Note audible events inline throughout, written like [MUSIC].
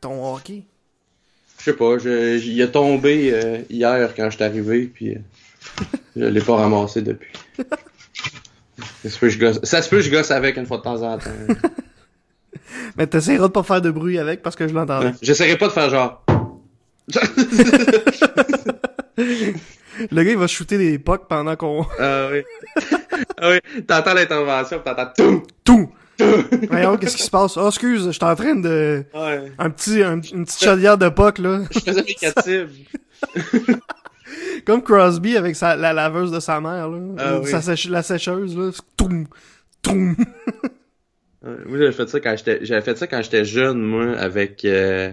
ton hockey? Je sais pas, je, il a tombé euh, hier quand je suis arrivé, puis euh, je l'ai pas ramassé depuis. [LAUGHS] Ça se, peut, je gosse, ça se peut je gosse avec une fois de temps en temps. [LAUGHS] Mais t'essaieras de pas faire de bruit avec parce que je l'entendais. J'essaierai pas de faire genre. [LAUGHS] Le gars, il va shooter des pucks pendant qu'on... Ah oui. ah oui, t'entends l'intervention, t'entends tout. Tout! [LAUGHS] Voyons, qu'est-ce qui se passe? Oh, excuse, je suis en train de... Ouais. Un petit, un- une petite chaudière de puck, là. Je faisais mes [LAUGHS] captives. [LAUGHS] Comme Crosby avec sa, la laveuse de sa mère, là. Ah oui. sa la sécheuse, là. Toum! Toum! Moi, j'avais fait ça quand j'étais, j'avais fait ça quand j'étais jeune, moi, avec, euh,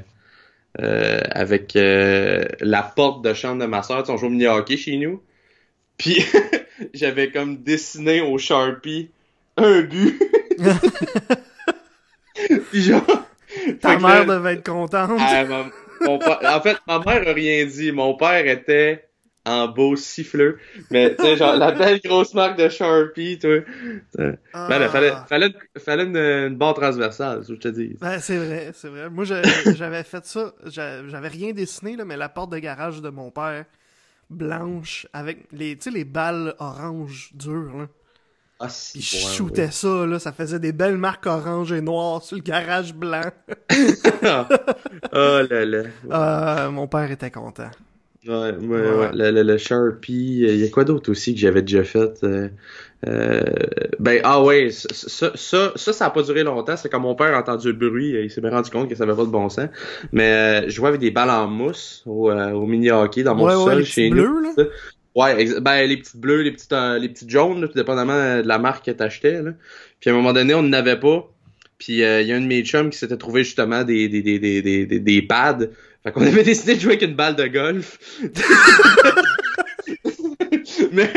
euh, avec euh, la porte de chambre de ma soeur. Tu sais, on joue au mini hockey chez nous. Puis j'avais comme dessiné au Sharpie un but. Puis genre. [LAUGHS] Ta que mère devait être contente. Ah, ma- mon père- en fait, ma mère a rien dit. Mon père était en beau siffleux. Mais, tu sais, genre, la belle grosse marque de Sharpie, toi. Ben, là, fallait, Ah. fallait, fallait une, une barre transversale, c'est ce que je te dis. Ben, c'est vrai, c'est vrai. Moi, j'avais fait ça. j'a- J'avais rien dessiné, là, mais la porte de garage de mon père, blanche, avec les, tu sais, les balles orange dures, là. Ah. Puis je ouais, shootais ça, là. Ça faisait des belles marques orange et noires sur le garage blanc. oh là là. Euh, mon père était content. Ouais, ouais, Ouais. ouais. Le, le, le Sharpie, il y a quoi d'autre aussi que j'avais déjà fait? euh, euh, ben, ah ouais, ça, ça, ça, ça, a pas duré longtemps. C'est quand mon père a entendu le bruit, il s'est bien rendu compte que ça avait pas de bon sens. Mais euh, je jouais avec des balles en mousse au, au mini-hockey dans mon Ouais, sol chez nous. là. Ouais, ben les petites bleues, les petites euh, les petites jaunes, là, tout dépendamment euh, de la marque que t'achetais. Puis à un moment donné, on n'en avait pas. Puis euh, il y a un de mes chums qui s'était trouvé justement des des des des, des, des pads. Fait qu'on [LAUGHS] avait décidé de jouer avec une balle de golf. [LAUGHS] Mais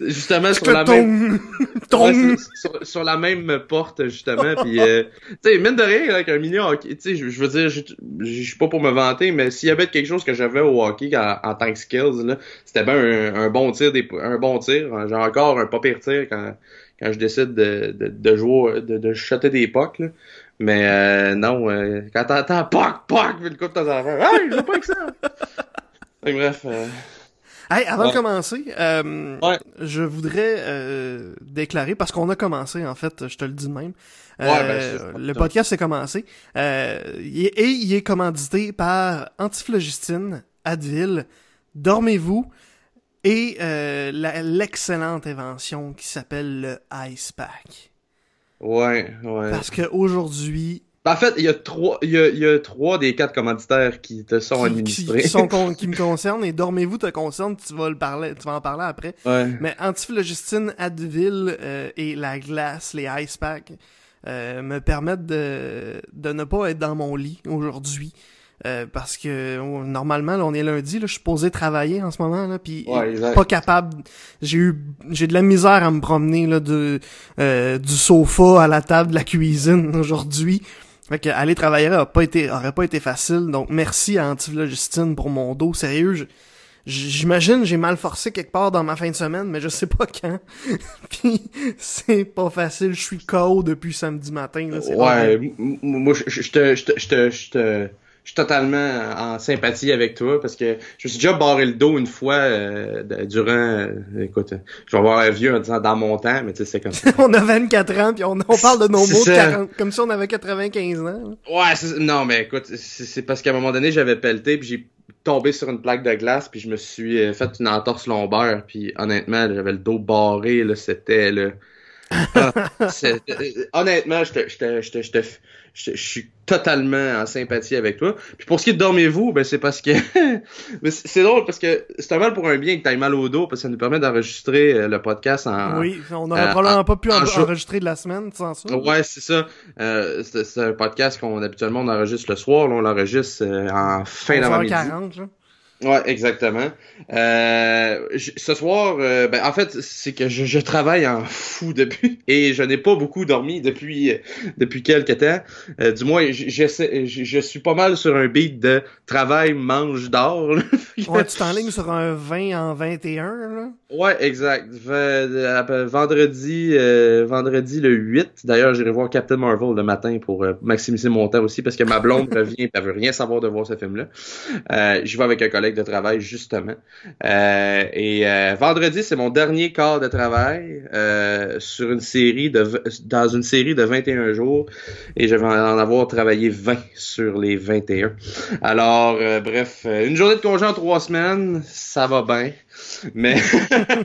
[LAUGHS] justement sur la même! [LAUGHS] Ouais, sur, la même porte justement puis euh, tu sais mine de rien avec un mini hockey tu sais je veux dire je suis pas pour me vanter mais s'il y avait quelque chose que j'avais au hockey en, en tant que skills là c'était bien un, un bon tir des, un bon tir. J'ai encore un pas pire tir quand quand je décide de de, de jouer de, de shotter des pucks là. Mais euh, non euh, quand t'entends puck puck puis le coup de temps en temps hey je veux pas avec ça que bref euh, Hey, avant Ouais. de commencer, euh, Ouais. je voudrais euh, déclarer, parce qu'on a commencé, en fait, je te le dis de même. Ouais, Euh, ben, ça. le podcast est commencé. Euh, il est- et il est commandité par Antiflogistine, Advil, Dormez-vous et euh, l'excellente invention qui s'appelle le Ice Pack. ouais ouais Parce que aujourd'hui, Ben, en fait, il y a trois, il y a, il y a trois des quatre commanditaires qui te sont qui, administrés. qui sont [LAUGHS] con- qui me concernent et Dormez-vous te concerne, tu vas le parler, tu vas en parler après. Ouais. Mais Antiflogistine, Advil euh, et la glace, les ice packs, euh, me permettent de, de ne pas être dans mon lit aujourd'hui. Euh, parce que oh, normalement, là, on est lundi, là, je suis posé travailler en ce moment, là, puis Ouais, pas capable. J'ai eu, j'ai de la misère à me promener là, de, euh, du sofa à la table de la cuisine aujourd'hui. Fait que aller travailler aurait pas été, aurait pas été facile. Donc merci à Antiflogistine pour mon dos. Sérieux, je- j'imagine j'ai mal forcé quelque part dans ma fin de semaine, mais je sais pas quand. [LAUGHS] Puis c'est pas facile. Je suis KO depuis samedi matin. Là, Ouais, moi, je je- je te, je te, je te, je suis totalement en sympathie avec toi parce que je me suis déjà barré le dos une fois euh, durant, euh, écoute, je vais avoir un vieux en disant dans mon temps, mais tu sais, c'est comme ça. [LAUGHS] on a 24 ans puis on, on parle de nos mots de ça. 40 comme si on avait 95 ans. là. Ouais, non, mais écoute, c'est parce qu'à un moment donné, j'avais pelleté, puis j'ai tombé sur une plaque de glace, puis je me suis euh, fait une entorse lombaire, puis honnêtement, j'avais le dos barré, là, c'était, là... Ah, euh, honnêtement, je te- je te- je te- je suis totalement en sympathie avec toi. Puis pour ce qui est de dormez-vous, ben c'est parce que [LAUGHS] c'est drôle parce que c'est un mal pour un bien que t'ailles mal au dos parce que ça nous permet d'enregistrer euh, le podcast en, oui, on n'aurait euh, probablement pas pu en en- jour- enregistrer de la semaine sans ça. Ouais, c'est ça. Euh, c'est un podcast qu'on habituellement on enregistre le soir. Là, on l'enregistre euh, en fin d'avant-midi. 11h40, là. Ouais, exactement. Euh, ce soir, euh, ben, en fait, c'est que je, je, travaille en fou depuis [LAUGHS] et je n'ai pas beaucoup dormi depuis depuis quelques temps. Euh, du moins, j'essaie, je, je, suis pas mal sur un beat de travail, mange, dors. [LAUGHS] ouais, tu t'enlignes sur un 20 en 21, là? Ouais, exact. vendredi, euh, vendredi le 8. D'ailleurs, j'irai voir Captain Marvel le matin pour maximiser mon temps aussi parce que ma blonde [LAUGHS] revient et elle veut rien savoir de voir ce film-là. Euh, J'y vais avec un collègue de travail, justement. Euh, et euh, vendredi, c'est mon dernier quart de travail euh, sur une série de dans une série de 21 jours. Et je vais en avoir travaillé 20 sur les 21. Alors, bref, une journée de congé en trois semaines, ça va bien. Mais,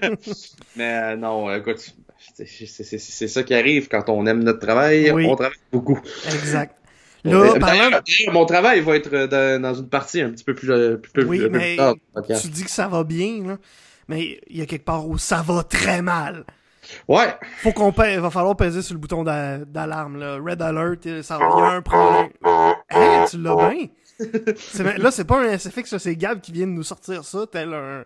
[LAUGHS] mais non, écoute, c'est ça qui arrive quand on aime notre travail, on travaille beaucoup. Exact. Là, mon travail va être euh, dans une partie un petit peu plus, euh, plus, oui, mais Tu dis que ça va bien, là, mais il y a quelque part où ça va très mal. Ouais. Faut qu'on il va falloir peser sur le bouton d'alarme, là. Red alert, il y a un problème. Hey, tu l'as [LAUGHS] bien? là, c'est pas un SFX, c'est Gab qui vient de nous sortir ça, tel un.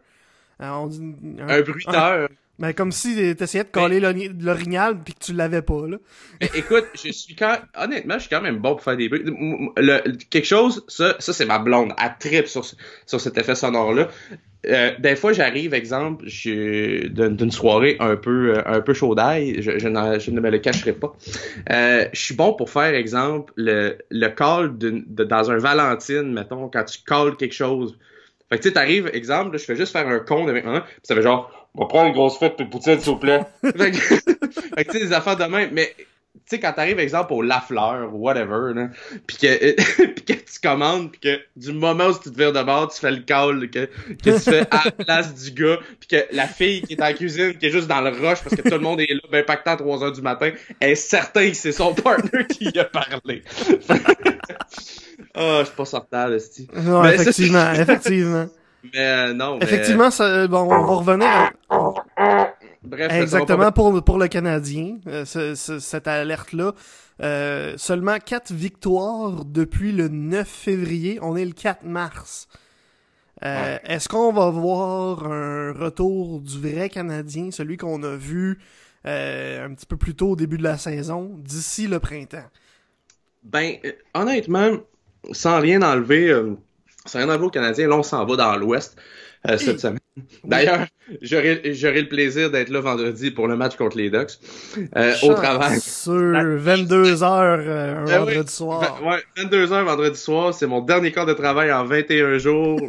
Dit, un, un bruiteur. Mais comme si t'essayais de coller l'orignal puis que tu l'avais pas, là. [LAUGHS] écoute, je suis quand honnêtement, je suis quand même bon pour faire des bruits. Le, quelque chose, ça, ça c'est ma blonde. Elle tripe sur, sur cet effet sonore-là. Euh, des fois, j'arrive, exemple, d'une soirée un peu, un peu chaudaille, je, je, ne me le cacherai pas. Euh, je suis bon pour faire, exemple, le, le call de, dans un Valentine, mettons, quand tu calls quelque chose. Fait que tu sais, t'arrives, exemple, je fais juste faire un con avec moi, puis ça fait genre on va prendre une grosse fête puis poutine, s'il vous plaît. [LAUGHS] fait que, tu sais, des affaires de même. Mais, tu sais, quand t'arrives, exemple, au Lafleur ou whatever, là, pis que, [LAUGHS] pis que tu commandes, pis que du moment où tu te vires de bord, tu fais le call que, que tu fais à la place du gars, pis que la fille qui est en cuisine, qui est juste dans le rush parce que tout le monde est là, ben pactant à 3 heures du matin, est certain que c'est son partner qui y a parlé. [LAUGHS] Ah, oh, je suis pas sortable, Steve. Non, effectivement, effectivement. Mais euh, non. Effectivement, ça, bon, on va revenir. Bref, Exactement pour, pour le Canadien, euh, cette alerte-là. Euh, seulement quatre victoires depuis le 9 février. On est le 4 mars. Est-ce qu'on va voir un retour du vrai Canadien, celui qu'on a vu un petit peu plus tôt au début de la saison, d'ici le printemps? Ben, honnêtement, sans rien enlever c'est rien à voir au Canadien. Là, on s'en va dans l'Ouest euh, cette semaine. D'ailleurs, j'aurai le plaisir d'être là vendredi pour le match contre les Ducks euh, au travail. Sur 22 heures euh, un ben vendredi soir. Ouais, 22 heures vendredi soir. C'est mon dernier quart de travail en 21 jours.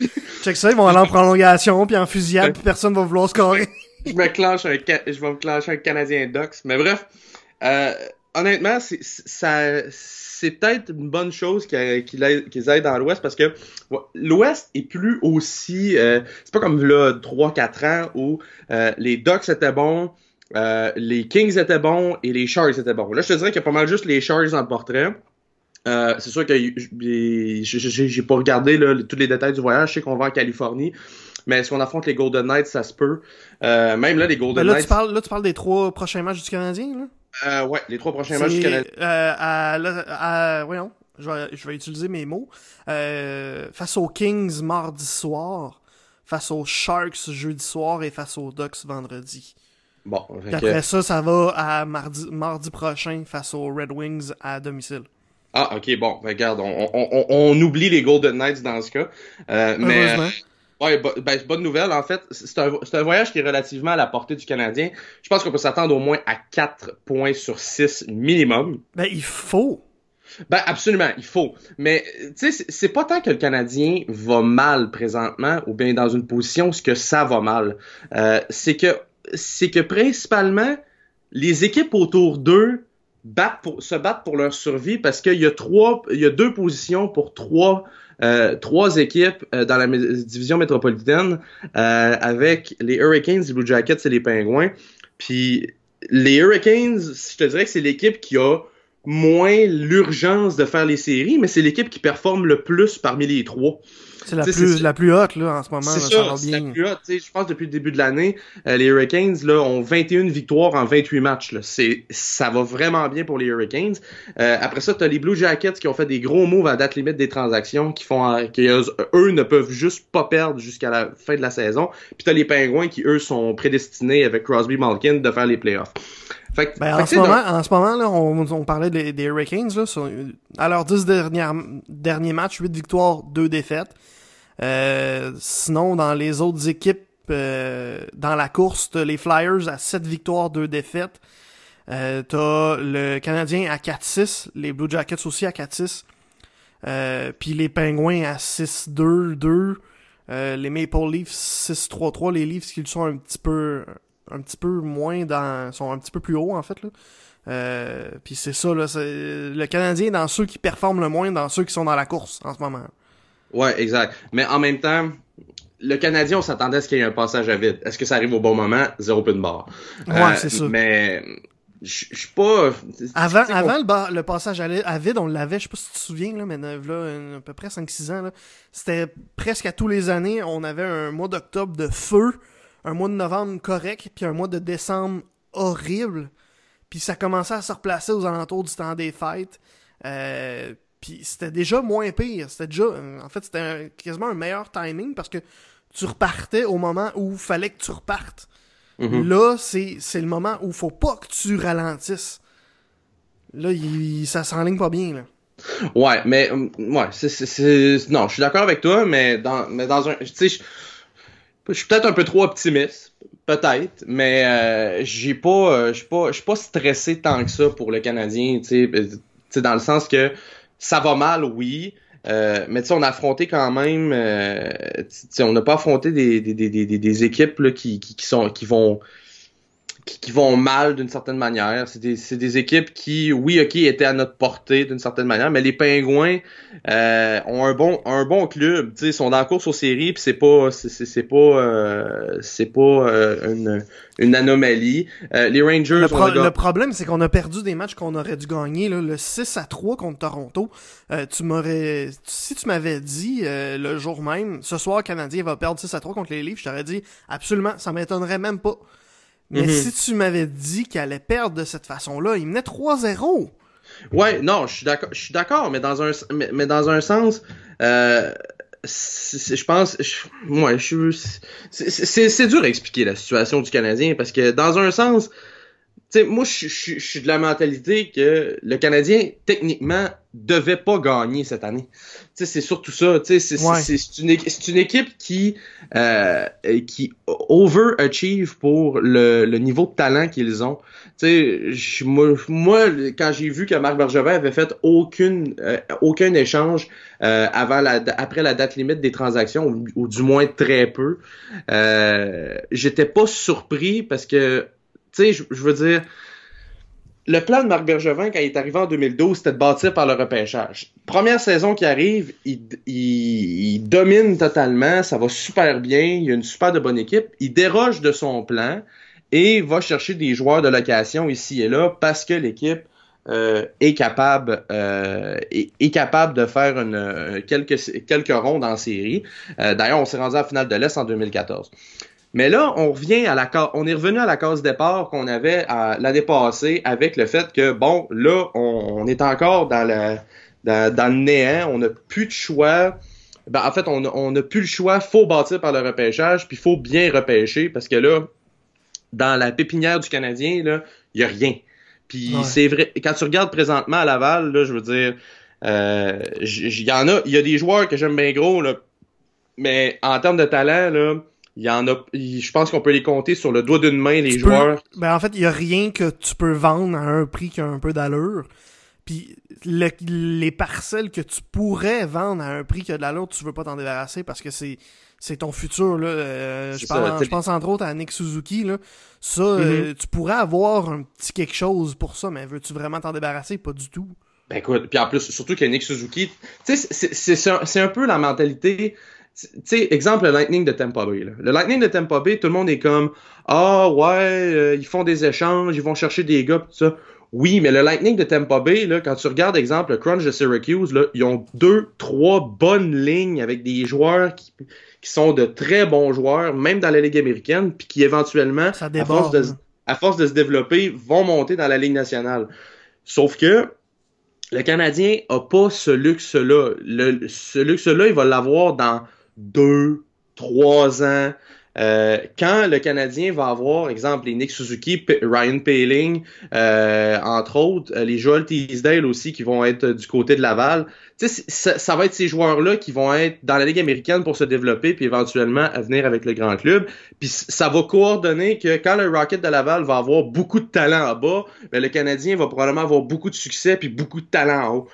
[LAUGHS] Check ça, ils vont aller en prolongation puis en fusillade puis personne va vouloir scorer. [LAUGHS] je me clenche un, je vais me clencher un Canadien Ducks. Mais bref, euh, honnêtement, c'est ça c'est peut-être une bonne chose qu'ils aillent dans l'Ouest parce que l'Ouest est plus aussi. Euh, c'est pas comme là 3-4 ans où euh, les Ducks étaient bons, euh, les Kings étaient bons et les Sharks étaient bons. Là, je te dirais qu'il y a pas mal juste les Sharks dans le portrait. c'est sûr que j'ai pas regardé là, tous les détails du voyage. Je sais qu'on va en Californie. Mais si on affronte les Golden Knights, ça se peut. même là, les Golden là, Knights. Tu parles, là, tu parles des trois prochains matchs du Canadien, là? Euh, ouais, les trois prochains matchs du Canada. Euh, à, à, voyons, je vais, je vais utiliser mes mots. Euh, face aux Kings mardi soir, face aux Sharks jeudi soir et face aux Ducks vendredi. Bon, après ça, ça va à mardi, mardi prochain face aux Red Wings à domicile. Ah, ok, bon, regarde, on, on, on, oublie les Golden Knights dans ce cas. Euh, mais Ouais, ben, bonne nouvelle. En fait, c'est un, un, voyage qui est relativement à la portée du Canadien. Je pense qu'on peut s'attendre au moins à 4 points sur 6 minimum. Ben, il faut. Ben, absolument, il faut. Mais, tu sais, c'est pas tant que le Canadien va mal présentement, ou bien dans une position ce que ça va mal. Euh, c'est que, c'est que principalement, les équipes autour d'eux battent pour, se battent pour leur survie parce qu'il y a trois, il y a deux positions pour trois euh, trois équipes euh, dans la division métropolitaine euh, avec les Hurricanes, les Blue Jackets et les Pingouins. Puis les Hurricanes, je te dirais que c'est l'équipe qui a moins l'urgence de faire les séries, mais c'est l'équipe qui performe le plus parmi les trois. C'est la, plus, la plus haute là, en ce moment. C'est ça, c'est la plus haute. Je pense depuis le début de l'année, euh, les Hurricanes là, ont 21 victoires en 28 matchs. Là. Ça va vraiment bien pour les Hurricanes. Euh, après ça, tu as les Blue Jackets qui ont fait des gros moves à date limite des transactions, qui font qui eux, ne peuvent juste pas perdre jusqu'à la fin de la saison. Puis tu as les Pingouins qui, eux, sont prédestinés avec Crosby Malkin de faire les playoffs. Fait, ben, en, ce moment, en ce moment, là, on, on parlait des, des Hurricanes. Là, sur, à leurs 10 derniers, derniers matchs, 8 victoires, 2 défaites. Euh, sinon, dans les autres équipes euh, dans la course, t'as les Flyers à 7 victoires, 2 défaites. Euh, t'as le Canadien à 4-6, les Blue Jackets aussi à 4-6. Euh, puis les Pingouins à 6-2-2. Euh, les Maple Leafs 6-3-3. Les Leafs qui sont un petit peu un petit peu moins dans. sont un petit peu plus hauts en fait là. Euh, puis c'est ça là, le Canadien est dans ceux qui performent le moins, dans ceux qui sont dans la course en ce moment. Ouais, exact. Mais en même temps, le Canadien, on s'attendait à ce qu'il y ait un passage à vide. Est-ce que ça arrive au bon moment? Zéro peu de barre. Ouais, euh, c'est ça. Mais je suis pas. Avant, avant le, le, passage à, vide, on l'avait, je sais pas si tu te souviens, là, mais là, à peu près 5-6 ans, c'était presque à tous les années, on avait un mois d'octobre de feu, un mois de novembre correct, puis un mois de décembre horrible. Puis ça commençait à se replacer aux alentours du temps des fêtes. Euh, puis c'était déjà moins pire. C'était déjà. En fait, c'était quasiment un meilleur timing parce que tu repartais au moment où il fallait que tu repartes. Mm-hmm. Là, c'est le moment où il faut pas que tu ralentisses. Là, il, ça s'enligne pas bien, là. Ouais, mais ouais, c'est non, je suis d'accord avec toi, mais dans mais dans un tu sais je suis peut-être un peu trop optimiste, peut-être, mais euh, j'ai pas euh, je suis pas je suis pas stressé tant que ça pour le Canadien, tu sais dans le sens que ça va mal, oui. Euh, mais tu sais, on a affronté quand même. Euh, on n'a pas affronté des, des, des, des, des équipes là, qui, qui, qui, sont qui vont qui, vont mal d'une certaine manière. C'est des, des, équipes qui, oui, ok, étaient à notre portée d'une certaine manière, mais les Pingouins euh, ont un bon, un bon club. Ils sont dans la course aux séries, puis c'est pas, c'est pas, euh, c'est pas euh, une, une anomalie. Euh, les Rangers. Le, le problème, c'est qu'on a perdu des matchs qu'on aurait dû gagner. Là. Le 6 à 3 contre Toronto. tu m'aurais, si tu m'avais dit le jour même, ce soir, Canadien va perdre 6 à 3 contre les Leafs, je t'aurais dit absolument, ça m'étonnerait même pas. Mais mhm. si tu m'avais dit qu'elle allait perdre de cette façon-là, il menait 3-0. Ouais, non, je suis d'accord, je suis d'accord, mais dans un, mais, dans un sens, euh, je pense, moi, je, c'est dur à expliquer la situation du Canadien parce que dans un sens, sais, moi, je, suis de la mentalité que le Canadien, techniquement, devait pas gagner cette année. C'est surtout ça. C'est une, une, équipe qui, euh, qui overachieve pour le, le niveau de talent qu'ils ont. moi, moi, quand j'ai vu que Marc Bergevin avait fait aucune, euh, aucun échange euh, avant la, après la date limite des transactions, ou, ou du moins très peu, euh, j'étais pas surpris parce que tu sais, je, veux dire, le plan de Marc Bergevin, quand il est arrivé en 2012, c'était de bâtir par le repêchage. Première saison qui arrive, il, il, domine totalement, ça va super bien, il y a une super de bonne équipe. Il déroge de son plan et va chercher des joueurs de location ici et là parce que l'équipe euh, est capable euh, est, capable de faire une, euh, quelques, quelques rondes en série. D'ailleurs, on s'est rendu à la finale de l'Est en 2014. Mais là, on revient à la on est revenu à la case départ qu'on avait l'année passée avec le fait que bon, là, on, est encore dans le dans, le néant, on n'a plus de choix. Ben, en fait, on n'a plus le choix, faut bâtir par le repêchage, puis faut bien repêcher parce que là, dans la pépinière du Canadien, là, il y a rien. Puis c'est vrai, quand tu regardes présentement à Laval, là, je veux dire, euh, il y en a, il y a des joueurs que j'aime bien gros là, mais en termes de talent là il y en a, je pense qu'on peut les compter sur le doigt d'une main, les joueurs. ben en fait, il y a rien que tu peux vendre à un prix qui a un peu d'allure. Puis les parcelles que tu pourrais vendre à un prix qui a de l'allure, tu veux pas t'en débarrasser parce que c'est c'est ton futur là. Euh, je, pense, je pense entre autres à Nick Suzuki là. Ça, euh, mm-hmm. tu pourrais avoir un petit quelque chose pour ça, mais veux-tu vraiment t'en débarrasser? Pas du tout. Ben écoute, puis en plus, surtout que Nick Suzuki, tu sais, c'est un, un peu la mentalité tu sais, exemple, le Lightning de Tampa Bay. Là. Le Lightning de Tampa Bay, tout le monde est comme Ah ouais, euh, ils font des échanges, ils vont chercher des gars, tout ça. Oui, mais le Lightning de Tampa Bay, là, quand tu regardes, exemple, le Crunch de Syracuse, là, ils ont deux, trois bonnes lignes avec des joueurs qui, qui sont de très bons joueurs, même dans la Ligue américaine, puis qui éventuellement, à, force de, à force de se développer, vont monter dans la Ligue nationale. Sauf que le Canadien a pas ce luxe-là. Ce luxe-là, il va l'avoir dans deux, trois ans. Euh, quand le Canadien va avoir, exemple, les Nick Suzuki, Ryan Paling, euh, entre autres, euh, les Joel Teasdale aussi qui vont être du côté de Laval, ça, ça va être ces joueurs-là qui vont être dans la Ligue américaine pour se développer puis éventuellement à venir avec le grand club. Puis ça va coordonner que quand le Rocket de Laval va avoir beaucoup de talent en bas, ben le Canadien va probablement avoir beaucoup de succès puis beaucoup de talent en haut.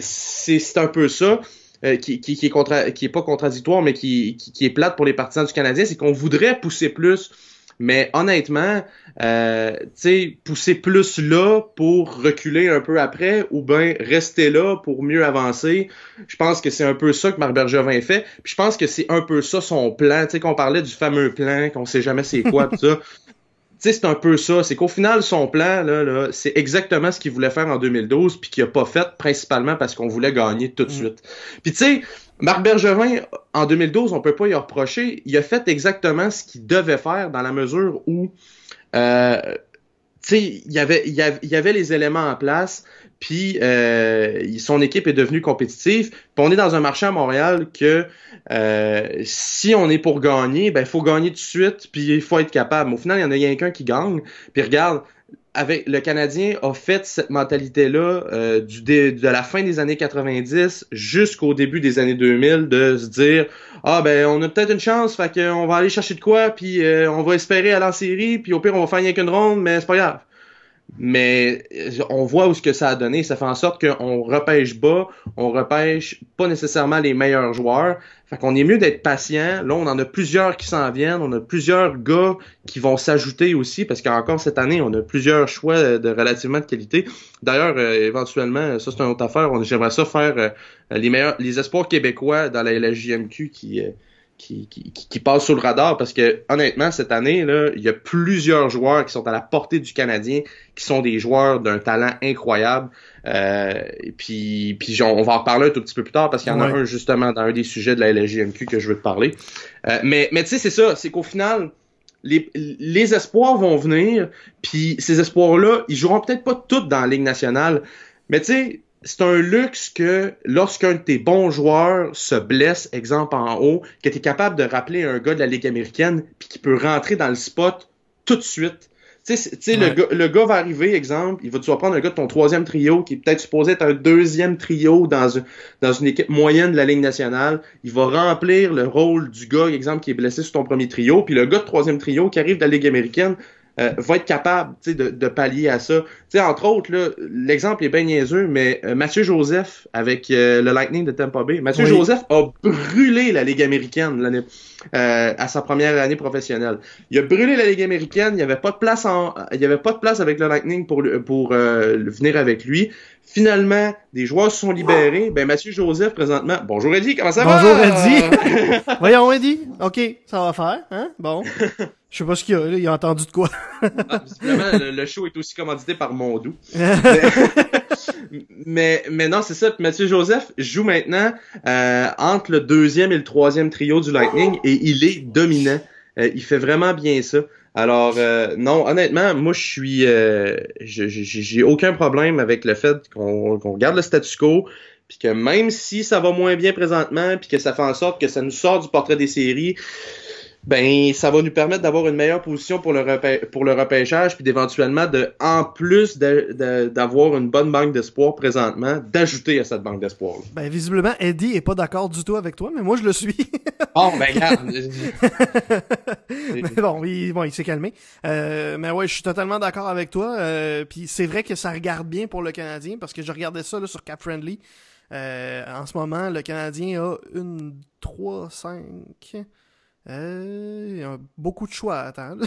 C'est un peu ça. Euh, qui, qui, qui, est contra qui est pas contradictoire, mais qui, qui, est plate pour les partisans du Canadien, c'est qu'on voudrait pousser plus. Mais honnêtement, euh, pousser plus là pour reculer un peu après ou bien rester là pour mieux avancer. Je pense que c'est un peu ça que Marc Bergevin fait. Puis je pense que c'est un peu ça son plan. Tu sais, qu'on parlait du fameux plan, qu'on sait jamais c'est quoi, [LAUGHS] tout ça sais, c'est un peu ça. C'est qu'au final, son plan, là, là c'est exactement ce qu'il voulait faire en 2012, puis qu'il a pas fait, principalement parce qu'on voulait gagner tout de mm. suite. Puis tu sais, Marc Bergevin, en 2012, on peut pas y reprocher. Il a fait exactement ce qu'il devait faire dans la mesure où, euh, tu sais, il y avait, il y avait les éléments en place. Puis euh, son équipe est devenue compétitive. Puis on est dans un marché à Montréal que euh, si on est pour gagner, ben il faut gagner tout de suite, puis il faut être capable. Au final, il y en a quelqu'un qui gagne. Puis regarde, avec le Canadien a fait cette mentalité-là euh, du de la fin des années 90 jusqu'au début des années 2000 de se dire ah ben on a peut-être une chance, fait qu'on va aller chercher de quoi, puis on va espérer aller en série, puis au pire on va faire rien qu'une ronde, mais c'est pas grave mais on voit où ce que ça a donné. Ça fait en sorte qu'on repêche bas, on repêche pas nécessairement les meilleurs joueurs. Fait qu'on est mieux d'être patient. Là, on en a plusieurs qui s'en viennent. On a plusieurs gars qui vont s'ajouter aussi parce qu'encore cette année, on a plusieurs choix de relativement de qualité. D'ailleurs, euh, éventuellement, ça c'est une autre affaire. J'aimerais ça faire euh, les meilleurs, les espoirs québécois dans la LGMQ qui, euh, qui, qui, qui, passe sous le radar parce que honnêtement cette année là il y a plusieurs joueurs qui sont à la portée du Canadien qui sont des joueurs d'un talent incroyable. Euh, et puis puis on va en reparler un tout petit peu plus tard parce qu'il y en a un justement dans un des sujets de la LGMQ que je veux te parler. Euh, mais mais tu sais c'est ça c'est qu'au final les, les espoirs vont venir puis ces espoirs là ils joueront peut-être pas tous dans la Ligue nationale. Mais tu sais c'est un luxe que lorsqu'un de tes bons joueurs se blesse, exemple en haut, que tu es capable de rappeler un gars de la Ligue américaine puis qui peut rentrer dans le spot tout de suite. Tu sais, le, gars, le gars va arriver, exemple, il va tu vas prendre un gars de ton troisième trio qui est peut-être supposé être un deuxième trio dans, dans une équipe moyenne de la Ligue nationale. Il va remplir le rôle du gars, exemple, qui est blessé sur ton premier trio. Puis le gars de troisième trio qui arrive de la Ligue américaine, euh, va être capable de, de pallier à ça. sais entre autres, l'exemple est bien niaiseux, mais euh, Mathieu Joseph avec euh, le Lightning de Tampa Bay, Mathieu Joseph a brûlé la Ligue américaine l'année à sa première année professionnelle. Il a brûlé la Ligue américaine, il n'y avait pas de place en, il y avait pas de place avec le Lightning pour pour venir avec lui. Finalement, des joueurs se sont libérés. Ben Mathieu Joseph présentement. Bonjour Eddie, comment ça va? Bonjour Eddie. [LAUGHS] Voyons Eddie. OK, ça va faire, hein? Bon. Je sais pas ce qu'il y a, il a entendu de quoi? ah, le, show est aussi commandité par Mondou. [LAUGHS] mais, mais non, c'est ça. Mathieu Joseph joue maintenant euh, entre le deuxième et le troisième trio du Lightning et il est dominant. Euh, il fait vraiment bien ça. Alors euh, non, honnêtement, moi je suis, j'ai aucun problème avec le fait qu'on garde le statu quo, puis que même si ça va moins bien présentement, puis que ça fait en sorte que ça nous sort du portrait des séries, ben ça va nous permettre d'avoir une meilleure position pour le, pour le repêchage, puis d'éventuellement, de, en plus d'avoir une bonne banque d'espoir présentement, d'ajouter à cette banque d'espoir. Ben visiblement, Eddie est pas d'accord du tout avec toi, mais moi je le suis. [LAUGHS] bon, ben regarde. mais [LAUGHS] bon, il, bon, il s'est calmé. Euh, mais ouais, je suis totalement d'accord avec toi. Euh, puis c'est vrai que ça regarde bien pour le Canadien, parce que je regardais ça là, sur Cap Friendly. Euh, en ce moment, le Canadien a une 3, 5... Euh, il y a beaucoup de choix à attendre.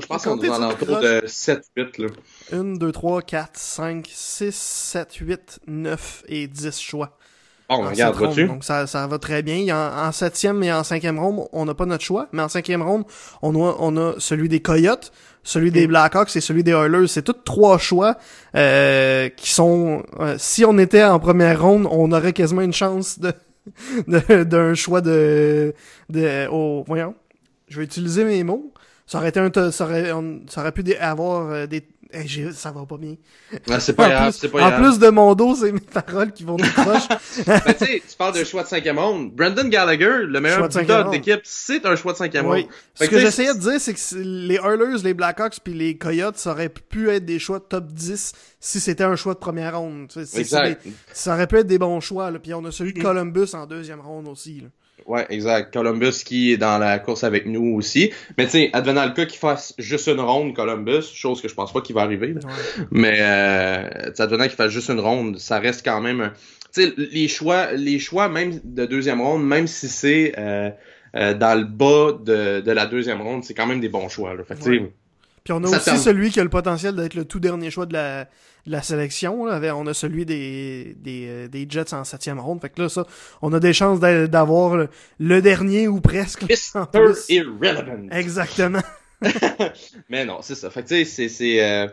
je pense qu'on est dans l'entour de 7-8. Là. 1, 2, 3, 4, 5, 6, 7, 8, 9 et 10 choix. Bon, en regarde, vois-tu? Donc ça, ça va très bien. En, en septième et en cinquième ronde, on n'a pas notre choix, mais en cinquième ronde, on a, on a celui des Coyotes, celui des Blackhawks et celui des Oilers. C'est tous trois choix euh, qui sont. euh, si on était en première ronde, on aurait quasiment une chance de- [LAUGHS] d'un choix de de. Oh, voyons, je vais utiliser mes mots. Ça aurait été un, ça aurait, on- ça aurait pu avoir euh, des. Hey, j'ai- ça va pas bien. Ah, c'est pas en grave, plus, c'est pas en grave. plus de mon dos, c'est mes paroles qui vont tout croche. [LAUGHS] Ben, tu sais, tu parles d'un choix de cinquième ronde. Brandon Gallagher, le meilleur buteur d'équipe, c'est un choix de cinquième Oui. ronde. Ce Fait que j'essayais de dire, c'est que les Oilers, les Blackhawks puis les Coyotes, ça aurait pu être des choix de top 10 si c'était un choix de première ronde. Exact. des- ça aurait pu être des bons choix. Là. Puis on a celui de Columbus en deuxième ronde aussi. Là. Ouais, exact. Columbus qui est dans la course avec nous aussi. Mais tu sais, advenant le cas qu'il fasse juste une ronde, Columbus, chose que je pense pas qu'il va arriver. là. Ouais. Mais euh, advenant qu'il fasse juste une ronde, ça reste quand même. un- Tu sais, les choix, les choix même de deuxième ronde, même si c'est euh, euh, dans le bas de, de la deuxième ronde, c'est quand même des bons choix. Là. Fait Ouais. Puis on a Ça aussi celui qui a le potentiel d'être le tout dernier choix de la, de la sélection. Là. Avec- On a celui des, des, euh, des Jets en septième ronde. Fait que là, ça, on a des chances d'a- d'avoir le, le dernier ou presque. Mr. [LAUGHS] Irrelevant. Exactement. [LAUGHS] Mais non, c'est ça. Fait que tu sais, c'est c'est euh,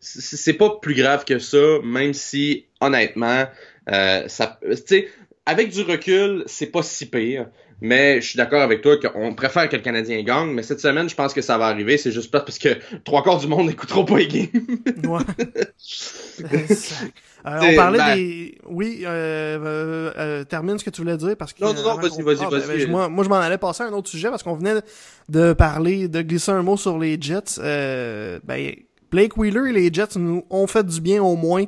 c'est c'est pas plus grave que ça, même si honnêtement, euh, ça, tu sais, avec du recul, c'est pas si pire. Mais je suis d'accord avec toi qu'on préfère que le Canadien gagne, mais cette semaine, je pense que ça va arriver. C'est juste parce que trois quarts du monde [LAUGHS] n'écouteront pas les games. Ouais. [LAUGHS] Euh, T'sais, on parlait ben- des. Oui, euh, euh, euh, termine ce que tu voulais dire parce que. Non, non, non, vas-y, vas-y, Ah, ben, vas-y. ben, moi, moi, je m'en allais passer à un autre sujet parce qu'on venait de parler, de glisser un mot sur les Jets. Euh, ben, Blake Wheeler et les Jets nous ont fait du bien au moins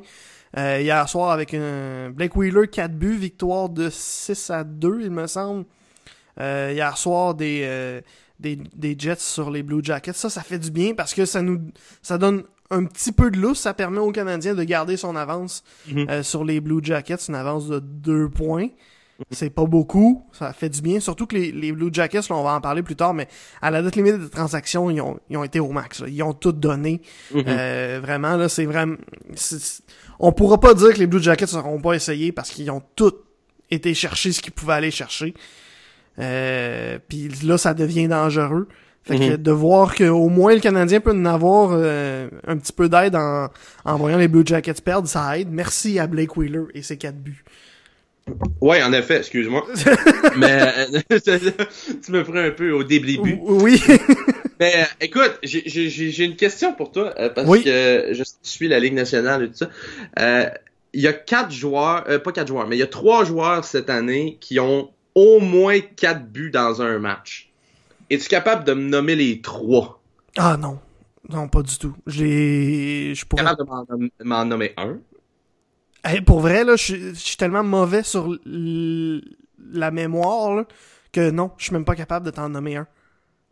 euh, hier soir avec un Blake Wheeler 4 buts, victoire de 6 à 2, il me semble. Euh, hier soir des, euh, des, des Jets sur les Blue Jackets. Ça, ça fait du bien parce que ça nous ça donne un petit peu de lousse. Ça permet aux Canadiens de garder son avance Mhm. euh, sur les Blue Jackets, une avance de 2 points. C'est pas beaucoup, ça fait du bien. Surtout que les, les Blue Jackets, là, on va en parler plus tard, mais à la date limite des transactions, ils ont, ils ont été au max. là. Ils ont tout donné. Mhm. Euh, vraiment, là, c'est vraiment. c'est- c'est- On pourra pas dire que les Blue Jackets n'auront pas essayé parce qu'ils ont tout été chercher ce qu'ils pouvaient aller chercher. Euh, Puis là, ça devient dangereux. Fait que Mhm. de voir qu'au moins le Canadien peut en avoir euh, un petit peu d'aide en, en voyant les Blue Jackets perdre, ça aide. Merci à Blake Wheeler et ses quatre buts. Ouais, en effet, excuse-moi. [LAUGHS] mais euh, [LAUGHS] tu me ferais un peu au début. Oui. [LAUGHS] Mais écoute, j'ai- j'ai j'ai- j'ai une question pour toi euh, parce Oui. que je suis la Ligue nationale et tout ça. Euh, Il y a quatre joueurs, euh, pas quatre joueurs, mais il y a trois joueurs cette année qui ont au moins quatre buts dans un match. Es-tu capable de me nommer les trois? ah non. Non, pas du tout. Je les... Je pourrais... Capable de m'en nom- m'en nommer un? Hey, pour vrai, là, je suis- tellement mauvais sur l- la mémoire là, que non, je suis même pas capable de t'en nommer un.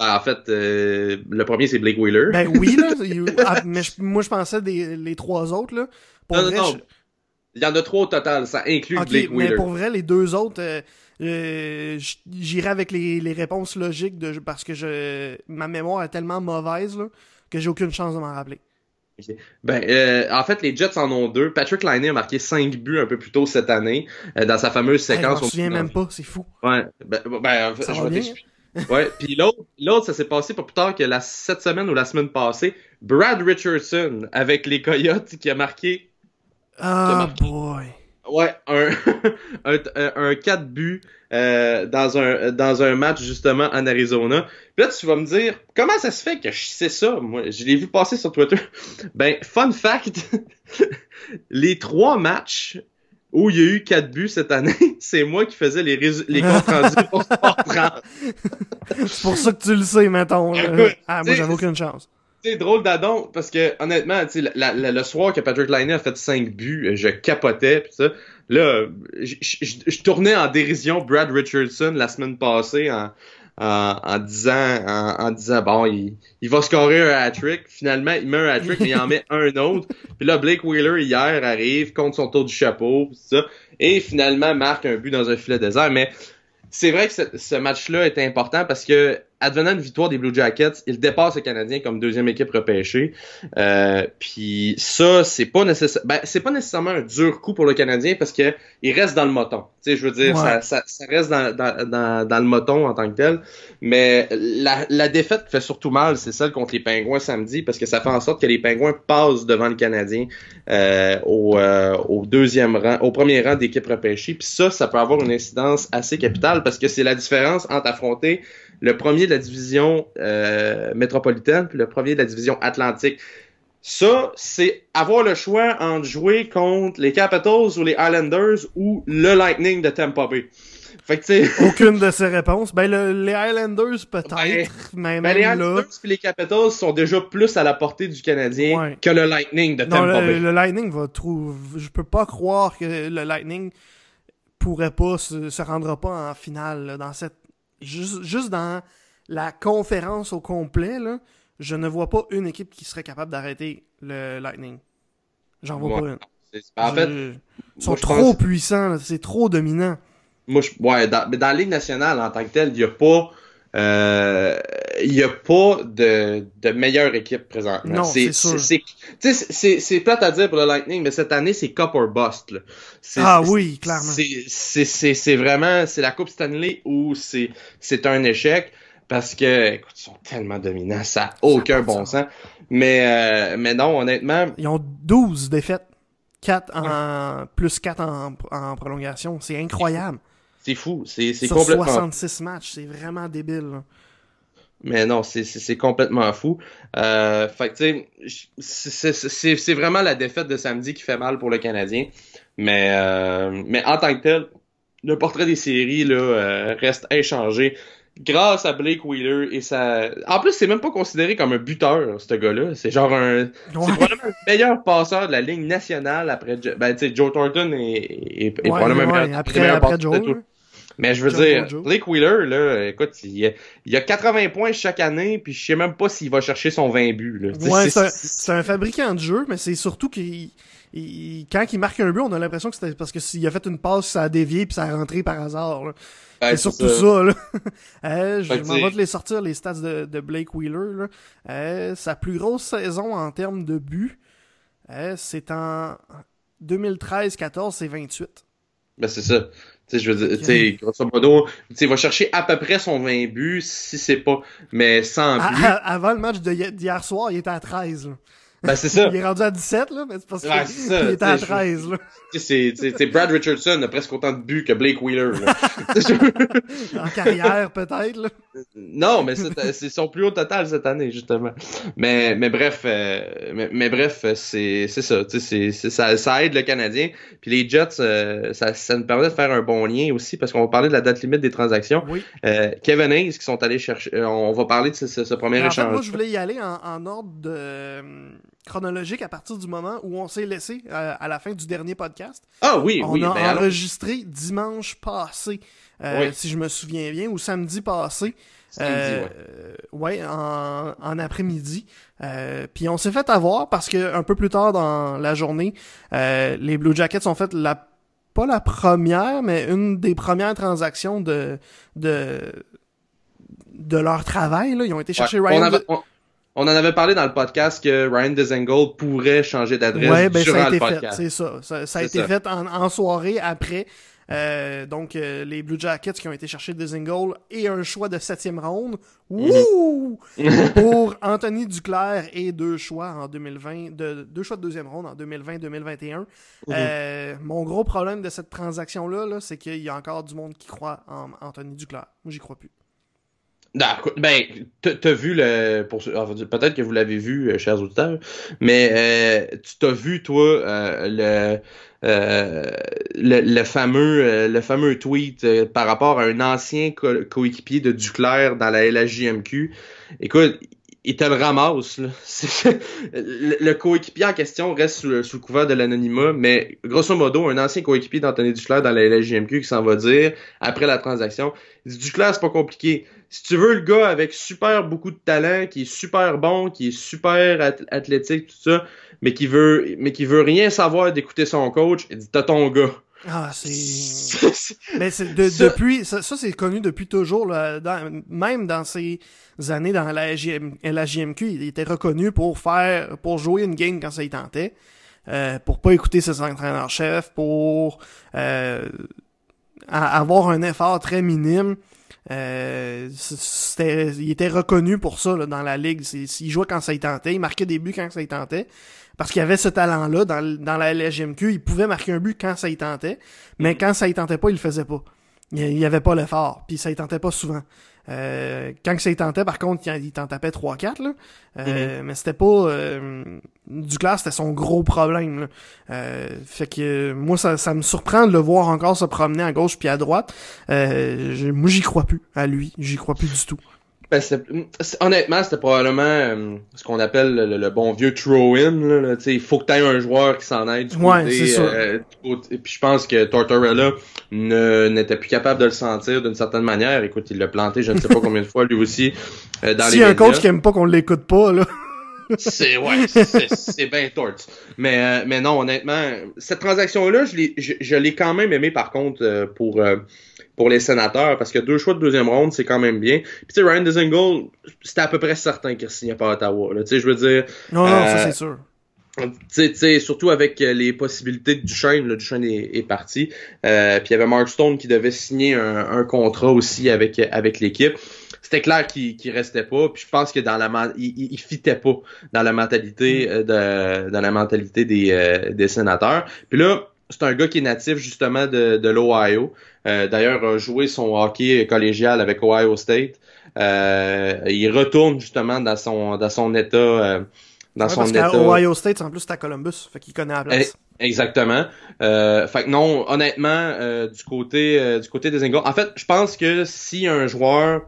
Ben, en fait, euh, le premier c'est Blake Wheeler. Ben oui, là. [LAUGHS] il- ah, mais moi, je pensais des les trois autres, là. Pour non, non, vrai, non. Il y en a trois au total, ça inclut Ok, Blake mais Wheeler. pour vrai, les deux autres, euh, euh, j'irai avec les, les réponses logiques de, parce que je ma mémoire est tellement mauvaise là, que j'ai aucune chance de m'en rappeler. Ben, euh, en fait, les Jets en ont deux. Patrick Laine a marqué cinq buts un peu plus tôt cette année dans sa fameuse Hey, je séquence. au- souviens même pas, c'est fou. Ouais, ben, ben, en fait, Ça je va vais t'expliquer. Ouais, puis l'autre, l'autre, ça s'est passé pas plus tard que la cette semaine ou la semaine passée. Brad Richardson avec les Coyotes qui a marqué, Ah marqué. boy. ouais, un [LAUGHS] un, un, un 4 buts euh, dans un dans un match justement en Arizona. Puis là, tu vas me dire comment ça se fait que je sais ça? Moi, je l'ai vu passer sur Twitter. [LAUGHS] Ben, fun fact, [LAUGHS] les trois matchs où il y a eu quatre buts cette année, c'est moi qui faisais les, les comptes rendus pour Sport 30. C'est pour ça que tu le sais, mettons. Ah, moi, j'avais aucune chance. C'est drôle d'adon parce que honnêtement, tu sais, la- la- le soir que Patrick Laine a fait 5 buts, je capotais pis ça. Là, je tournais en dérision Brad Richardson la semaine passée en, en, en disant en, en disant bon, il, il va scorer un hat-trick. Finalement, il met un hat-trick mais il en met [LAUGHS] un autre. Puis là, Blake Wheeler hier arrive compte son tour du chapeau pis ça et finalement marque un but dans un filet désert. Mais c'est vrai que ce, ce match-là est important parce que advenant une victoire des Blue Jackets, il dépasse le Canadien comme deuxième équipe repêchée. Euh, puis ça, c'est pas nécessaire. Ben, c'est pas nécessairement un dur coup pour le Canadien parce que il reste dans le moton. Tu sais, je veux dire, ça, ça, ça, reste dans, dans, dans, dans, le moton en tant que tel. Mais la, la défaite fait surtout mal, c'est celle contre les Pingouins samedi parce que ça fait en sorte que les Pingouins passent devant le Canadien euh, au, euh, au deuxième rang, au premier rang d'équipe repêchée. Puis ça, ça peut avoir une incidence assez capitale parce que c'est la différence entre affronter le premier de la division euh, métropolitaine puis le premier de la division atlantique. Ça, c'est avoir le choix entre jouer contre les Capitals ou les Islanders ou le Lightning de Tampa Bay. Fait que, [LAUGHS] Aucune de ces réponses. Ben, les Islanders, peut-être, ben, mais ben, les Islanders et les Capitals sont déjà plus à la portée du Canadien que le Lightning de Tampa non, Bay. Le Lightning va trouver... Je peux pas croire que le Lightning pourrait pas, se, se rendra pas en finale, dans cette juste, juste dans la conférence au complet, là, je ne vois pas une équipe qui serait capable d'arrêter le Lightning. J'en vois pas une. En fait, ils sont trop puissants, c'est trop dominant. Moi, je, ouais, dans, dans la Ligue nationale en tant que telle, il n'y a pas il n'y a pas de, de meilleure équipe présentement. Non, c'est. C'est plate à dire pour le Lightning, mais cette année, c'est Cup or Bust. Là. Ah oui, clairement. C'est vraiment, c'est la Coupe Stanley où c'est un échec parce que, écoute, ils sont tellement dominants, ça n'a aucun bon sens. Mais, euh, mais non, honnêtement. Ils ont 12 défaites. 4 en, plus 4 en, en prolongation. C'est incroyable. C'est fou. C'est complètement. 66 matchs, c'est vraiment débile. Mais non, c'est complètement fou. Euh, fait c'est vraiment la défaite de samedi qui fait mal pour le Canadien. Mais, euh, mais en tant que tel, le portrait des séries là, euh, reste inchangé. Grâce à Blake Wheeler et ça. En plus, c'est même pas considéré comme un buteur, ce gars-là. C'est genre un. C'est probablement le meilleur passeur de la ligne nationale après. Ben, tu sais, Joe Thornton est, est, probablement ouais, après, après Joe. Mais je veux dire, Blake Wheeler, là, écoute, il, il, a 80 points chaque année, puis je sais même pas s'il va chercher son 20 buts. Là. Ouais, c'est un, un, fabricant de jeu, mais c'est surtout qu'il quand il marque un but, on a l'impression que c'était parce que s'il a fait une passe, ça a dévié puis ça a rentré par hasard. c'est surtout ça. là. [LAUGHS] euh, je m'en vais te les sortir les stats de, de Blake Wheeler. Là. Euh, sa plus grosse saison en termes de buts, euh, c'est en 2013-14, c'est 28. Ben c'est ça. Tu sais, je veux dire, tu sais, grosso modo, tu sais, il va chercher à peu près son 20 buts, si c'est pas, mais sans but. avant le match d'hier soir, il était à 13. Là. Ben, c'est ça. il est rendu à 17, là, mais c'est parce qu'il était à 13, là. C'est Brad Richardson a presque autant de buts que Blake Wheeler, là. [LAUGHS] en carrière, peut-être, là. Non, mais c'est son plus haut total cette année, justement. Mais, mais bref, euh, mais, mais, bref, c'est ça, sais, ça, ça aide le Canadien. Puis les Jets, euh, ça, ça nous permet de faire un bon lien aussi, parce qu'on va parler de la date limite des transactions. Oui. Euh, Kevin Hayes, qui sont allés chercher, euh, on va parler de ce, ce, premier échange. En fait, moi, je voulais y aller en, en ordre de chronologique à partir du moment où on s'est laissé euh, à la fin du dernier podcast. Ah oui, on oui. On a ben enregistré dimanche passé, euh, si je me souviens bien, ou samedi passé. Samedi, euh, ouais. ouais. en, en après-midi. Euh, puis on s'est fait avoir parce que un peu plus tard dans la journée, les Blue Jackets ont fait la pas la première, mais une des premières transactions de de de leur travail. Là. Ils ont été chercher Ryan. On en avait parlé dans le podcast que Ryan Dezengold pourrait changer d'adresse ouais, ben, durant ça a été le podcast. C'est ça. Ça, a été fait en, soirée après. Euh, donc, euh, les Blue Jackets qui ont été chercher Dezengold et un choix de septième ronde. Mhm. Wouh! [LAUGHS] pour Anthony Duclair et deux choix en 2020, de, deux choix de deuxième ronde en 2020-2021. Mhm. Euh, mon gros problème de cette transaction-là, -là, c'est qu'il y a encore du monde qui croit en Anthony Duclair. Moi, j'y crois plus. Ben, t'as vu le. Peut-être que vous l'avez vu, euh, chers auditeurs, mais euh, tu t'as vu, toi, euh, le, le, fameux, le fameux tweet par rapport à un ancien coéquipier de Duclair dans la LHJMQ. Écoute, il te le ramasse. Là. [LAUGHS] le, coéquipier en question reste sous le, sous couvert de l'anonymat, mais grosso modo, un ancien coéquipier d'Anthony Duclair dans la LHJMQ qui s'en va dire, après la transaction, Duclair, c'est pas compliqué si tu veux le gars avec super beaucoup de talent, qui est super bon, qui est super athlétique, tout ça, mais qui veut, mais qui veut rien savoir d'écouter son coach, il dit t'as ton gars. Ah, [LAUGHS] c'est. Mais c'est de, Ça- depuis. Ça, ça, c'est connu depuis toujours. Là, dans- même dans ces années dans la, JM, la JMQ, il était reconnu pour faire. pour jouer une game quand ça y tentait. Euh, pour pas écouter ses entraîneurs-chefs, pour euh, a- avoir un effort très minime. Euh, il était reconnu pour ça là, dans la ligue. Il jouait quand ça y tentait, il marquait des buts quand ça y tentait. Parce qu'il avait ce talent-là dans, la LGMQ, il pouvait marquer un but quand ça y tentait, mais quand ça y tentait pas, il le faisait pas. Il il y avait pas l'effort, puis ça y tentait pas souvent. Euh, quand ça y tentait, par contre, il, t'en tapait 3-4, là. Euh, mais c'était pas... Euh, Duclair, c'était son gros problème, là. Euh, fait que moi, ça, ça me surprend de le voir encore se promener à gauche puis à droite. Euh, moi, j'y crois plus à lui. J'y crois plus du tout. Ben, honnêtement, c'était probablement euh, ce qu'on appelle le, le bon vieux throw-in. là, là, tu sais, Il faut que tu aies un joueur qui s'en aide du Ouais, côté. euh, du côté- Puis je pense que Tortorella n'était plus capable de le sentir d'une certaine manière. Écoute, il l'a planté je ne sais pas [LAUGHS] combien de fois lui aussi euh, dans S'il les y a un coach qui aime pas qu'on l'écoute pas, là. C'est ouais, c'est bien torts. Mais euh, mais non, honnêtement, cette transaction là, je l'ai je, je l'ai quand même aimé par contre euh, pour euh, pour les sénateurs parce que deux choix de deuxième ronde, c'est quand même bien. Puis tu sais Ryan Dezingle, c'était à peu près certain qu'il signait pas à Ottawa là, tu sais je veux dire Non, non, ça Euh, c'est sûr. tu sais, tu sais, surtout avec les possibilités de Duchesne, là, Duchesne est, est parti. Euh, puis il y avait Mark Stone qui devait signer un, un contrat aussi avec avec l'équipe. C'était clair qu'il qu'il restait pas. Puis je pense que dans la il, il, il fitait pas dans la mentalité euh, de dans la mentalité des euh, des sénateurs. Puis là, c'est un gars qui est natif justement de, de l'Ohio. Euh, D'ailleurs, a joué son hockey collégial avec Ohio State. Euh, il retourne justement dans son dans son état euh, dans Ouais, son parce état. Ohio State, en plus, c'est à Columbus. Fait qu'il connaît la place. Exactement. Euh, fait que non, honnêtement, euh, du côté euh, du côté des Ingles, en fait, je pense que si un joueur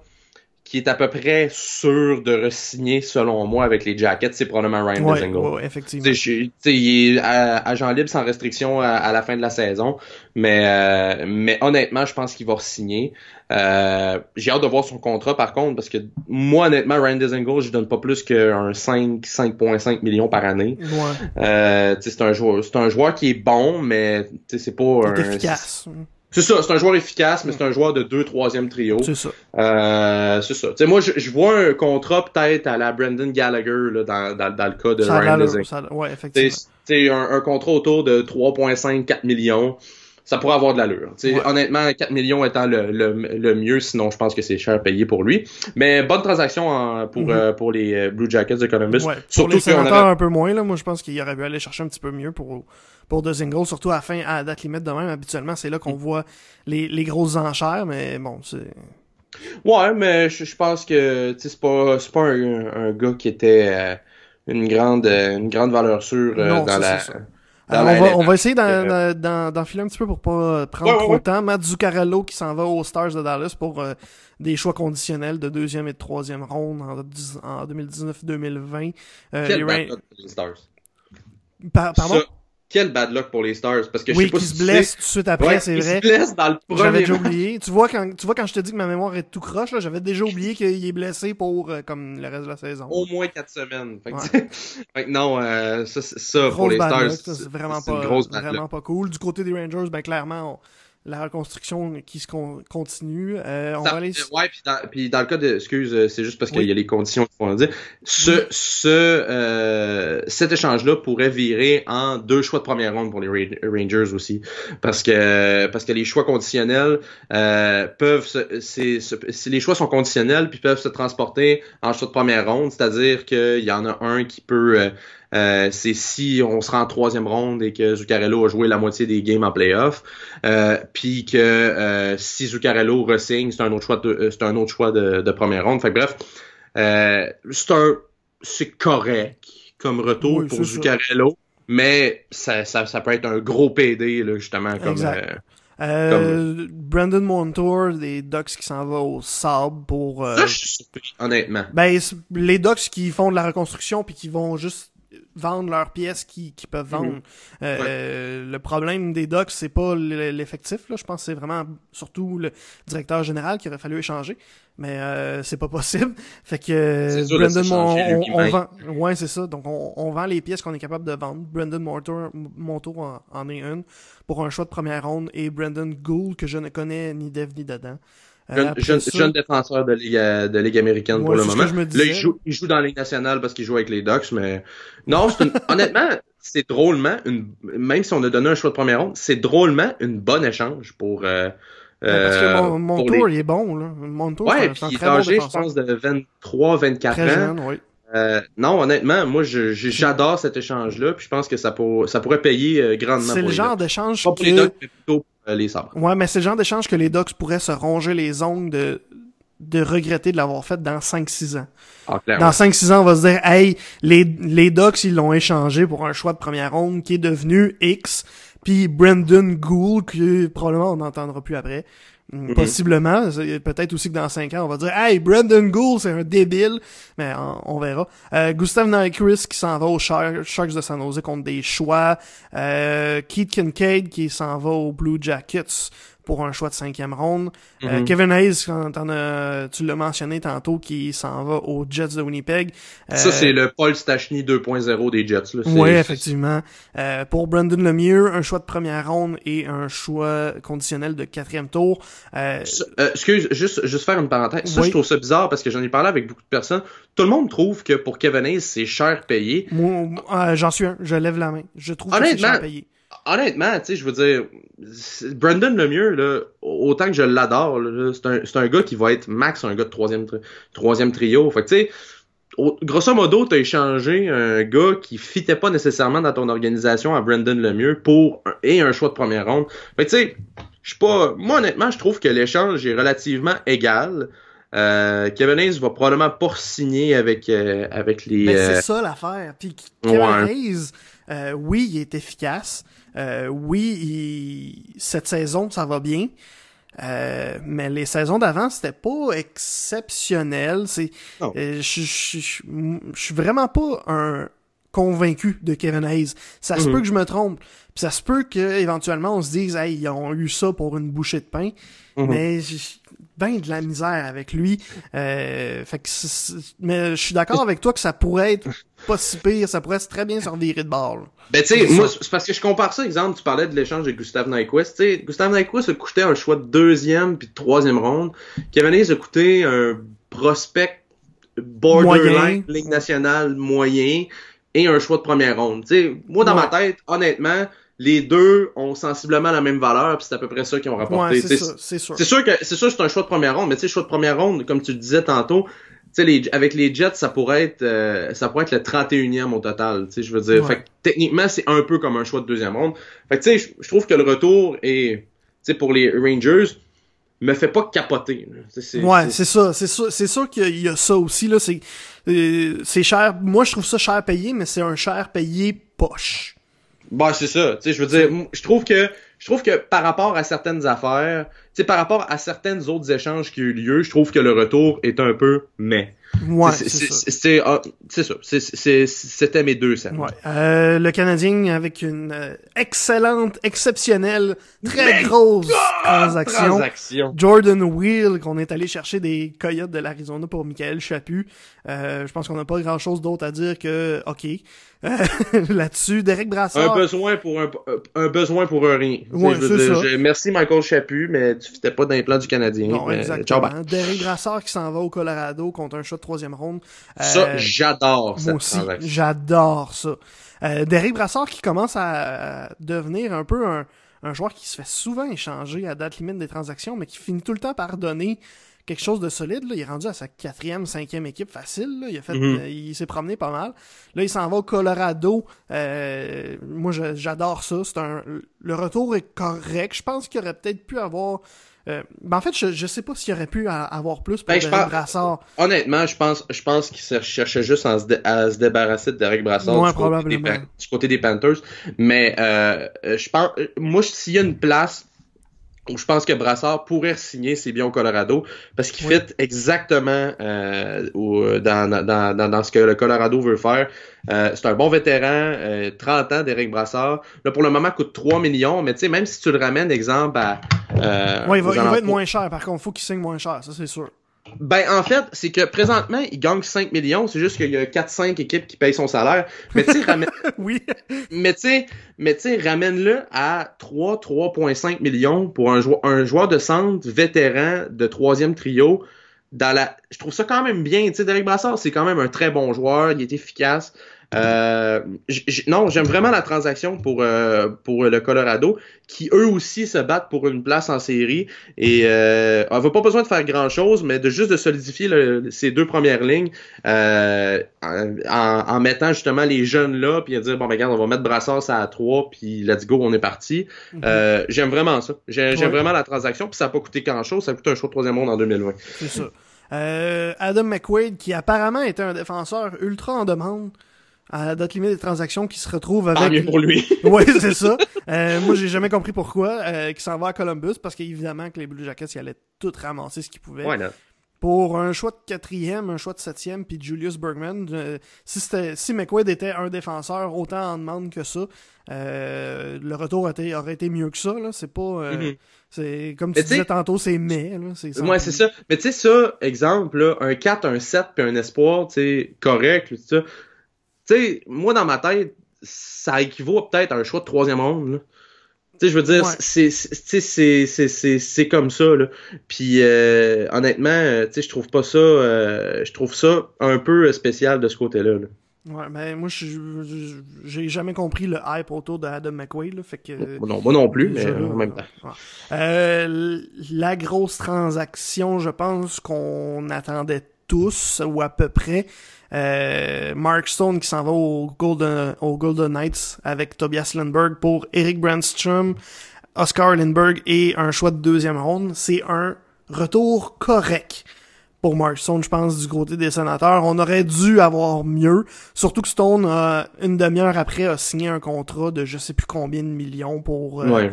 qui est à peu près sûr de re-signer, selon moi, avec les Jackets, c'est probablement Ryan ouais, Dezingle. ouais, effectivement. Tu sais, je- tu sais, il est agent libre sans restriction à, à la fin de la saison, mais euh, mais honnêtement, je pense qu'il va signer. Euh, j'ai hâte de voir son contrat par contre parce que moi honnêtement Ryan Dezingle, je donne pas plus qu'un 5 5.5 millions par année. Ouais, Euh, c'est un joueur un joueur qui est bon mais c'est pas un efficace. C'est ça, c'est un joueur efficace mais c'est un joueur de 2 3e trio. C'est ça. Euh, c'est ça. Tu sais moi je, je vois un contrat peut-être à la Brendan Gallagher là, dans, dans, dans le cas de Ça a Ryan ça Ouais, effectivement. sais, un, un contrat autour de 3.5, 4 millions, ça pourrait avoir de l'allure. Tu sais, Ouais. Honnêtement, 4 millions étant le, le, le mieux, sinon je pense que c'est cher payé pour lui. Mais bonne transaction en- pour, Mhm. euh, pour les euh, Blue Jackets de Columbus. Ouais, pour Surtout les qu'on sénateurs avait... un peu moins, là, moi je pense qu'il aurait pu aller chercher un petit peu mieux pour, pour De Zingle, surtout à la fin, à la date limite de même. Habituellement, c'est là Mm. qu'on voit les, les grosses enchères, mais bon, c'est... Ouais, mais je, je pense que c'est pas, c'est pas un, un gars qui était euh, une, grande, euh, une grande valeur sûre euh, Non, dans ça, la... Alors, on, va, on va essayer d'en, Euh, un petit peu pour pas prendre Ouais, ouais, trop ouais. de temps. Matt Zuccarello qui s'en va aux Stars de Dallas pour euh, des choix conditionnels de deuxième et de troisième ronde en, en 2019-2020. Euh, les Ra- Stars? Par- pardon? Ça, quel bad luck pour les Stars. Parce que je oui, sais pas qui si se blesse tout de suite après, Ouais, c'est il vrai. se blesse dans le J'avais premier déjà match. oublié. Tu vois quand tu vois quand je te dis que ma mémoire est tout croche là, j'avais déjà oublié qu'il est blessé pour euh, comme le reste de la saison. au moins 4 semaines. Fait que, Ouais. [LAUGHS] fait que non, euh, ça, ça pour les Stars, c'est vraiment pas vraiment luck. pas cool. Du côté des Rangers, ben clairement on- la reconstruction qui se con- continue. Euh, on va aller ouais, puis dans, puis dans le cas de, excuse, euh, c'est juste parce qu'il y a les conditions faut en dire. Ce, ce, euh, cet échange-là pourrait virer en deux choix de première ronde pour les Ra- Rangers aussi, parce que parce que les choix conditionnels euh, peuvent, se, c'est, se- si les choix sont conditionnels, puis peuvent se transporter en choix de première ronde, c'est-à-dire qu'il y en a un qui peut euh, c'est si on se rend en troisième ronde et que Zuccarello a joué la moitié des games en playoff, euh, puis que euh, si Zuccarello resigne, c'est un autre choix de, euh, c'est un autre choix de, de première ronde. Fait que bref, euh, c'est un c'est correct comme retour Oui, pour ça. Zuccarello, mais ça, ça, ça peut être un gros PD là, justement comme Exact. euh, Euh, Brandon Montour des Ducks qui s'en va au sable pour euh, ça, je suis surpris, honnêtement. ben les Ducks qui font de la reconstruction puis qui vont juste vendent leurs pièces qu'ils peuvent vendre. Euh, Le problème des Ducks, c'est pas l'effectif. Là. Je pense que c'est vraiment surtout le directeur général qui aurait fallu échanger. Mais euh, c'est pas possible. [LAUGHS] Fait que Brandon, on, on, vend. Ouais, c'est ça. Donc on, on, vend les pièces qu'on est capable de vendre. Brandon Montour, en, en est une pour un choix de première ronde et Brandon Gould que je ne connais ni Dev ni Dadan. Euh, jeune, jeune, défenseur de Ligue, de Ligue américaine pour le moment. Là, il joue, il joue dans la Ligue nationale parce qu'il joue avec les Ducks, mais non, une... [LAUGHS] honnêtement, c'est drôlement, une... même si on a donné un choix de première ronde, c'est drôlement une bonne échange pour. Euh, parce que mon, mon tour, il est bon, là. Mon tour, ouais, puis il est âgé, je pense, de 23, 24 ans. Jeune, oui. Euh, non, honnêtement, moi, j'adore cet échange-là, puis je pense que ça, pour, ça pourrait payer euh, grandement. C'est le genre d'échange que... les Ducks, mais plutôt euh, les sabres. Ouais, mais c'est le genre d'échange que les Ducks pourraient se ronger les ongles de, de regretter de l'avoir fait dans 5-6 ans. Ah, dans 5-6 ans, on va se dire, hey, les, les Ducks, ils l'ont échangé pour un choix de première ronde qui est devenu X, puis Brendan Gould, que probablement on n'entendra plus après. Mm-hmm. Possiblement. Peut-être aussi que dans 5 ans, on va dire Hey, Brandon Gould, c'est un débile. Mais on, verra. Euh, Gustav Nyquist qui s'en va aux Sharks de San Jose contre des choix. Euh, Keith Kincaid qui s'en va aux Blue Jackets pour un choix de cinquième ronde. Euh, mhm. Kevin Hayes, quand tu l'as mentionné tantôt, qui s'en va aux Jets de Winnipeg. Ça, euh, c'est le Paul Stachny 2.0 des Jets. Oui, effectivement. Euh, pour Brandon Lemieux, un choix de première ronde et un choix conditionnel de quatrième tour. excuse, juste, juste faire une parenthèse. Ça, je trouve ça bizarre parce que j'en ai parlé avec beaucoup de personnes. Tout le monde trouve que pour Kevin Hayes, c'est cher payé. Moi, j'en suis un. Je lève la main. Je trouve que c'est cher payé honnêtement, tu sais, je veux dire, Brandon Lemieux, là, autant que je l'adore, c'est un, un, gars qui va être max un gars de troisième, troisième trio. Fait que, tu sais, grosso modo, t'as échangé un gars qui fitait pas nécessairement dans ton organisation à Brandon Lemieux pour un, et un choix de première ronde. Fait que, tu sais, je pas, moi, honnêtement, je trouve que l'échange est relativement égal. Euh, Kevin Hayes va probablement pas signer avec, euh, avec les. Mais c'est euh, ça l'affaire. Puis Kevin Hayes, oui, il est efficace. Euh, oui, cette saison, ça va bien. Euh, mais les saisons d'avant, c'était pas exceptionnel. C'est, euh, je suis vraiment pas un convaincu de Kevin Hayes. Ça se mhm. peut que je me trompe. Puis ça se peut qu'éventuellement on se dise, hey, ils ont eu ça pour une bouchée de pain. Mhm. Mais ben de la misère avec lui. Euh, fait que mais je suis d'accord avec toi que ça pourrait être pas si pire, ça pourrait très bien servir de bord. Ben tu sais, moi c'est parce que je compare ça, exemple, tu parlais de l'échange de Gustave Nyquist. Tu sais, Gustave Nyquist a coûté un choix de deuxième puis de troisième ronde. Kevin Hayes a coûté un prospect borderline, Ligue nationale moyen et un choix de première ronde. Tu sais, moi dans ma tête, honnêtement, les deux ont sensiblement la même valeur, puis c'est à peu près ça qu'ils ont rapporté. c'est c'est sûr. C'est sûr que c'est sûr c'est un choix de première ronde, mais tu sais choix de première ronde, comme tu le disais tantôt, sais avec les Jets, ça pourrait être euh, ça pourrait être le 31e au total, tu sais je veux dire. Fait que, techniquement, c'est un peu comme un choix de deuxième ronde. Fait que tu sais je trouve que le retour est tu sais pour les Rangers me fait pas capoter. ouais, c'est ça, c'est sûr, c'est sûr qu'il y a ça aussi là, c'est euh, c'est cher. Moi, je trouve ça cher payé, mais c'est un cher payé poche. Bah, c'est ça. Tu sais, je veux dire, je trouve que je trouve que par rapport à certaines affaires, tu sais, par rapport à certaines autres échanges qui ont eu lieu, je trouve que le retour est un peu mais. Ouais, c'est ça. Ah, c'est ça. C'était mes deux scènes. Ouais. Euh, le Canadien avec une euh, excellente, exceptionnelle, très grosse transaction. Jordan Wheel, qu'on est allé chercher des Coyotes de l'Arizona pour Michael Chaput. Euh, je pense qu'on n'a pas grand chose d'autre à dire que OK. [LAUGHS] Là-dessus, Derek Brassard. Un besoin pour un, un besoin pour un rien. Ouais, je merci Michael Chaput, mais tu fitais pas dans les plans du Canadien. Non, exactement. Derek Brassard qui s'en va au Colorado contre un shot de troisième ronde. Ça, euh, j'adore ça. Moi aussi, j'adore ça. Euh, Derek Brassard qui commence à devenir un peu un, un joueur qui se fait souvent échanger à date limite des transactions, mais qui finit tout le temps par donner quelque chose de solide. Là. Il est rendu à sa quatrième, cinquième équipe facile. Là. Il a fait, mhm. euh, il s'est promené pas mal. Là, il s'en va au Colorado. Euh, moi, j'adore ça. C'est un, le retour est correct. Je pense qu'il aurait peut-être pu avoir. Euh, ben en fait, je, je sais pas s'il aurait pu avoir plus pour ben, Brassard. Honnêtement, je pense, je pense qu'il cherchait juste à se, débarrasser de Derek Brassard du, côté des, du, côté des, Panthers. Mais euh, je pense, moi, s'il y a une place je pense que Brassard pourrait signer ses biens au Colorado parce qu'il fit exactement euh, dans, dans, dans, dans, ce que le Colorado veut faire. Euh, c'est un bon vétéran, 30 ans d'Éric Brassard. Là, pour le moment, coûte 3 millions, mais tu sais, même si tu le ramènes, exemple, à... ouais, il va, il va être moins cher, par contre. faut qu'il signe moins cher, ça c'est sûr. Ben, en fait, c'est que présentement, il gagne 5 millions. C'est juste qu'il y a 4-5 équipes qui payent son salaire. Mais tu sais, ramène... [LAUGHS] oui. Mais tu sais, mais tu sais, ramène-le à 3, 3,5 millions pour un joueur, un joueur de centre vétéran de troisième trio. Dans la... Je trouve ça quand même bien. Tu sais, Derek Brassard, c'est quand même un très bon joueur. Il est efficace. Euh, non, j'aime vraiment la transaction pour, euh, pour le Colorado, qui eux aussi se battent pour une place en série. Et euh, on n'a pas besoin de faire grand-chose, mais de juste de solidifier le, ces deux premières lignes euh, en, en, mettant justement les jeunes là, puis à dire, bon, ben, regarde, on va mettre Brassard à 3, puis let's go, on est parti. Mhm. euh, j'aime vraiment ça. J'aime vraiment la transaction, puis ça n'a pas coûté grand-chose, ça a coûté un choix de troisième monde en 2020. C'est ça. Euh, Adam McQuaid, qui apparemment était un défenseur ultra en demande, à la date limite des transactions qui se retrouvent avec. mieux pour lui. [LAUGHS] oui, c'est [LAUGHS] ça. Euh, moi, j'ai jamais compris pourquoi. Euh, qui s'en va à Columbus parce qu'évidemment que les Blue Jackets, ils allaient tout ramasser ce qu'ils pouvaient. Ouais, Pour un choix de quatrième, un choix de septième, puis Julius Bergman, euh, si, c'était, si McQuaid était un défenseur autant en demande que ça, euh, le retour aurait, aurait été mieux que ça. Là. C'est pas. Mm-hmm. C'est comme tu disais tantôt, c'est mais. Là, c'est ouais, c'est ça. Mais tu sais, ça, exemple, là, un 4, un 7 puis un espoir, tu sais, correct, ça sais, moi, dans ma tête, ça équivaut peut-être à un choix de troisième ronde. Tu sais, je veux dire, c'est c'est comme ça, là. Puis, euh, honnêtement, euh, tu sais, je trouve pas ça... Euh, je trouve ça un peu spécial de ce côté-là, là. Ouais, ben moi, j'ai jamais compris le hype autour de Adam là, fait que... Non, moi non plus, mais en même temps. Euh, la grosse transaction, je pense qu'on attendait tous, ou à peu près, euh, Mark Stone qui s'en va au Golden, au Golden Knights avec Tobias Lindbergh pour Eric Brandstrom, Oscar Lindbergh et un choix de deuxième ronde. C'est un retour correct pour Mark Stone, je pense, du côté des sénateurs. On aurait dû avoir mieux. Surtout que Stone, une demi-heure après, a signé un contrat de je sais plus combien de millions pour euh,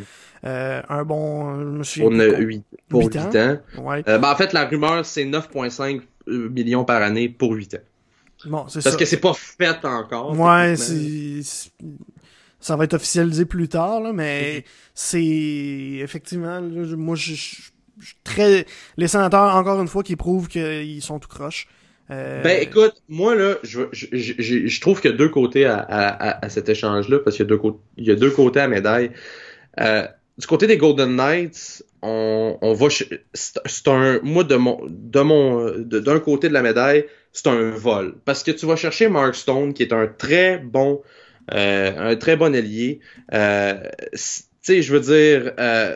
euh, un bon... Monsieur, pour, 8, pour 8 ans. Ouais. Ben, en fait, la rumeur, c'est 9,5 millions par année pour 8 ans. Parce que c'est pas fait encore. Ouais, c'est ça va être officialisé plus tard, là, mais c'est effectivement, moi, je, très les sénateurs encore une fois qui prouvent qu'ils sont tout croches. Euh... Ben écoute, moi là, je, je, je, je trouve qu'il y a deux côtés à, à, à cet échange-là, parce qu'il y a deux côtés, il y a deux côtés à médaille. Euh, du côté des Golden Knights, on, on va, c'est un, moi de mon, de mon, d'un côté de la médaille, c'est un vol. Parce que tu vas chercher Mark Stone, qui est un très bon, euh, un très bon allié. Euh, tu sais, je veux dire, euh,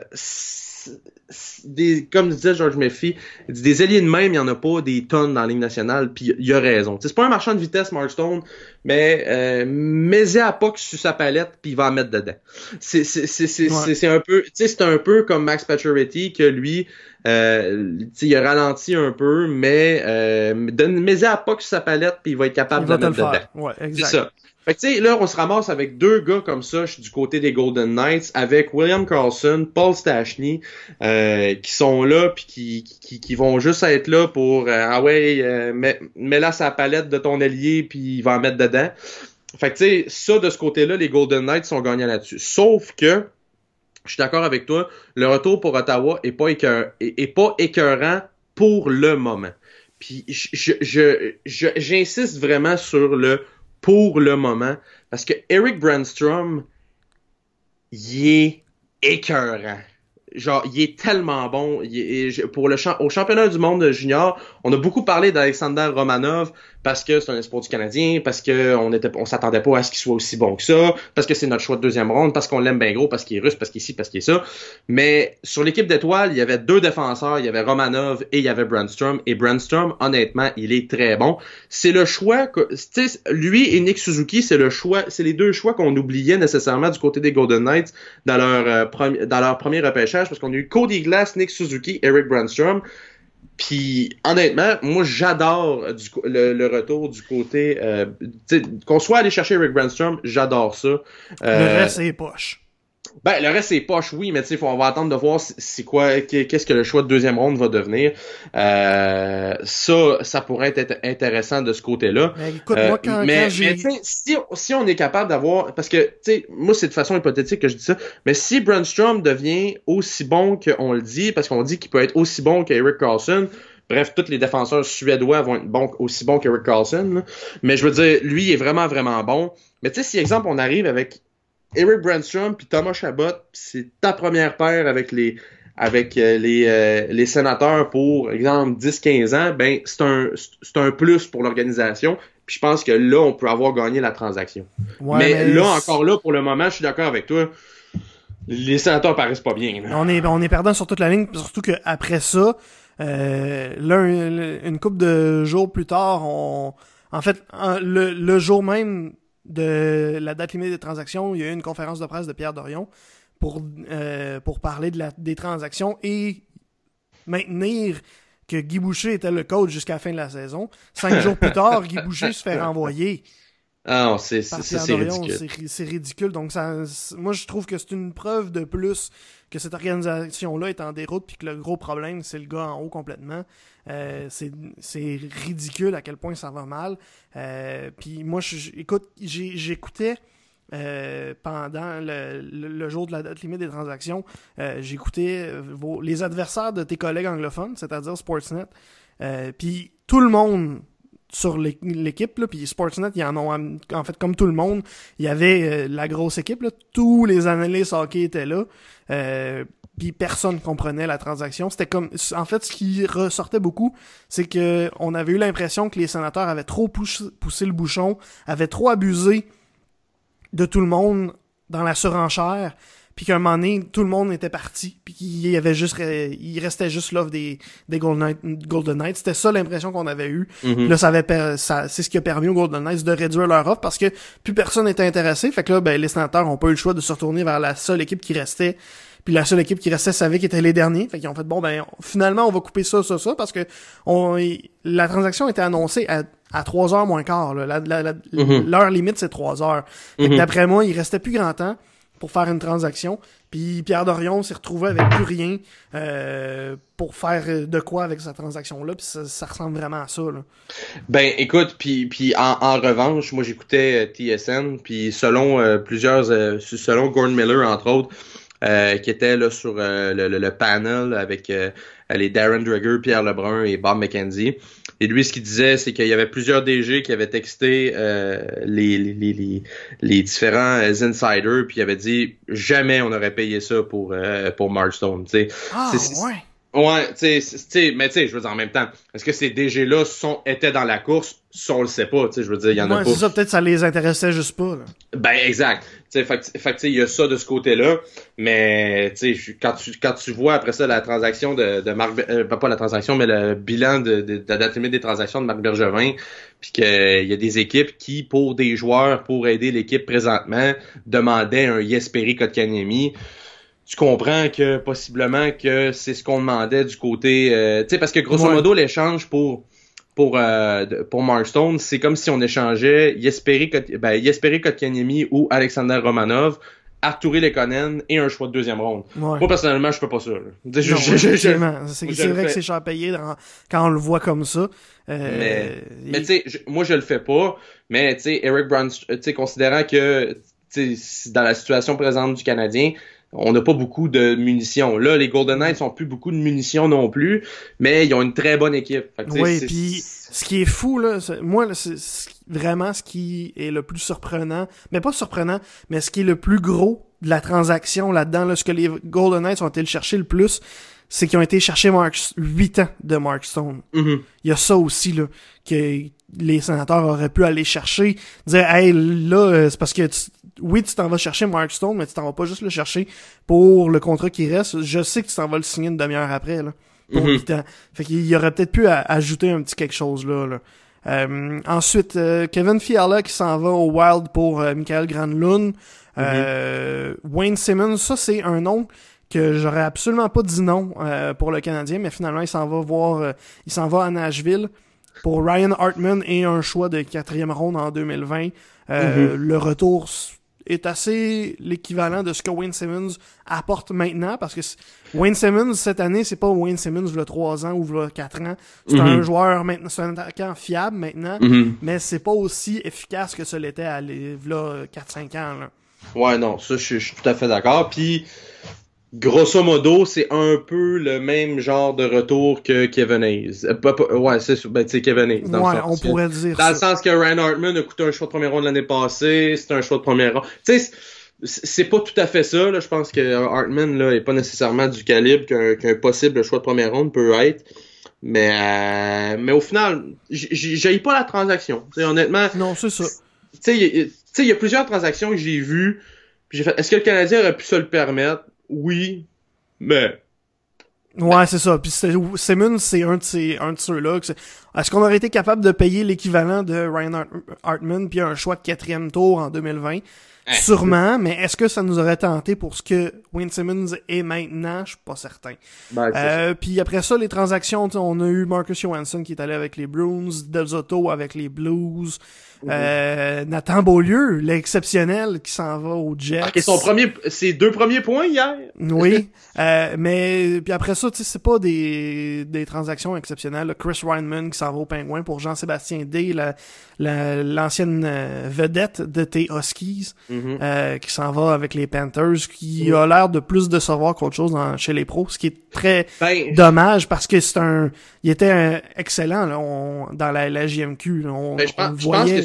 des, comme disait George Murphy, des alliés de même, il n'y en a pas des tonnes dans la Ligue nationale, puis il a raison. C'est pas un marchand de vitesse, Mark Stone, mais euh, à pas sur sa palette, puis il va en mettre dedans. C'est c'est un peu, c'est un peu comme Max Pacioretty, que lui, euh, il a ralenti un peu, mais euh, mets à pas sur sa palette, puis il va être capable de mettre dedans. Ouais. C'est ça. Fait que tu sais, là, on se ramasse avec deux gars comme ça, je suis du côté des Golden Knights, avec William Carlson, Paul Stachny, euh, qui sont là, puis qui, qui, qui, vont juste être là pour, euh, ah ouais, euh, mets, mets là sa palette de ton allié, puis il va en mettre dedans. Fait que tu sais, ça, de ce côté-là, les Golden Knights sont gagnants là-dessus. Sauf que, je suis d'accord avec toi, le retour pour Ottawa est pas, écœur, est, pas écœurant pour le moment. Puis je, je, je, j'insiste vraiment sur le pour le moment. Parce que Eric Brandstrom, il est écœurant genre, il est tellement bon. pour le au championnat du monde junior, on a beaucoup parlé d'Alexander Romanov parce que c'est un espoir du Canadien, parce que on était, on s'attendait pas à ce qu'il soit aussi bon que ça, parce que c'est notre choix de deuxième ronde, parce qu'on l'aime bien gros, parce qu'il est russe, parce qu'il est ci, parce qu'il est ça. Mais sur l'équipe d'étoiles, il y avait deux défenseurs, il y avait Romanov et il y avait Brandstrom. Et Brandstrom, honnêtement, il est très bon. C'est le choix que, lui et Nick Suzuki, c'est le choix, c'est les deux choix qu'on oubliait nécessairement du côté des Golden Knights dans leur, euh, dans leur premier repêchage, parce qu'on a eu Cody Glass, Nick Suzuki, Eric Brandstrom. Puis honnêtement, moi j'adore le, retour du côté euh, qu'on soit allé chercher Rick Brandstrom, j'adore ça. Euh, le reste c'est poche. Ben, le reste, c'est poche, oui, mais tu sais, on va attendre de voir c'est quoi, qu'est-ce que le choix de deuxième ronde va devenir. Euh, ça, ça pourrait être intéressant de ce côté-là. Ben, écoute, moi, quand, euh, mais, j'ai... si, si on est capable d'avoir, parce que, tu sais, moi, c'est de façon hypothétique que je dis ça, mais si Brunstrom devient aussi bon qu'on le dit, parce qu'on dit qu'il peut être aussi bon qu'Eric Carlson, Bref, tous les défenseurs suédois vont être aussi bons qu'Eric Carlson. Mais je veux dire, lui, il est vraiment, vraiment bon. Mais tu sais, si, exemple, on arrive avec Eric Brandstrom puis Thomas Chabot, c'est ta première paire avec les avec euh, les, euh, les sénateurs pour exemple 10-15 ans, ben c'est un c'est un plus pour l'organisation. Puis je pense que là on peut avoir gagné la transaction. mais, là encore là pour le moment, je suis d'accord avec toi. Les sénateurs paraissent pas bien. On est on est perdant sur toute la ligne, surtout qu'après ça, euh, là une couple de jours plus tard, on en fait le, le jour même de la date limite des transactions, il y a eu une conférence de presse de Pierre Dorion pour, euh, pour parler de la, des transactions et maintenir que Guy Boucher était le coach jusqu'à la fin de la saison. Cinq [LAUGHS] jours plus tard, Guy Boucher se fait renvoyer. Ah, c'est ridicule. C'est ridicule. Donc, ça, moi, je trouve que c'est une preuve de plus que cette organisation-là est en déroute, puis que le gros problème, c'est le gars en haut complètement. Euh, c'est ridicule à quel point ça va mal. Euh, puis moi, écoute, j'écoutais euh, pendant le, jour de la date limite des transactions, j'écoutais les adversaires de tes collègues anglophones, c'est-à-dire Sportsnet. puis tout le monde sur l'équipe, puis Sportsnet, ils en ont, en fait, comme tout le monde, il y avait la grosse équipe, tous les analystes hockey étaient là, euh, puis personne comprenait la transaction. C'était comme, en fait, ce qui ressortait beaucoup, c'est que on avait eu l'impression que les sénateurs avaient trop poussé, le bouchon, avaient trop abusé de tout le monde dans la surenchère, puis qu'à un moment donné, tout le monde était parti, puis qu'il y avait juste, il restait juste l'offre des, des Golden, Knights. C'était ça l'impression qu'on avait eu. Mm-hmm. Là, ça avait, ça, c'est ce qui a permis aux Golden Knights de réduire leur offre parce que plus personne n'était intéressé. Fait que là, ben, les sénateurs ont pas eu le choix de se retourner vers la seule équipe qui restait puis la seule équipe qui restait savait qu'ils étaient les derniers. Fait qu'ils ont fait bon ben finalement on va couper ça, ça, ça parce que on, la transaction était annoncée à, à 3 heures moins quart. Là. Mm-hmm. L'heure limite c'est 3 heures. Mm-hmm. D'après moi, il restait plus grand temps pour faire une transaction. Puis Pierre Dorion s'est retrouvé avec plus rien euh, pour faire de quoi avec sa transaction-là. Puis ça, ressemble vraiment à ça. Là. Ben écoute, puis, en, revanche, moi j'écoutais euh, TSN, puis selon euh, plusieurs, selon Gordon Miller entre autres, euh, qui était là sur euh, le, le, panel avec euh, les Darren Dreger, Pierre Lebrun et Bob McKenzie. Et lui, ce qu'il disait, c'est qu'il y avait plusieurs DG qui avaient texté les, les, les, les, différents insiders, puis il avait dit jamais on aurait payé ça pour pour Mark Stone. Ah, ouais. Ouais, tu sais, mais tu sais, je veux dire en même temps, est-ce que ces DG-là sont étaient dans la course? Ça, on le sait pas, tu sais, je veux dire, il y en a pas. c'est ça, peut-être ça les intéressait juste pas, là. Ben, exact. Tu sais, fait, fait il y a ça de ce côté-là, mais tu sais, quand tu, quand tu vois après ça la transaction de, de Marc, euh, pas la transaction, mais le bilan de, de, de la date limite des transactions de Marc Bergevin, puis qu'il y a des équipes qui, pour des joueurs, pour aider l'équipe présentement, demandaient un Yesperi Kotkaniemi, tu comprends que possiblement que c'est ce qu'on demandait du côté euh, tu sais parce que grosso modo l'échange pour pour euh, pour Marstone, c'est comme si on échangeait Yesperi ben, Kotkaniemi ou Alexander Romanov Arturi Lekonen et un choix de deuxième ronde. Moi, personnellement, je peux pas ça. C'est vrai que c'est cher payé quand on le voit comme ça. Euh, mais, mais tu sais, moi, je le fais pas. Mais, tu sais, Eric Brown, tu sais, considérant que, dans la situation présente du Canadien, on n'a pas beaucoup de munitions. Là, les Golden Knights ont plus beaucoup de munitions non plus, mais ils ont une très bonne équipe. oui, puis ce qui est fou, là, moi, c'est vraiment ce qui est le plus surprenant, mais pas surprenant, mais ce qui est le plus gros de la transaction là-dedans, là, ce que les Golden Knights ont été le chercher le plus, c'est qu'ils ont été chercher Mark, 8 ans de Mark Stone. Mm-hmm. Il y a ça aussi, là, que les sénateurs auraient pu aller chercher, dire, hey, là, euh, c'est parce que oui, tu t'en vas chercher Mark Stone, mais tu t'en vas pas juste le chercher pour le contrat qui reste. Je sais que tu t'en vas le signer une demi-heure après, là. Pour mm Fait qu'il y aurait peut-être pu ajouter un petit quelque chose là. là. Euh, ensuite, euh, Kevin Fiala qui s'en va au Wild pour euh, Michael Granlund. Mm-hmm. Wayne Simmons, ça c'est un nom que j'aurais absolument pas dit non pour le Canadien, mais finalement il s'en va voir, il s'en va à Nashville pour Ryan Hartman et un choix de quatrième ronde en 2020. Mm-hmm. Le retour est assez l'équivalent de ce que Wayne Simmons apporte maintenant parce que Wayne Simmons cette année c'est pas Wayne Simmons le 3 ans ou le 4 ans c'est un Mhm. joueur maintenant c'est un attaquant fiable maintenant Mhm. mais c'est pas aussi efficace que ce l'était à les- là 4-5 ans là. Ouais, non, ça, je, je suis tout à fait d'accord. Puis, grosso modo, c'est un peu le même genre de retour que Kevin Hayes. Euh, ouais, c'est ben, Kevin Hayes. Dans ouais le sens on pourrait dire Dans le sens que Ryan Hartman a coûté un choix de première ronde l'année passée, c'est un choix de première ronde. Tu sais, c'est- pas tout à fait ça. Là. Je pense que Hartman là, est pas nécessairement du calibre qu'un possible choix de première ronde peut être. Mais, euh, mais au final, j- j- j'aille pas la transaction. Tu sais, honnêtement, non c'est ça tu sais, il y a- plusieurs transactions que j'ai vues. J'ai fait, est-ce que le Canadien aurait pu se le permettre? Oui, mais Ouais, c'est ça. Puis Simmons, c'est un de ces, un de ceux-là. Est-ce qu'on aurait été capable de payer l'équivalent de Ryan Hart- Hartman puis un choix de quatrième tour en 2020? Hein. Sûrement, mais est-ce que ça nous aurait tenté pour ce que Wayne Simmons est maintenant? Je suis pas certain. ben. Euh, puis après ça, les transactions, on a eu Marcus Johansson qui est allé avec les Bruins, Del Zotto avec les Blues, Euh, Nathan Beaulieu, l'exceptionnel qui s'en va aux Jets. son premier, ses deux premiers points hier? Oui, [LAUGHS] euh, mais puis après ça, c'est pas des, des transactions exceptionnelles. là. Chris Reinman qui s'en va au Pingouin pour Jean-Sébastien D, la- la- l'ancienne euh, vedette de tes Huskies, Mhm. euh, qui s'en va avec les Panthers, qui a l'air de plus de savoir qu'autre chose dans- chez les pros, ce qui est très Ben, dommage parce que c'est un, il était euh, excellent là, on- dans la, la JMQ. là. on, ben, je, pense, voyait.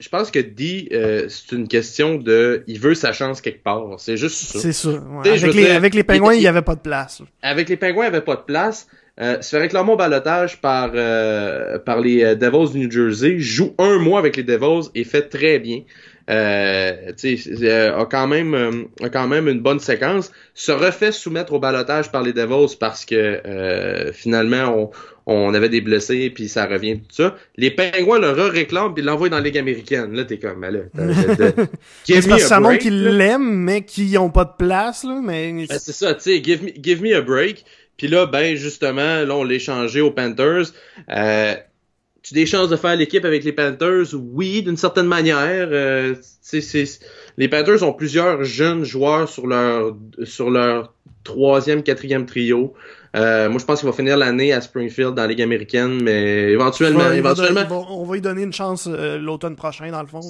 Je pense que D, euh, c'est une question de, il veut sa chance quelque part. C'est juste ça. C'est ça. ouais. Avec, les, dire, avec les Pingouins, il- il y avait pas de place. Avec les Pingouins, il n'y avait pas de place. Euh, se fait réclamer au balotage par, euh, par les euh, Devils du New Jersey, joue un mois avec les Devils et fait très bien. Euh, euh, a quand même euh, a quand même une bonne séquence. Se refait soumettre au balotage par les Devils parce que euh, finalement on, on avait des blessés puis ça revient tout ça. Les Pingouins le réclament puis l'envoient dans la Ligue américaine. Là t'es comme ben là, t'as- t'as- t'as- [LAUGHS] give me ça montre qu'ils l'aiment, mais qu'ils ont pas de place, là, mais... Ben, c'est ça, tu sais, give me, give me a break. Puis là, ben justement, là, on l'a échangé aux Panthers. Euh, tu des chances de faire l'équipe avec les Panthers? Oui, d'une certaine manière. Euh, les Panthers ont plusieurs jeunes joueurs sur leur sur leur troisième, quatrième trio. Euh, moi, je pense qu'il va finir l'année à Springfield dans la Ligue américaine, mais éventuellement, Ouais, éventuellement, donner- on va lui donner une chance euh, l'automne prochain, dans le fond.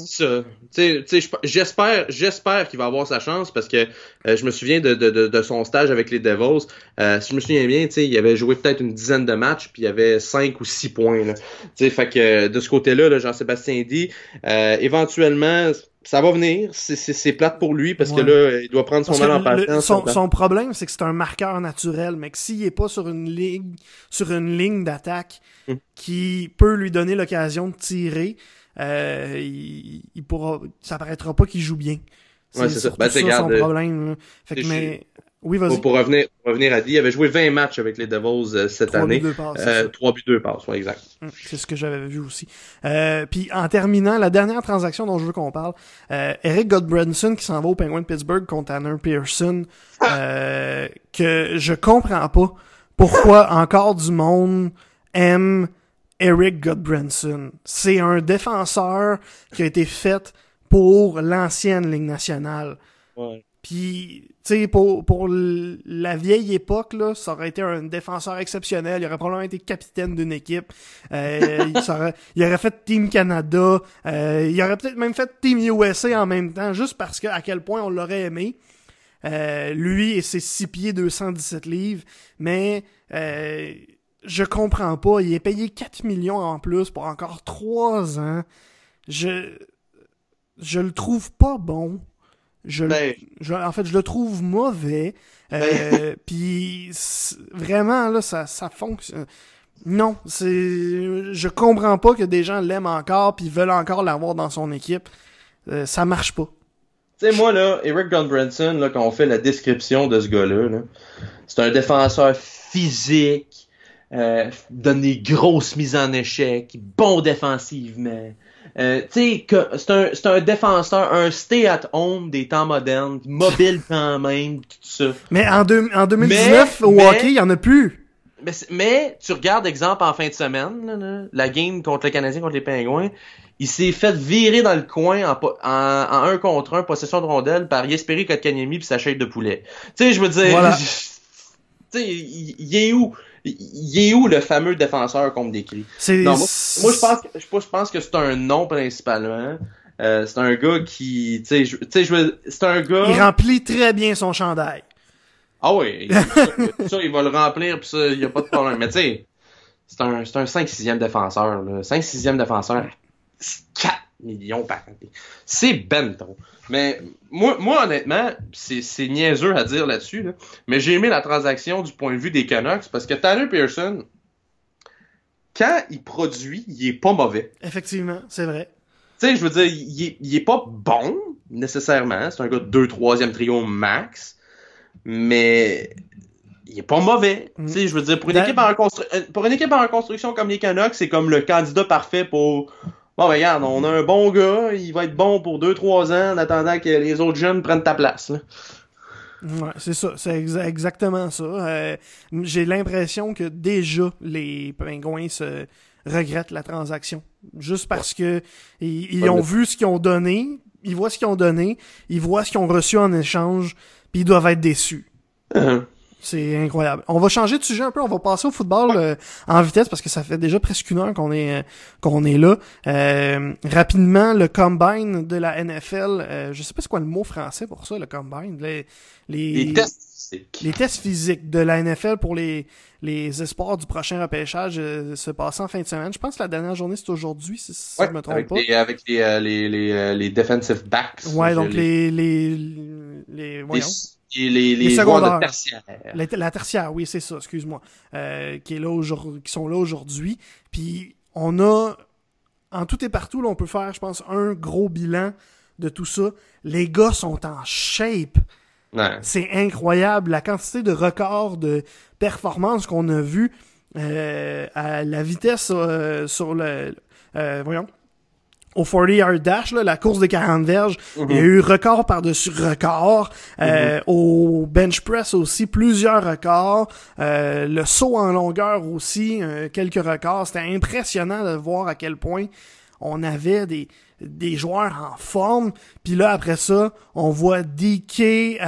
j'espère, j'espère qu'il va avoir sa chance parce que euh, je me souviens de, de, de, de son stage avec les Devils. Euh, si je me souviens bien, il avait joué peut-être une dizaine de matchs puis il y avait cinq ou six points. Là. Fait que de ce côté-là, là, Jean-Sébastien dit, euh, éventuellement, ça va venir. C'est, plate pour lui parce Ouais. que là, il doit prendre son mal en patience. son, son problème, c'est que c'est un marqueur naturel, mais que s'il est pas sur une ligne, sur une ligne d'attaque Mm. qui peut lui donner l'occasion de tirer, euh, il, il pourra, ça paraîtra pas qu'il joue bien. Ouais, c'est ça. surtout Ben, ça son euh, problème. Fait que, mais, oui, vas-y. pour revenir, pour revenir à dit, il avait joué 20 matchs avec les Devils euh, cette Trois buts, année. deux passes, c'est Euh, ça. 3 buts, 2 passes, ouais, exact. Hum, C'est ce que j'avais vu aussi. Euh, puis en terminant, la dernière transaction dont je veux qu'on parle, euh, Eric Godbranson qui s'en va au Penguin de Pittsburgh contre Tanner Pearson, euh, que je comprends pas pourquoi encore du monde aime Eric Godbranson. C'est un défenseur qui a été fait pour l'ancienne Ligue nationale. Ouais. Puis, tu sais, pour, pour la vieille époque, là, ça aurait été un défenseur exceptionnel. Il aurait probablement été capitaine d'une équipe. Euh, il, s'aurait- il aurait fait Team Canada. Euh, il aurait peut-être même fait Team USA en même temps, juste parce que à quel point on l'aurait aimé. Euh, lui et ses 6 pieds 217 livres. Mais euh, je comprends pas. Il est payé 4 millions en plus pour encore 3 ans. Je je le trouve pas bon. Je, le- Ben, je- en fait, je le trouve mauvais. Euh, [LAUGHS] Puis c'est- vraiment là, ça, ça fonctionne. Non, c'est, je comprends pas que des gens l'aiment encore puis veulent encore l'avoir dans son équipe. Euh, ça marche pas. Tu sais, moi, là, Eric Gunbranson, là, quand on fait la description de ce gars-là, là, c'est un défenseur physique, euh, donne des grosses mises en échec, bon défensivement. Euh, tu sais, que c'est un, c'est un défenseur, un stay-at-home des temps modernes, mobile quand même, tout ça. Mais en, deux- en 2019, Mais- au mais- hockey, il y en a plus. mais, mais, tu regardes, exemple, en fin de semaine, la game contre le Canadien, contre les Pingouins, il s'est fait virer dans le coin en, en, un contre un, possession de rondelle, par Yesperi Kotkaniemi puis sa chaîne de poulet. Tu sais, je veux dire, [LAUGHS] tu sais, il est où? Il est où le fameux défenseur qu'on me décrit? moi, moi, je pense que, je, pense que c'est un nom principalement. Euh, c'est un gars qui, tu sais, je, c'est un gars. Il remplit très bien son chandail. Ah oui, ça, il va le remplir pis ça, il y a pas de problème. Mais tu sais, c'est un, c'est un 5-6e défenseur, là. 5-6e défenseur. 4 millions par année. C'est ben trop. Mais moi, moi honnêtement, c'est niaiseux à dire là-dessus, mais j'ai aimé la transaction du point de vue des Canucks parce que Tanner Pearson, quand il produit, il est pas mauvais. Effectivement, c'est vrai. Tu sais, je veux dire, il est, il est pas bon, nécessairement. C'est un gars de 2 3 trio max. Mais il est pas mauvais. Mm. Tu sais, je veux dire, pour une, équipe en euh, pour une équipe en reconstruction comme les Canucks, c'est comme le candidat parfait pour Bon, ben, regarde, on a un bon gars, il va être bon pour 2-3 ans en attendant que les autres jeunes prennent ta place. Ouais, c'est ça, c'est exactement ça. Euh, j'ai l'impression que déjà les pingouins se regrettent la transaction. Juste parce que ils, ont vu ce qu'ils ont donné, ils voient ce qu'ils ont donné, ils voient ce qu'ils ont reçu en échange, puis ils doivent être déçus. Uh-huh. C'est incroyable. On va changer de sujet un peu. On va passer au football euh, en vitesse parce que ça fait déjà presque une heure qu'on est euh, qu'on est là. Euh, rapidement, le combine de la NFL. Euh, je sais pas c'est quoi le mot français pour ça, le combine. Les, les, tests physiques. Les tests physiques de la NFL pour les les espoirs du prochain repêchage se passent en fin de semaine. Je pense que la dernière journée c'est aujourd'hui, si, je me trompe avec pas. Les, avec les, les, les, les defensive backs. Ouais, donc les les les, voyons les, les, les secondaires. tertiaire. La, tertiaire, oui, c'est ça, excuse-moi. Euh, qui, est là qui sont là aujourd'hui. Puis on a, en tout et partout, là, on peut faire, je pense, un gros bilan de tout ça. Les gars sont en shape. C'est incroyable la quantité de records de performance qu'on a vu euh, à la vitesse euh, sur le euh, voyons au 40 yard dash, la course de 40 verges, il y a mhm. eu record par-dessus record. Euh, mhm. Au bench press aussi, plusieurs records. Euh, le saut en longueur aussi, euh, quelques records. C'était impressionnant de voir à quel point on avait des, des joueurs en forme. Puis là, après ça, on voit DK,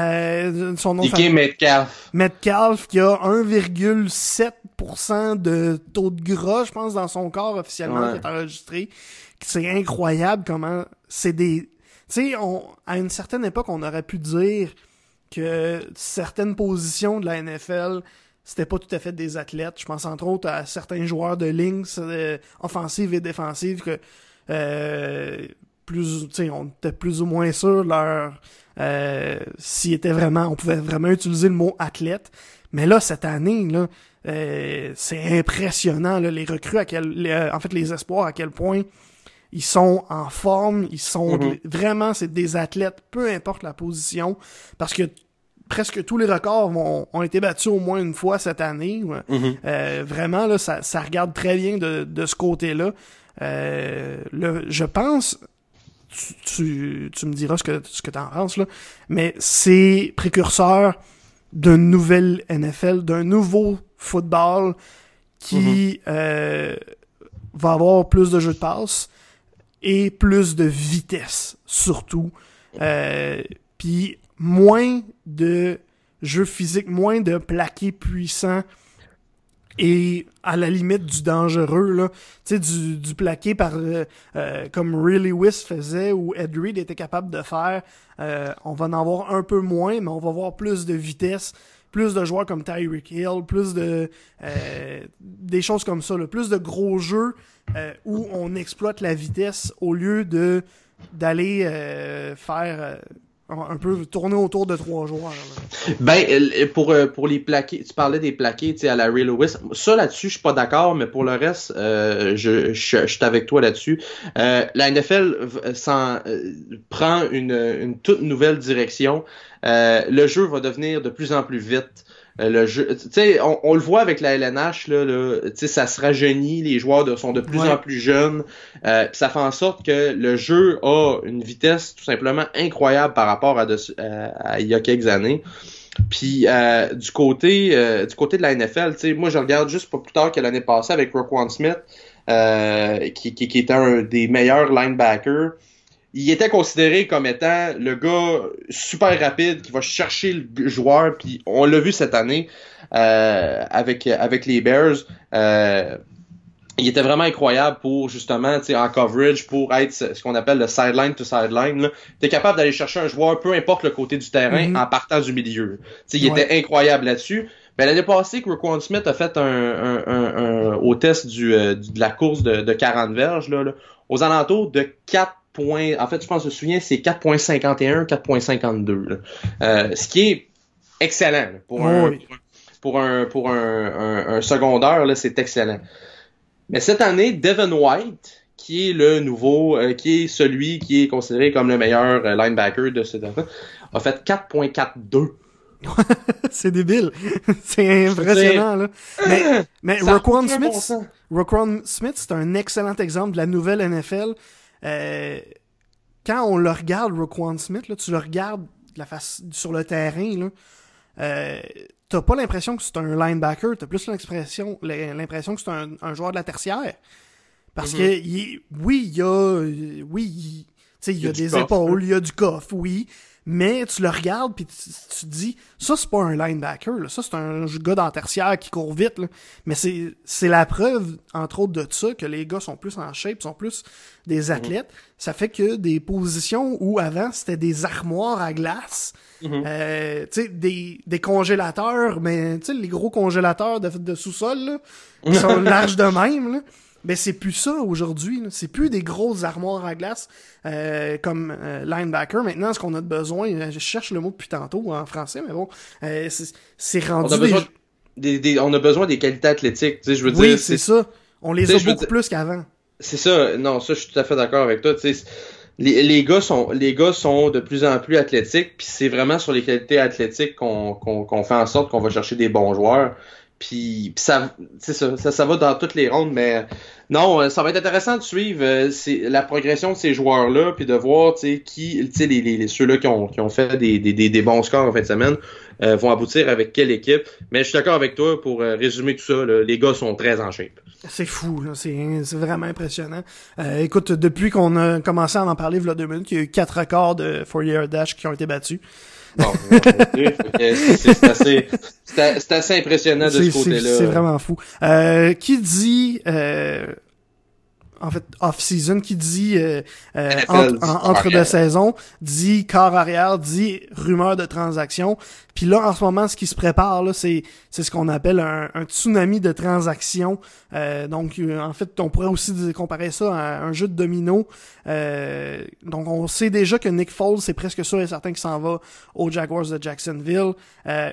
son nom DK Metcalf. Metcalf qui a 1,7% de taux de gras, je pense, dans son corps officiellement qui est enregistré c'est incroyable comment c'est des tu sais à une certaine époque on aurait pu dire que certaines positions de la NFL c'était pas tout à fait des athlètes. Je pense entre autres à certains joueurs de ligne euh, offensive et défensive que euh, plus tu sais on était plus ou moins sûr leur euh, s'ils vraiment on pouvait vraiment utiliser le mot athlète. Mais là cette année là euh, c'est impressionnant là, les recrues à quel en fait les espoirs à quel point ils sont en forme, ils sont mhm. vraiment c'est des athlètes, peu importe la position, parce que presque tous les records ont été battus au moins une fois cette année. Mhm. euh, vraiment là, ça, ça regarde très bien de, de ce côté-là. Euh, je pense, tu, tu, me diras ce que ce que t'en penses là, mais c'est précurseur d'une nouvelle NFL, d'un nouveau football qui mhm. euh, va avoir plus de jeux de passe, et plus de vitesse, surtout. Euh, Puis moins de jeux physiques, moins de plaqués puissants et à la limite du dangereux là tu sais du, du plaqué par euh, euh, comme Ray Lewis faisait ou Ed Reed était capable de faire euh, on va en avoir un peu moins mais on va voir plus de vitesse plus de joueurs comme Tyreek Hill plus de des choses comme ça là, plus de gros jeux euh, où on exploite la vitesse au lieu de d'aller euh, faire euh, un peu tourner autour de trois joueurs. Ben pour pour les plaqués, tu parlais des plaqués, à la Ray Lewis. Ça là-dessus, je suis pas d'accord, mais pour le reste, je, je, suis avec toi là-dessus. la NFL prend une, une toute nouvelle direction. le jeu va devenir de plus en plus vite. Euh, le jeu, tu sais, on, le voit avec la LNH là, là tu sais, ça se rajeunit, les joueurs sont de plus en plus jeunes, euh, ça fait en sorte que le jeu a une vitesse tout simplement incroyable par rapport à, il y a quelques années. Puis euh, du côté euh, du côté de la NFL, moi je regarde juste pas plus tard que l'année passée avec Roquan Smith, euh, qui, qui, qui, était un des meilleurs linebackers. Il était considéré comme étant le gars super rapide qui va chercher le joueur. Puis on l'a vu cette année avec avec les Bears il était vraiment incroyable pour justement, tu sais, en coverage, pour être ce, qu'on appelle le sideline to sideline. Tu es capable d'aller chercher un joueur, peu importe le côté du terrain, mm-hmm. en partant du milieu. Tu sais, il était incroyable là-dessus. Ben, l'année passée, Raquan Smith a fait un, un, un, au test du, euh, de la course de, de 40 verges, là, aux alentours de 4 points, en fait, je pense, je me souviens, c'est 4.51, 4.52. Euh, ce qui est excellent pour, un, pour un pour un, un, secondaire, c'est excellent. Mais cette année, Devin White, qui est le nouveau, euh, qui est celui qui est considéré comme le meilleur euh, linebacker de cette année, a fait 4.42. [LAUGHS] c'est débile. [LAUGHS] c'est impressionnant, là. Mais, mais Roquan Smith, Smith, c'est un excellent exemple de la nouvelle NFL. Euh, quand on le regarde, Roquan Smith, là, tu le regardes la face, sur le terrain, là, euh, t'as pas l'impression que c'est un linebacker, t'as plus l'impression, l'impression que c'est un, joueur de la tertiaire. Parce que, mm-hmm. oui, il y a, oui, il, il y a, des épaules, il y a du coffre, oui, mais tu le regardes puis tu, te dis ça c'est pas un linebacker là. ça c'est un gars dans tertiaire qui court vite là. mais c'est c'est la preuve entre autres de ça que les gars sont plus en shape sont plus des mhm. athlètes ça fait que des positions où avant c'était des armoires à glace mhm. euh, tu sais des, des congélateurs mais tu sais les gros congélateurs de, de sous-sol là, qui [LAUGHS] sont larges de même là ben c'est plus ça aujourd'hui. C'est plus des grosses armoires à glace euh, comme euh, linebacker. Maintenant, ce qu'on a besoin, euh, je cherche le mot depuis tantôt en français, mais bon, euh, c'est rendu. On a, besoin des... on a besoin des qualités athlétiques. Tu sais, je veux oui, c'est ça. On les a beaucoup plus qu'avant. C'est ça. Non, ça, je suis tout à fait d'accord avec toi. Tu sais, les, les, gars sont les gars sont de plus en plus athlétiques, puis c'est vraiment sur les qualités athlétiques qu'on qu'on fait en sorte qu'on va chercher des bons joueurs. Puis, ça, ça, ça, ça va dans toutes les rondes, mais non, euh, ça va être intéressant de suivre euh, la progression de ces joueurs-là, puis de voir qui, les, les, ceux-là qui ont, qui ont fait des, bons scores en fin de semaine, euh, vont aboutir avec quelle équipe. Mais je suis d'accord avec toi pour résumer tout ça. les gars sont très en shape. C'est fou, c'est vraiment impressionnant. écoute, depuis qu'on a commencé à en parler il y a deux minutes, il y a eu quatre records de 4 Dash qui ont été battus. Bon, [LAUGHS] c'est assez, assez, impressionnant de ce côté-là. C'est vraiment fou. Euh, qui dit euh, en fait off-season qui dit euh, euh entre, deux saisons dit corps arrière dit rumeur de transaction. Puis là en ce moment ce qui se prépare là c'est c'est ce qu'on appelle un, un, tsunami de transactions. Euh, donc en fait on pourrait aussi comparer ça à un jeu de domino. Euh, donc on sait déjà que Nick Foles c'est presque sûr et certain qu'il s'en va aux Jaguars de Jacksonville.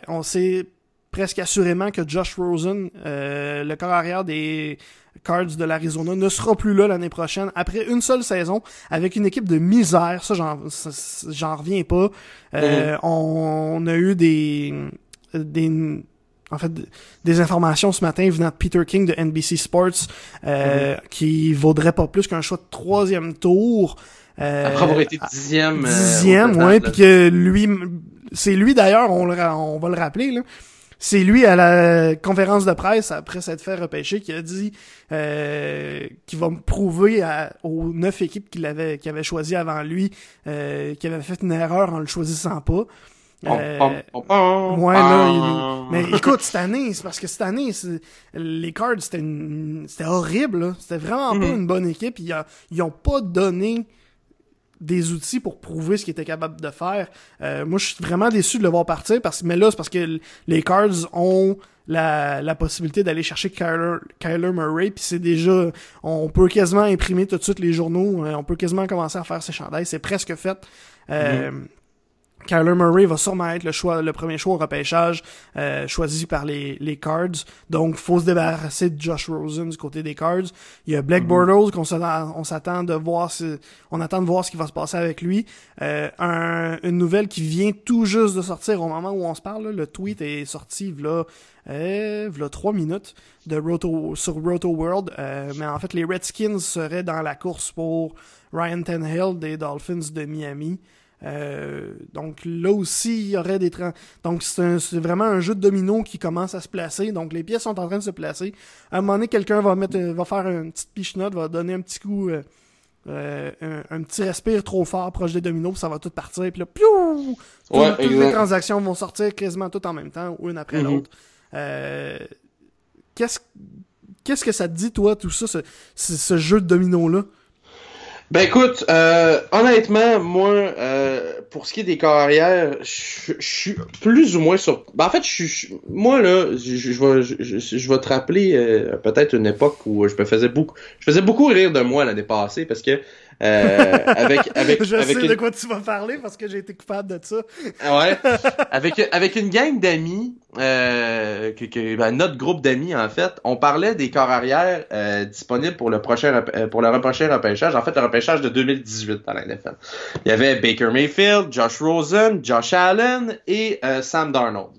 On sait presque assurément que Josh Rosen, euh, le corps arrière des Cards de l'Arizona, ne sera plus là l'année prochaine après une seule saison avec une équipe de misère. Ça, j'en, reviens pas. Euh, mm-hmm. on, a eu des, des, en fait, des informations ce matin venant de Peter King de NBC Sports euh, mm-hmm. qui vaudrait pas plus qu'un choix de troisième tour. Euh, Après avoir été dixième. dixième, ouais, puis que lui, c'est lui d'ailleurs, on, on va le rappeler là c'est lui à la conférence de presse après s'être fait repêcher qui a dit euh, qu'il va me prouver aux neuf équipes qu'il avait qu'il avait choisi avant lui euh, qu'il avait fait une erreur en le choisissant pas. Euh, ouais, là, mais écoute, cette année, c'est parce que cette année, les Cards, c'était c'était horrible. C'était vraiment pas mm-hmm. une bonne équipe. Ils, ils ont pas donné des outils pour prouver ce qu'il était capable de faire. Euh, moi, je suis vraiment déçu de le voir partir, parce, mais là, c'est parce que les Cards ont la, la possibilité d'aller chercher Kyler, Kyler Murray, puis c'est déjà, on peut quasiment imprimer tout de suite les journaux, euh, on peut quasiment commencer à faire ses chandails, c'est presque fait. Euh, mm-hmm. Kyler Murray va sûrement être le choix, le premier choix au repêchage euh, choisi par les, les Cards. Donc, faut se débarrasser de Josh Rosen du côté des Cards. Il y a Black mm Bortles qu'on on s'attend de voir si, on attend de voir ce qui va se passer avec lui. Euh, un, une nouvelle qui vient tout juste de sortir au moment où on se parle. le tweet est sorti là, euh, là trois minutes de Roto, sur Roto World. Euh, mais en fait, les Redskins seraient dans la course pour Ryan Tannehill des Dolphins de Miami. Euh, donc là aussi, il y aurait des... Donc c'est vraiment un jeu de domino qui commence à se placer. Donc les pièces sont en train de se placer. À un moment donné, quelqu'un va mettre, va faire une petite pichenote, va donner un petit coup... Euh, euh, un, petit respire trop fort proche des dominos, ça va tout partir, puis là, piou! toutes les transactions vont sortir quasiment toutes en même temps, ou une après mm-hmm. l'autre. Euh, qu'est-ce, qu'est-ce que ça te dit, toi, tout ça, ce, ce jeu de dominos-là? Ben écoute, euh, honnêtement, moi, euh, pour ce qui est des carrières, je suis plus ou moins sur. Ben, en fait, je moi là, je vais, je, vais te rappeler euh, peut-être une époque où je me faisais beaucoup, je faisais beaucoup rire de moi l'année passée parce que euh, avec, avec, [LAUGHS] je avec sais de quoi tu vas parler parce que j'ai été coupable de ça. Ah ouais? [LAUGHS] avec, avec une gang d'amis, euh, que, que ben, notre groupe d'amis en fait, on parlait des corps arrière euh, disponibles pour le prochain euh, pour le prochain repêchage. En fait, le repêchage de 2018 dans la NFL. Il y avait Baker Mayfield, Josh Rosen, Josh Allen et euh, Sam Darnold.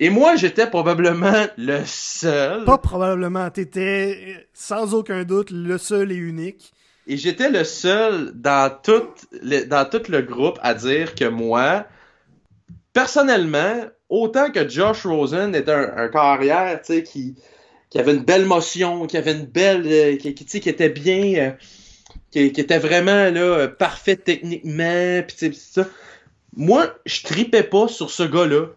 Et moi, j'étais probablement le seul. Pas probablement, t'étais sans aucun doute le seul et unique et j'étais le seul dans tout, le, dans tout le groupe à dire que moi, personnellement, autant que Josh Rosen était un, un carrière, qui, qui avait une belle motion, qui avait une belle, euh, qui, qui, qui était bien, euh, qui, était vraiment là parfait techniquement, pis ça. Moi, je tripais pas sur ce gars-là.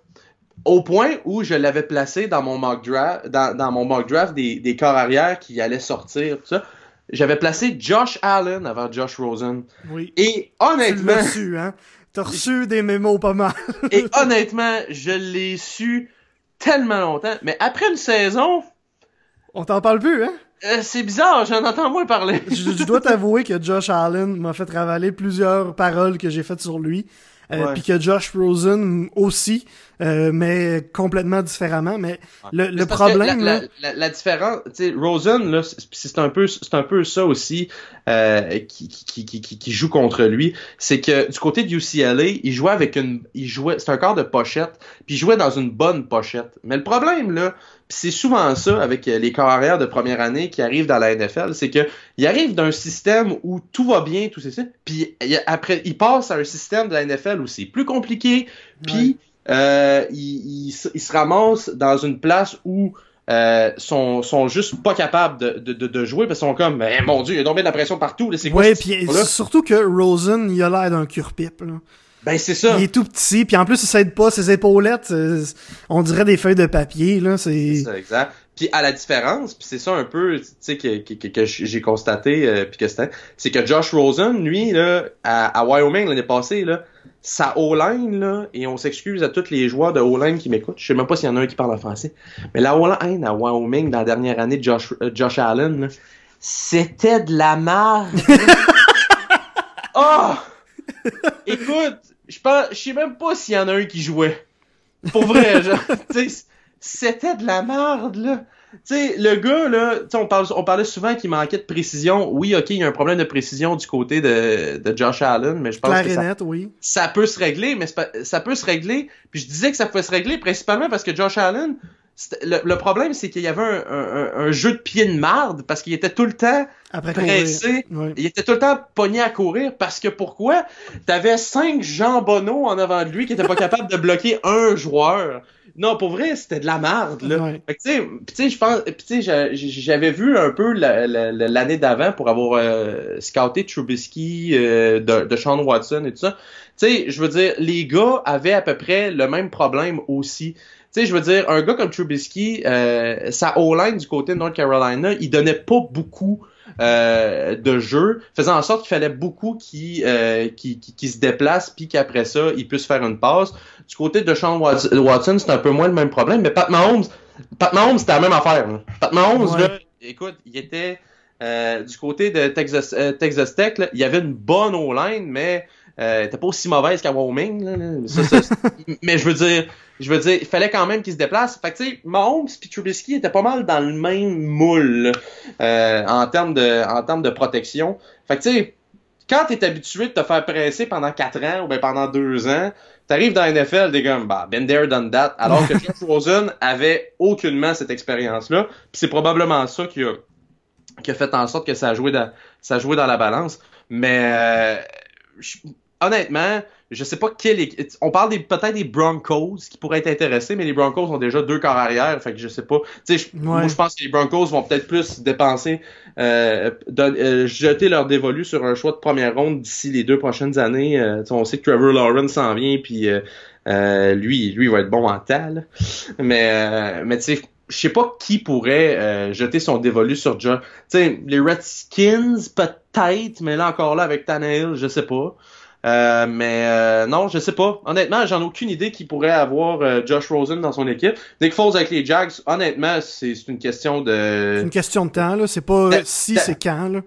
Au point où je l'avais placé dans mon mock draft, dans, dans mon mock draft des, des corps arrière qui allaient sortir, tout ça j'avais placé Josh Allen avant Josh Rosen. Oui. Et honnêtement. Tu l'as su, hein? T'as reçu des mémos pas mal. [LAUGHS] et honnêtement, je l'ai su tellement longtemps. Mais après une saison. On t'en parle plus, hein? Euh, c'est bizarre, j'en entends moins parler. je, dois t'avouer que Josh Allen m'a fait ravaler plusieurs paroles que j'ai faites sur lui. Euh, puis que Josh Rosen aussi, euh, mais complètement différemment. Mais le, le problème, la, la, la, différence, tu sais, Rosen là, c'est un peu, c'est un peu ça aussi euh, qui, qui, qui, qui, joue contre lui, c'est que du côté de UCLA, il jouait avec une, il jouait, c'est un corps de pochette, puis il jouait dans une bonne pochette. Mais le problème là, c'est souvent ça avec les carrières de première année qui arrivent dans la NFL, c'est que il arrive d'un système où tout va bien, tout c'est ça, puis après il passe à un système de la NFL où c'est plus compliqué, puis euh, il, il, se ramasse dans une place où euh, sont, sont juste pas capables de, de, de jouer parce qu'ils sont comme eh, mon dieu il y a tombé de la pression partout c'est quoi ouais puis surtout que Rosen il a l'air d'un cure-pipe ben c'est ça il est tout petit puis en plus il s'aide pas ses épaulettes on dirait des feuilles de papier là c'est ça exact puis à la différence puis c'est ça un peu tu sais que, que, que, j'ai constaté euh, puis que c'était c'est que Josh Rosen lui là à, à Wyoming l'année passée là sa O-line, là, et on s'excuse à tous les joueurs de O-line qui m'écoutent, je sais même pas s'il y en a un qui parle en français, mais la O-line à Wyoming dans la dernière année de Josh, euh, Josh Allen, c'était de la merde. oh! [LAUGHS] Écoute, je pense, je sais même pas s'il y en a un qui jouait. Pour vrai, [LAUGHS] genre, c'était de la merde, là. Tu sais, le gars, là, on, parle, on parlait souvent qu'il manquait de précision. Oui, ok, il y a un problème de précision du côté de, de Josh Allen, mais je pense que ça, oui. ça peut se régler, mais ça peut se régler. Puis je disais que ça pouvait se régler principalement parce que Josh Allen, le, problème, c'est qu'il y avait un, un, jeu de pied de marde parce qu'il était tout le temps pressé. Il était tout le temps pogné à courir parce que pourquoi? T'avais cinq jambonneaux en avant de lui qui étaient pas [LAUGHS] capables de bloquer un joueur. Non, pour vrai, c'était de la merde, là. tu sais, je pense, tu sais, j'avais vu un peu l'année d'avant pour avoir euh, scouté Trubisky, euh, de, de Sean Watson et tout ça. Tu sais, je veux dire, les gars avaient à peu près le même problème aussi. Sais, je veux dire, un gars comme Trubisky, euh, sa O-line du côté de North Carolina, il donnait pas beaucoup euh, de jeu, faisant en sorte qu'il fallait beaucoup euh, qui, qui, se déplace, puis qu'après ça, il puisse faire une passe. Du côté de Sean Watson, c'est un peu moins le même problème, mais Pat Mahomes, Pat Mahomes, c'était la même affaire. Pat Mahomes, là, écoute, il était euh, du côté de Texas, Texas Tech, là, il y avait une bonne O-line, mais euh, pas aussi mauvaise qu'à Wyoming. [LAUGHS] mais je veux dire, je veux dire, il fallait quand même qu'il se déplace. Fait que tu sais, Mahomes et Trubisky étaient pas mal dans le même moule euh, en termes de en termes de protection. Fait que tu sais, quand t'es habitué de te faire presser pendant 4 ans ou bien pendant 2 ans, t'arrives dans la NFL, des gars, bah, been there, done that, alors que [LAUGHS] Josh Rosen avait aucunement cette expérience-là. Puis c'est probablement ça qui a, qui a fait en sorte que ça a joué dans, ça a joué dans la balance. Mais euh, honnêtement, je sais pas quel équipe. On parle des peut-être des Broncos qui pourraient être intéressés, mais les Broncos ont déjà deux corps arrière, fait que je sais pas. Tu sais, moi je pense que les Broncos vont peut-être plus dépenser, euh, euh, jeter leur dévolu sur un choix de première ronde d'ici les deux prochaines années. Euh, on sait que Trevor Lawrence s'en vient, puis lui, lui il va être bon en tal. Mais, mais tu sais je sais pas qui pourrait jeter son dévolu sur John. Tu sais, les Redskins peut-être, mais là encore là avec Tannehill, je sais pas. Euh, mais euh, non, je sais pas. Honnêtement, j'en ai aucune idée qui pourrait avoir euh, Josh Rosen dans son équipe. Nick Foles avec les Jags, honnêtement, c'est une question de. C'est une question de temps, là. C'est pas si, c'est quand, là.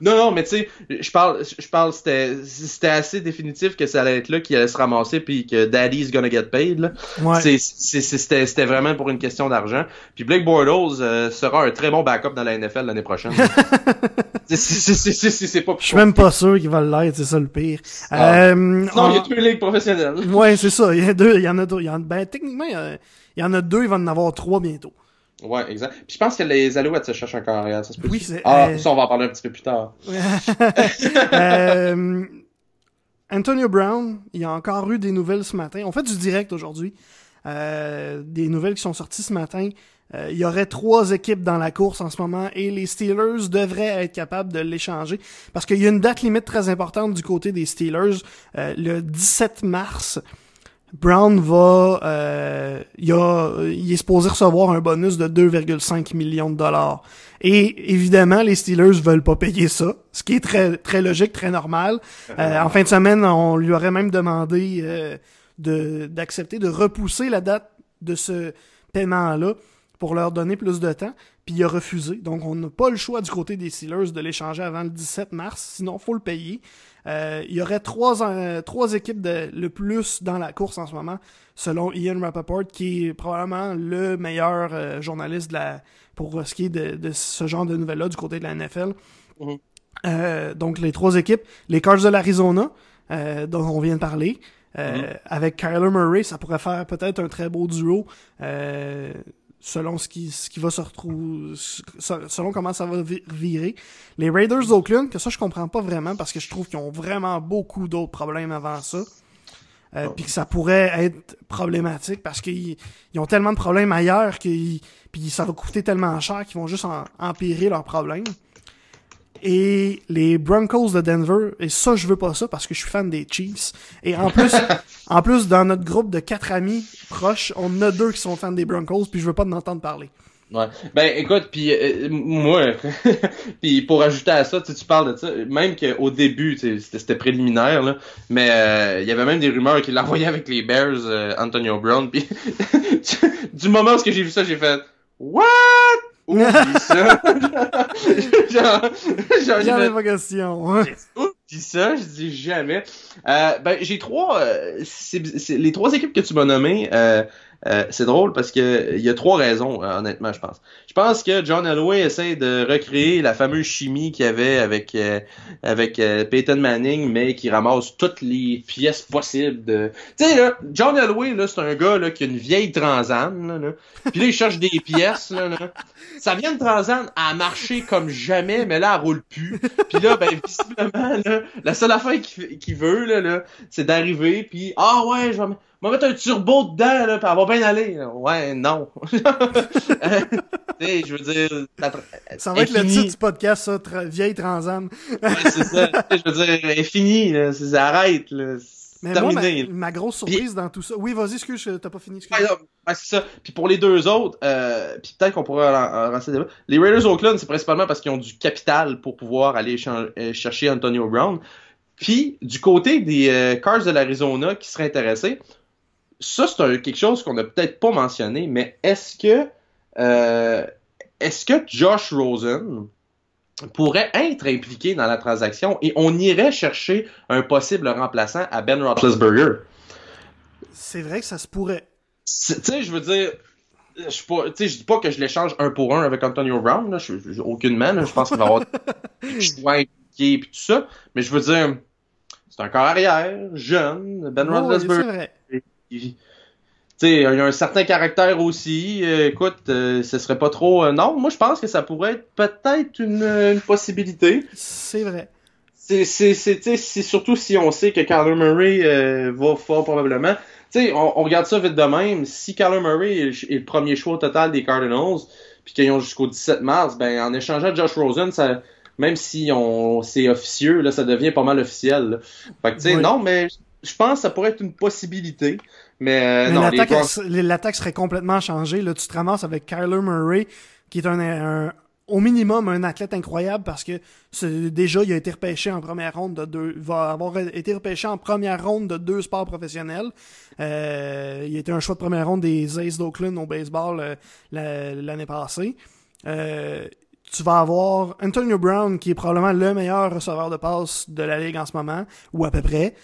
Non, non, mais tu sais, je parle, je parle, c'était, c'était assez définitif que ça allait être là, qu'il allait se ramasser, puis que Daddy's gonna get paid. Là. Ouais. C'est, c'était, c'était vraiment pour une question d'argent. Puis Blake Bortles euh, sera un très bon backup dans la NFL l'année prochaine. [LAUGHS] c'est, pas. Je suis même pas sûr qu'il va l'être, c'est ça le pire. Ah. Euh, non, il y a deux ligues professionnelles. Ouais, c'est ça. Il y a deux, il y en a deux. Il y en, ben techniquement, il y en a deux, il va en avoir trois bientôt. Ouais, exact. Puis je pense que les Alouettes se cherchent encore arrière, ça se peut. Oui, c'est. Ah, euh, ça, on va en parler un petit peu plus tard. [LAUGHS] euh, Antonio Brown, il y a encore eu des nouvelles ce matin. On fait du direct aujourd'hui. Euh, des nouvelles qui sont sorties ce matin. Euh, il y aurait trois équipes dans la course en ce moment et les Steelers devraient être capables de l'échanger parce qu'il y a une date limite très importante du côté des Steelers. Euh, le 17 mars, Brown va, euh, il, a, il est supposé recevoir un bonus de 2,5 millions de dollars. Et évidemment, les Steelers veulent pas payer ça, ce qui est très très logique, très normal. Euh, [LAUGHS] en fin de semaine, on lui aurait même demandé euh, de d'accepter de repousser la date de ce paiement-là pour leur donner plus de temps, puis il a refusé. Donc on n'a pas le choix du côté des Steelers de l'échanger avant le 17 mars, sinon faut le payer. Euh, il y aurait trois, euh, trois équipes de, le plus dans la course en ce moment, selon Ian Rappaport, qui est probablement le meilleur euh, journaliste de la, pour ce qui est de, de ce genre de nouvelles-là du côté de la NFL. Mhm. donc les trois équipes, les Cards de l'Arizona, dont on vient de parler, mhm. avec Kyler Murray, ça pourrait faire peut-être un très beau duo selon ce qui, ce qui va se retrouver, selon comment ça va virer. Les Raiders d'Oakland, que ça je comprends pas vraiment parce que je trouve qu'ils ont vraiment beaucoup d'autres problèmes avant ça. Euh, Puis que ça pourrait être problématique parce qu'ils ont tellement de problèmes ailleurs que ça va coûter tellement cher qu'ils vont juste empirer leurs problèmes et les Broncos de Denver. Et ça, je veux pas ça parce que je suis fan des Chiefs. Et en plus, [LAUGHS] en plus, dans notre groupe de quatre amis proches, on a deux qui sont fans des Broncos, puis je veux pas en entendre parler. Ouais. Ben écoute, puis euh, moi, [LAUGHS] puis pour ajouter à ça, tu, tu parles de ça, même qu'au début, c'était préliminaire là, mais euh, il y avait même des rumeurs qu'il l'envoyait avec les Bears, euh, Antonio Brown, puis [LAUGHS] du moment où j'ai vu ça, j'ai fait What? Oublie ça. genre, jamais pas Oublie ça, je dis jamais. Euh, ben, j'ai trois, euh, les trois équipes que tu m'as nommées, euh, euh, c'est drôle parce que il y a trois raisons, euh, honnêtement, je pense. Je pense que John Elway essaie de recréer la fameuse chimie qu'il y avait avec euh, avec Peyton Manning, mais qui ramasse toutes les pièces possibles de. Tu sais là, John Elway là, c'est un gars là qui a une vieille Transam là, là. puis là il cherche des pièces là, là. Ça vient de Transam à marcher comme jamais, mais là elle roule plus. Puis là ben visiblement là, la seule affaire qu'il veut là, là c'est d'arriver puis ah ouais je vais on va mettre un turbo dedans, là, pis elle va bien aller. Ouais, non. [LAUGHS] je veux dire... Ça va être le titre du podcast, ça, vieille transam. ouais, c'est ça. Je veux dire, finie, là. Arrête, là. Mais terminé, moi, ma, grosse surprise dans tout ça. Oui, vas-y, excuse, t'as pas fini. Excuse. C'est ça. Puis pour les deux autres, euh, puis peut-être qu'on pourrait lancer débat. Les Raiders Oakland, c'est principalement parce qu'ils ont du capital pour pouvoir aller euh, chercher Antonio Brown. Puis du côté des euh, Cars de l'Arizona qui seraient intéressés, ça, c'est quelque chose qu'on n'a peut-être pas mentionné, mais est-ce que euh, est-ce que Josh Rosen pourrait être impliqué dans la transaction et on irait chercher un possible remplaçant à Ben Roethlisberger? C'est vrai que ça se pourrait. Tu sais, je veux dire, je pas, dis pas que je l'échange un pour un avec Antonio Brown, là, je, je, aucunement, là, je pense qu'il va avoir [LAUGHS] des choix impliqués et tout ça, mais je veux dire, c'est un corps arrière, jeune, Ben Roethlisberger il, il y a un certain caractère aussi. Euh, écoute, euh, ce serait pas trop. Euh, non, moi je pense que ça pourrait être peut-être une, possibilité. C'est vrai. c'est surtout si on sait que Kyler Murray euh, va fort probablement. Tu on, on, regarde ça vite de même. Si Kyler Murray est, le premier choix au total des Cardinals, puis qu'ils ont jusqu'au 17 mars, ben en échangeant Josh Rosen, ça, même si on c'est officieux, là, ça devient pas mal officiel. Fait que tu sais, non, mais je pense que ça pourrait être une possibilité. Mais, euh, l'attaque serait complètement changée. Là, tu te ramasses avec Kyler Murray, qui est un, au minimum un athlète incroyable parce que déjà il a été repêché en première ronde de deux va avoir été repêché en première ronde de deux sports professionnels. Euh, il a été un choix de première ronde des Aces d'Oakland au baseball euh, l'année passée. Euh, tu vas avoir Antonio Brown qui est probablement le meilleur receveur de passe de la ligue en ce moment ou à peu près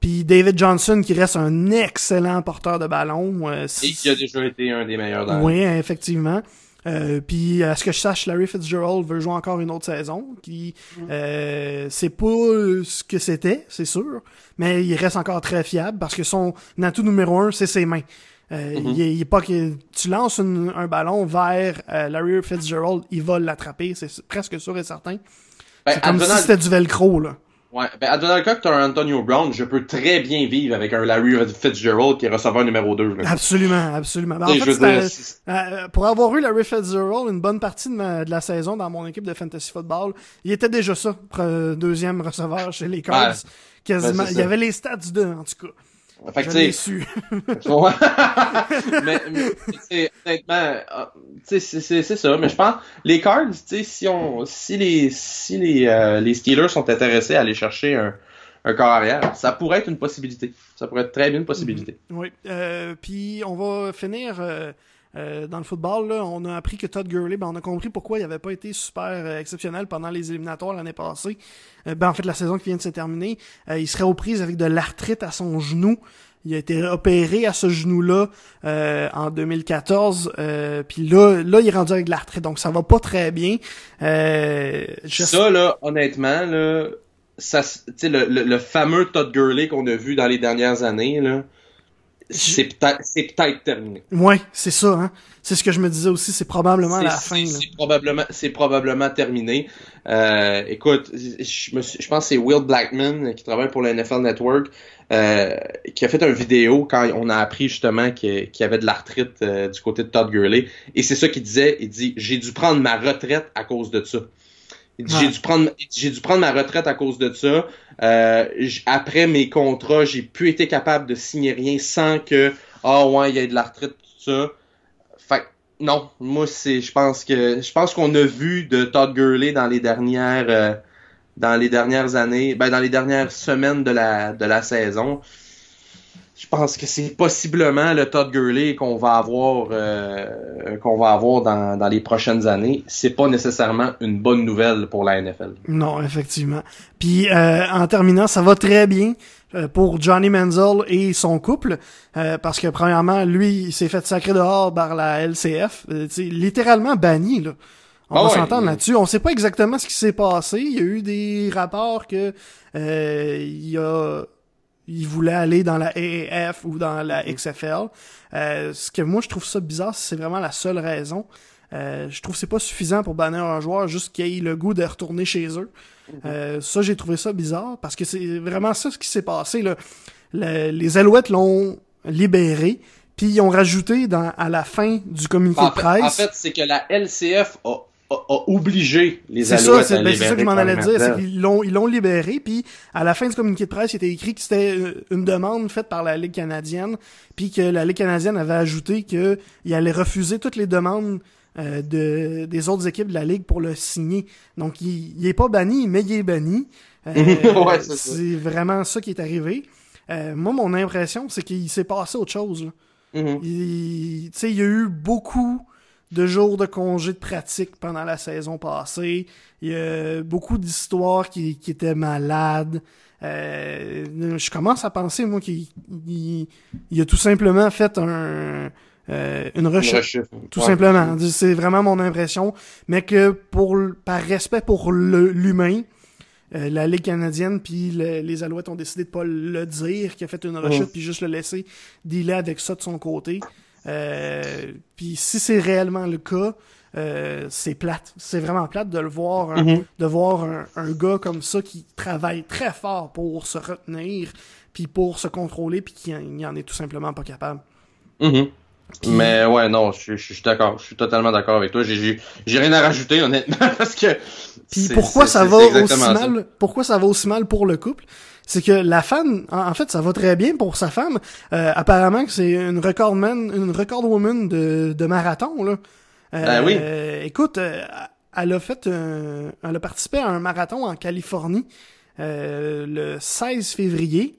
puis David Johnson qui reste un excellent porteur de ballon et qui a déjà été un des meilleurs dans oui effectivement euh, puis à ce que je sache, Larry Fitzgerald veut jouer encore une autre saison. Qui euh, c'est pas ce que c'était, c'est sûr, mais il reste encore très fiable parce que son atout numéro un, c'est ses mains. Euh, mm-hmm. il, est, pas que tu lances un ballon vers euh, Larry Fitzgerald, il va l'attraper, c'est presque sûr et certain. Ben, c'est comme si c'était du velcro là. Ouais, ben à Donald Cook, t'as un Antonio Brown, je peux très bien vivre avec un Larry Fitzgerald qui est receveur numéro 2. Absolument, absolument. Ben, en fait, euh, pour avoir eu Larry Fitzgerald une bonne partie de, de, la saison dans mon équipe de fantasy football, il était déjà ça, deuxième receveur chez les Cards. Quasiment. Ben, il y avait les stats de, en tout cas. Fait que, tu su. [LAUGHS] [LAUGHS] mais, mais honnêtement, ah, c'est ça. Mais je pense, les Cards, si on, si les, si les, euh, les Steelers sont intéressés à aller chercher un, un corps arrière, ça pourrait être une possibilité. Ça pourrait être très bien une possibilité. Mm-hmm. Oui. Euh, puis on va finir. Euh, euh, dans le football, là, on a appris que Todd Gurley, ben, on a compris pourquoi il n'avait pas été super euh, exceptionnel pendant les éliminatoires l'année passée. Euh, ben, en fait, la saison qui vient de se terminer, il serait aux prises avec de l'arthrite à son genou. Il a été opéré à ce genou-là en 2014. Puis là, là, il est rendu avec de l'arthrite, donc ça va pas très bien. Ça, là, honnêtement, là, ça, le, le, le fameux Todd Gurley qu'on a vu dans les dernières années, là, c'est peut-être c'est peut-être terminé. Ouais, c'est ça hein. C'est ce que je me disais aussi, c'est probablement la fin. C'est probablement c'est probablement terminé. Euh, écoute, je, me je pense que c'est Will Blackman qui travaille pour le NFL Network euh, qui a fait une vidéo quand on a appris justement qu'il y avait de l'arthrite euh, du côté de Todd Gurley et c'est ça qu'il disait, il dit j'ai dû prendre ma retraite à cause de ça. J'ai dû prendre j'ai dû prendre ma retraite à cause de ça. Euh, après mes contrats, j'ai plus été capable de signer rien sans que ah oh, ouais, il y ait de la retraite tout ça. Fait non, moi c'est je pense que je pense qu'on a vu de Todd Gurley dans les dernières euh, dans les dernières années, ben dans les dernières semaines de la de la saison je pense que c'est possiblement le Todd Gurley qu'on va avoir euh, qu'on va avoir dans, dans les prochaines années. C'est pas nécessairement une bonne nouvelle pour la NFL. Non, effectivement. Puis euh, en terminant, ça va très bien euh, pour Johnny Manziel et son couple parce que premièrement, lui, il s'est fait sacrer dehors par la LCF, littéralement banni là. On va ah s'entendre là-dessus. On sait pas exactement ce qui s'est passé. Il y a eu des rapports que il y a il voulait aller dans la AAF ou dans la XFL. Euh, ce que moi je trouve ça bizarre, c'est vraiment la seule raison. Euh, je trouve que c'est pas suffisant pour bannir un joueur juste qu'il ait le goût de retourner chez eux. Mhm. Euh, ça, j'ai trouvé ça bizarre parce que c'est vraiment ça ce qui s'est passé. Là. les Alouettes l'ont libéré, puis ils ont rajouté dans, à la fin du communiqué de presse. En fait, c'est que la LCF a a, obligé les Alouettes ça, à ben, C'est ça que je m'en allais dire, c'est qu'ils l'ont ils l'ont libéré, puis à la fin du communiqué de presse, il était écrit que c'était euh, une demande faite par la Ligue canadienne, puis que la Ligue canadienne avait ajouté qu'il allait refuser toutes les demandes euh, de, des autres équipes de la Ligue pour le signer. Donc, il, il est pas banni, mais il est banni. Euh, [LAUGHS] c'est vraiment ça qui est arrivé. moi, mon impression, c'est qu'il s'est passé autre chose. Là. Il, il y a eu beaucoup de jours de congé de pratique pendant la saison passée. Il y a beaucoup d'histoires qui, qui étaient malades. Euh, je commence à penser, moi, qu'il il, a tout simplement fait un, euh, une recherche. Tout simplement. C'est vraiment mon impression. Mais que pour par respect pour l'humain, euh, la Ligue canadienne puis les Alouettes ont décidé de pas le dire, qu'il a fait une rechute, puis juste le laisser dealer avec ça de son côté. Euh, Puis si c'est réellement le cas, euh, c'est plate. C'est vraiment plate de le voir, hein, Mhm. de voir un, un gars comme ça qui travaille très fort pour se retenir, puis pour se contrôler, puis qui il en est tout simplement pas capable. Mhm. Mais ouais, non, je, je- je suis d'accord. Je suis totalement d'accord avec toi. J'ai- rien à rajouter, honnêtement, [LAUGHS] parce que. Puis pourquoi ça va aussi ça. mal Pourquoi ça va aussi mal pour le couple? C'est que la femme, en, en fait, ça va très bien pour sa femme. Euh, apparemment que c'est une recordman, une record woman de, de marathon là. Euh, Ben oui. euh, écoute, elle a fait, un- elle a participé à un marathon en Californie euh, le 16 février.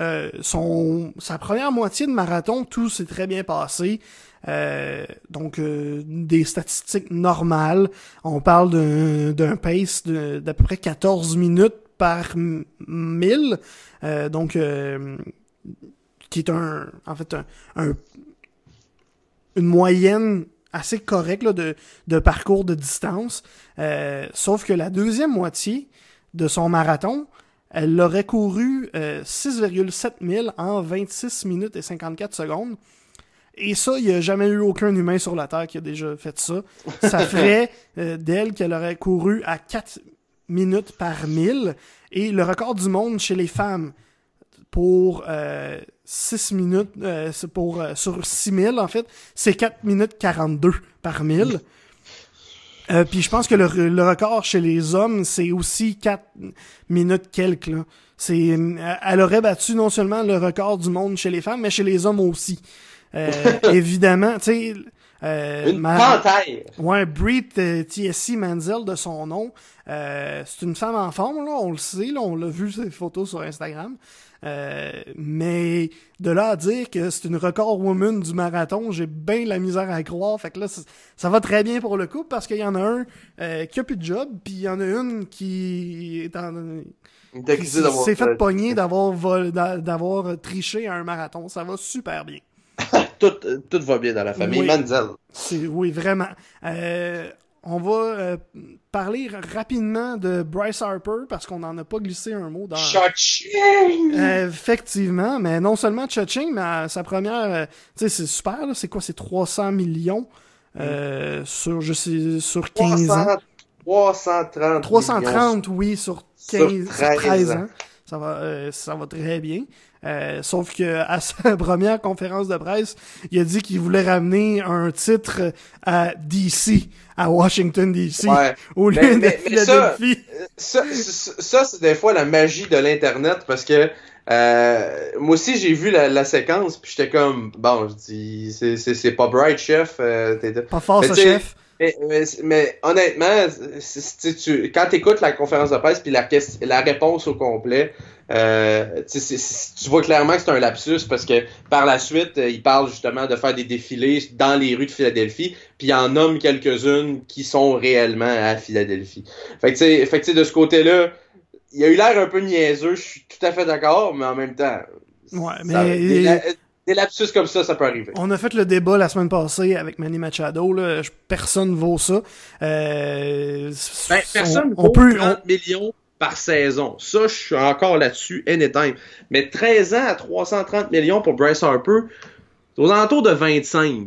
Euh, son, sa première moitié de marathon, tout s'est très bien passé. Euh, donc euh, des statistiques normales. On parle d'un d'un pace d'à peu près 14 minutes par mille. Euh, donc euh, qui est un en fait un, un- une moyenne assez correcte là, de, de parcours de distance. Euh, sauf que la deuxième moitié de son marathon, elle l'aurait couru euh, 6,7 000 en 26 minutes et 54 secondes. Et ça, il n'y a jamais eu aucun humain sur la Terre qui a déjà fait ça. Ça [LAUGHS] ferait d'elle qu'elle aurait couru à 4 minutes par mille. Et le record du monde chez les femmes pour euh, 6 minutes, euh, pour euh, sur 6 000 en fait, c'est 4 minutes 42 par mille. Euh, puis je pense que le, le record chez les hommes, c'est aussi 4 minutes quelques. Là. C'est, euh, elle aurait battu non seulement le record du monde chez les femmes, mais chez les hommes aussi. Euh, [LAUGHS] évidemment, tu sais... Euh, Une ma- panthère. Ouais, TSC Manzel de son nom. Euh, c'est une femme en forme, là, on le sait, là, on l'a vu ses photos sur Instagram. Euh, mais de là à dire que c'est une record woman du marathon, j'ai bien la misère à croire. Fait que là, ça, va très bien pour le couple parce qu'il y en a un euh, qui a plus de job, puis il y en a une qui est en, s'est fait pogner d'avoir vol- d'avoir triché à un marathon. Ça va super bien. [LAUGHS] Tout, tout va bien dans la famille Oui. Manzel. Oui, vraiment. Euh, on va euh, parler rapidement de Bryce Harper parce qu'on n'en a pas glissé un mot dans. Cha-ching! Euh, effectivement, mais non seulement Cha-Ching, mais à sa première, euh, tu sais, c'est super. là, C'est quoi, c'est 300 millions euh, sur je sais sur 15 ans. 300 330 330, oui, sur 15, Sur sur 13 13 ans. ans. Ça va, euh, ça va très bien. Euh, sauf que à sa [LAUGHS] première conférence de presse, il a dit qu'il voulait ramener un titre à DC, à Washington DC, Ouais. au lieu Mais- de mais- mais ça- Philadelphie. Ça, c'est des fois la magie de l'Internet parce que euh, moi aussi j'ai vu la, la séquence puis j'étais comme bon je dis c'est- pas bright chef euh, t'es- Pas fort, chef. mais, mais, mais honnêtement c'est- tu, quand t'écoutes la conférence de presse puis la réponse au complet euh, tu vois clairement que c'est un lapsus parce que par la suite euh, il parle justement de faire des défilés dans les rues de Philadelphie puis il en nomme quelques-unes qui sont réellement à Philadelphie fait que tu sais fait que, tu sais, de ce côté-là il a eu l'air un peu niaiseux, je suis tout à fait d'accord, mais en même temps, Ouais, ça- mais des, la- des lapsus comme ça, ça peut arriver. on a fait le débat la semaine passée avec Manny Machado. Là. Personne vaut ça. Euh, Ben, personne on, vaut on peut, on- 30 millions par saison. Ça, je suis encore là-dessus, anytime. Mais 13 ans à 330 millions pour Bryce Harper, c'est aux alentours de 25.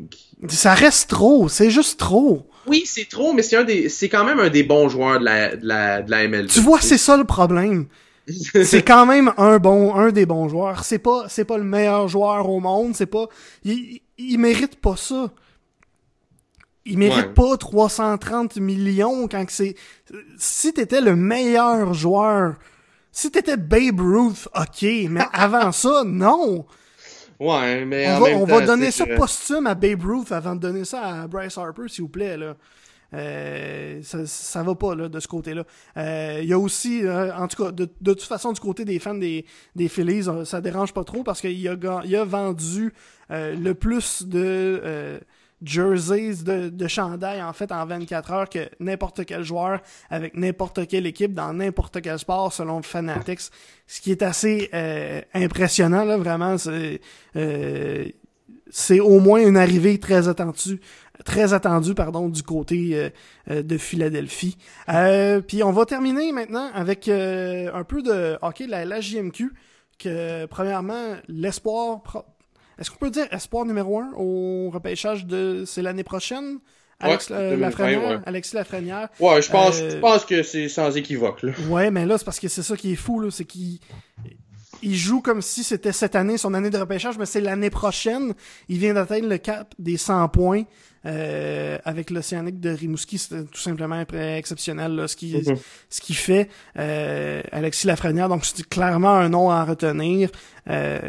ça reste trop. C'est juste trop. Oui, c'est trop, mais c'est un des, c'est quand même un des bons joueurs de la, de la, de la MLB. Tu vois, c'est ça le problème. [LAUGHS] c'est quand même un bon, un des bons joueurs. C'est pas, c'est pas le meilleur joueur au monde. C'est pas, il, il- il mérite pas ça. Il mérite Ouais. pas 330 millions quand c'est, si t'étais le meilleur joueur, si t'étais Babe Ruth, ok, mais [LAUGHS] avant ça, non. Ouais, mais On en va, même on temps, va donner ça posthume à Babe Ruth avant de donner ça à Bryce Harper, s'il vous plaît, là. Euh, ça, ça va pas là, de ce côté-là. Euh, Il y a aussi, euh, en tout cas, de, de toute façon, du côté des fans des, des Phillies, euh, ça dérange pas trop parce qu'il a, il a vendu euh, le plus de euh, jerseys, de, de chandail en fait en 24 heures que n'importe quel joueur avec n'importe quelle équipe dans n'importe quel sport selon Fanatics. Ce qui est assez euh, impressionnant, là, vraiment. C'est euh, c'est au moins une arrivée très attendue, très attendue pardon, du côté euh, euh, de Philadelphie. Euh, puis on va terminer maintenant avec euh, un peu de hockey, la, la JMQ, que premièrement, l'espoir est-ce qu'on peut dire espoir numéro un au repêchage de, c'est l'année prochaine? Alex Ouais, euh, 2020, Lafrenière, ouais. Alexis Lafrenière. Ouais, je pense, Euh, je pense que c'est sans équivoque, là. Ouais, mais là, c'est parce que c'est ça qui est fou, là, c'est qu'il il joue comme si c'était cette année, son année de repêchage, mais c'est l'année prochaine. Il vient d'atteindre le cap des 100 points euh, avec l'Océanique de Rimouski. C'était tout simplement exceptionnel là, ce qu'il Mhm. ce qu'il fait. Euh, Alexis Lafrenière, donc c'est clairement un nom à retenir. Euh,